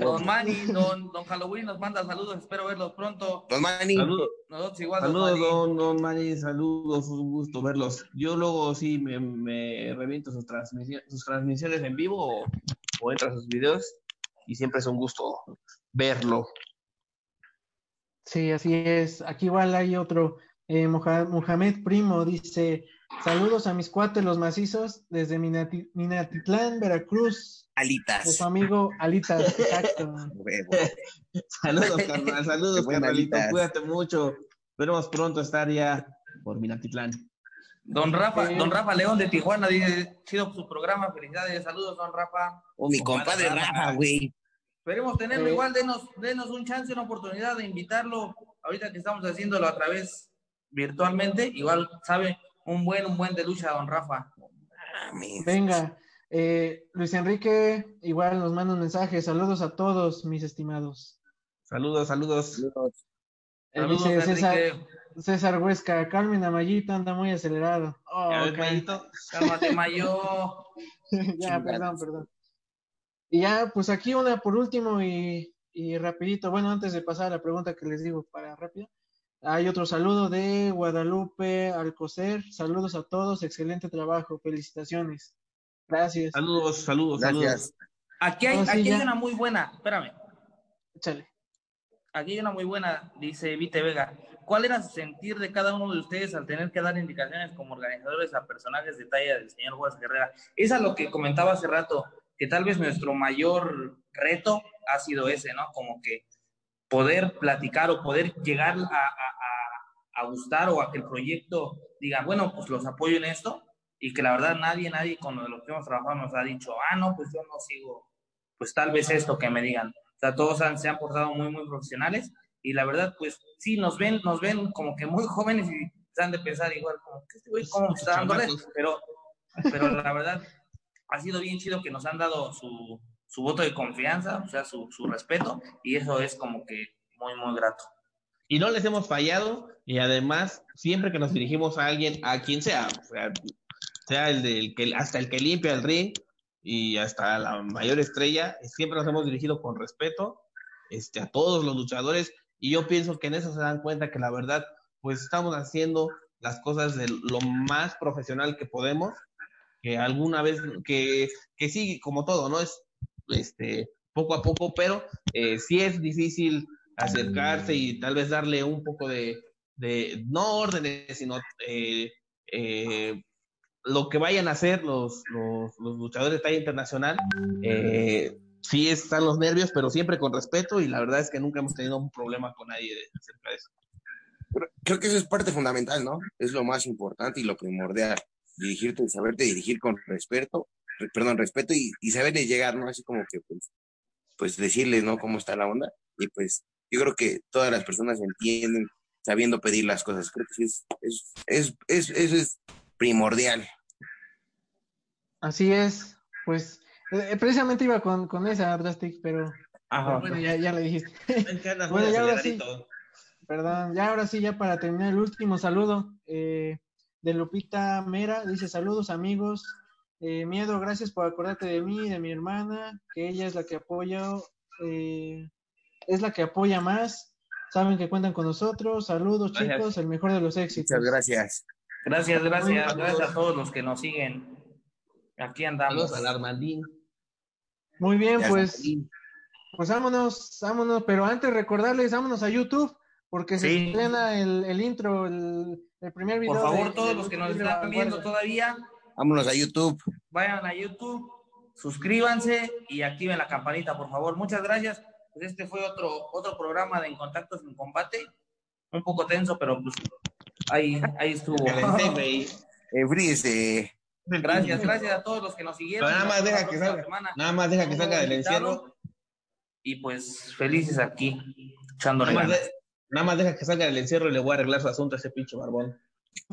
Don Manny, don, don Halloween nos manda saludos, espero verlos pronto. Don Manny, Saludos, Nosotros igual. don saludos, Manny. don, don Manny, saludos, un gusto verlos. Yo luego sí me, me reviento sus, transmisi- sus transmisiones en vivo o, o entro a sus videos y siempre es un gusto verlo. Sí, así es. Aquí igual hay otro. Eh, Moja- Mohamed Primo dice: Saludos a mis cuates, los macizos, desde Minati- Minatitlán, Veracruz, de alitas. su amigo Alitas. *laughs* Exacto. Saludos, carnal, saludos, *laughs* carnalito, cuídate mucho. Esperemos pronto estar ya por Minatitlán. Don Rafa, Eh. don Rafa León de Tijuana dice, chido su programa, felicidades, saludos, don Rafa. O mi compadre Rafa, güey. Esperemos tenerlo Eh. igual, denos, denos un chance, una oportunidad de invitarlo, ahorita que estamos haciéndolo a través virtualmente, igual sabe un buen, un buen de lucha, don Rafa. Mames. Venga, eh, Luis Enrique igual nos manda un mensaje. Saludos a todos, mis estimados. Saludos, saludos. Saludos. Eh, Saludos, dice César. César Huesca, Carmen Amayito anda muy acelerado. Oh, Ya ves, ok. Mayito. Cálmate, Mayo. *laughs* ya, perdón, perdón. Y ya, pues aquí una por último y, y rapidito. Bueno, antes de pasar a la pregunta que les digo para rápido. Hay otro saludo de Guadalupe Alcocer. Saludos a todos, excelente trabajo, felicitaciones. Gracias. Saludos, saludos, Gracias. Aquí hay, Oh, sí, aquí hay una muy buena, espérame, Échale. aquí hay una muy buena, dice Vite Vega. ¿Cuál era su sentir de cada uno de ustedes al tener que dar indicaciones como organizadores a personajes de talla del señor Juárez Guerrera? Es a lo que comentaba hace rato. que tal vez nuestro mayor reto ha sido ese, ¿no? Como que poder platicar o poder llegar a, a, a, gustar o a que el proyecto diga, bueno, pues los apoyo en esto y que la verdad nadie, nadie con los que hemos trabajado nos ha dicho, ah, no, pues yo no sigo, pues tal vez esto que me digan. O sea, todos han, se han portado muy, muy profesionales y la verdad, pues sí, nos ven, nos ven como que muy jóvenes y se han de pensar igual, como, ¿qué este güey cómo está dándole? Pero, pero la verdad, ha sido bien chido que nos han dado su, su voto de confianza, o sea, su, su respeto, y eso es como que muy, muy grato. Y no les hemos fallado, y además, siempre que nos dirigimos a alguien, a quien sea, o sea, sea el del que hasta el que limpia el ring y hasta la mayor estrella, siempre nos hemos dirigido con respeto este, a todos los luchadores y yo pienso que en eso se dan cuenta que la verdad, pues estamos haciendo las cosas de lo más profesional que podemos, que alguna vez, que, que sí, como todo, ¿no? Es este, poco a poco, pero eh, sí es difícil acercarse y tal vez darle un poco de, de no órdenes, sino eh, eh, lo que vayan a hacer los, los, luchadores de talla internacional, eh, sí están los nervios, pero siempre con respeto y la verdad es que nunca hemos tenido un problema con nadie acerca de eso. Creo que eso es parte fundamental, ¿no? Es lo más importante y lo primordial. Dirigirte y saberte dirigir con respeto, perdón, respeto y, y saberle llegar, ¿no? Así como que, pues, pues decirles, ¿no? Cómo está la onda. Y pues yo creo que todas las personas entienden sabiendo pedir las cosas. Creo que es, es, es, es, eso es primordial. Así es, pues eh, precisamente iba con, con esa Drastic, pero, Ajá. pero bueno, ya, ya le dijiste. *laughs* bueno, ya ahora sí, perdón, ya ahora sí, ya para terminar el último saludo eh, de Lupita Mera, dice saludos amigos, eh, miedo, gracias por acordarte de mí y de mi hermana, que ella es la que apoya, eh, es la que apoya más, saben que cuentan con nosotros, saludos Gracias. chicos, el mejor de los éxitos. Muchas gracias. Gracias, gracias, Saludos. gracias a todos los que nos siguen. Aquí andamos. Saludos al Armandín. Muy bien, Ya pues, pues vámonos, vámonos, pero antes recordarles, vámonos a YouTube, porque se estrena el, el intro, el, el primer video. Por favor, de- todos de los que nos están viendo todavía, Vámonos a YouTube. vayan a YouTube, suscríbanse y activen la campanita, por favor. Muchas gracias. Pues este fue otro, otro programa de En Contactos en Combate. Un poco tenso, pero pues ahí, ahí estuvo. *laughs* Este, Gracias, gracias a todos los que nos siguieron. Pero nada más deja que salga. semana. Nada más deja que salga del encierro. Y pues felices aquí, echándole Nada más, de- nada más deja que salga del encierro y le voy a arreglar su asunto a ese pinche barbón. *laughs*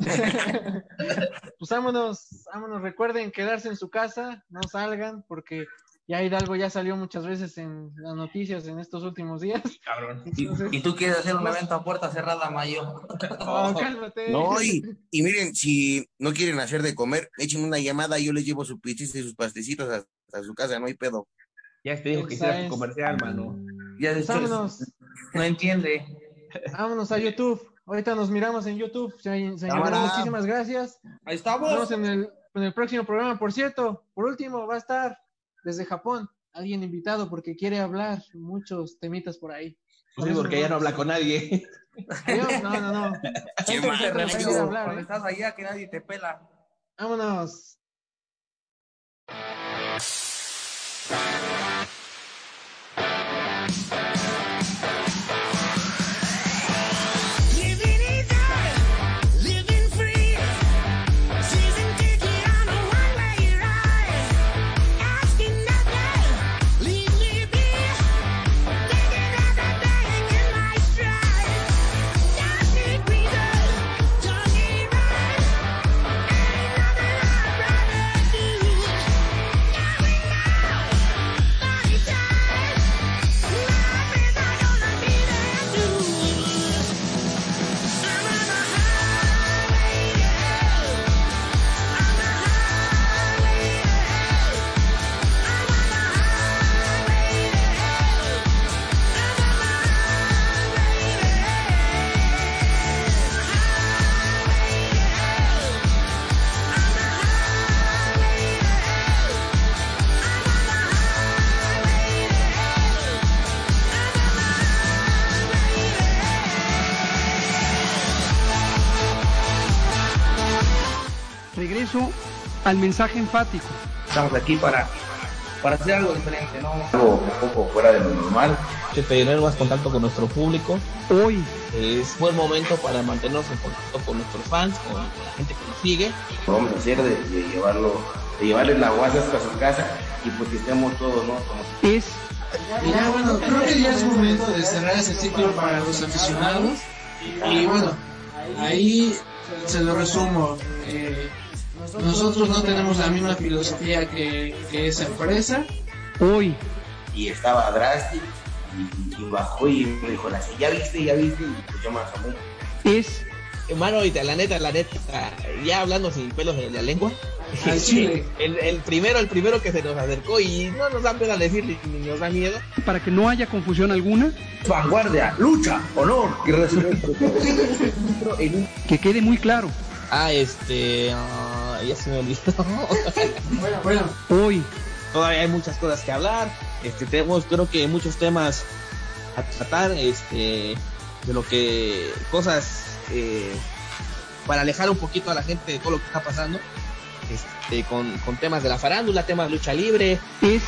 pues vámonos, vámonos, recuerden quedarse en su casa, no salgan, porque ya Hidalgo ya salió muchas veces en las noticias en estos últimos días. Cabrón. Y, Entonces, y tú quieres hacer un evento a puerta cerrada, Mayo. no, *laughs* cálmate. No, y, y miren, si no quieren hacer de comer, echen una llamada, yo les llevo sus pizzas y sus pastecitos hasta su casa, no hay pedo. Ya te dijo que hiciera tu comercial, mano. Ya Pues después vámonos, no entiende. vámonos a YouTube. Ahorita nos miramos en YouTube. Se- Señor, muchísimas gracias. Ahí Nos estamos. vemos en el, en el próximo programa. Por cierto, por último, va a estar desde Japón alguien invitado porque quiere hablar muchos temitas por ahí. Sí, porque ya no habla con nadie. Adiós. No, no, no. *laughs* Qué mal, hablar, Cuando ¿eh? estás allá que nadie te pela. Vámonos. Al mensaje enfático. Estamos aquí para, para hacer algo diferente, ¿no? Algo un poco fuera de lo normal. Que tener más contacto con nuestro público. Hoy Es buen momento para mantenernos en contacto con nuestros fans, con la gente que nos sigue. Lo vamos a hacer de, de llevarlo, de llevarles la guasa hasta su casa y pues que estemos todos, ¿no? Como es ya bueno, creo que ya es momento de cerrar ese ciclo para los aficionados. Y bueno, ahí se lo resumo. eh, nosotros no tenemos la misma filosofía que, que esa empresa. hoy y estaba Drastic y, y bajó y me dijo, "La- ya viste, ya viste, y pues yo me asomé. es Hermano, ahorita, la neta, la neta, ya hablando sin pelos en la lengua. *laughs* Chile. El, el primero, el primero que se nos acercó y no nos da pena decirle ni nos da miedo. para que no haya confusión alguna, Vanguardia, lucha, honor y *laughs* que quede muy claro. Ah, este. ah, ya se me olvidó. Bueno, bueno, Hoy Todavía hay muchas cosas que hablar. Este, tenemos, creo que muchos temas a tratar. Este, de lo que. Cosas. eh, para alejar un poquito a la gente de todo lo que está pasando. Este, con, con temas de la farándula, temas de lucha libre. es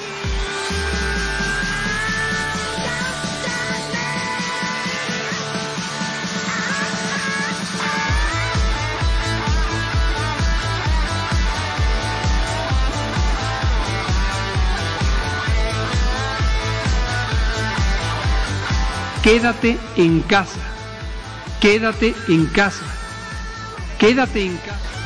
Quédate en casa. Quédate en casa. Quédate en casa.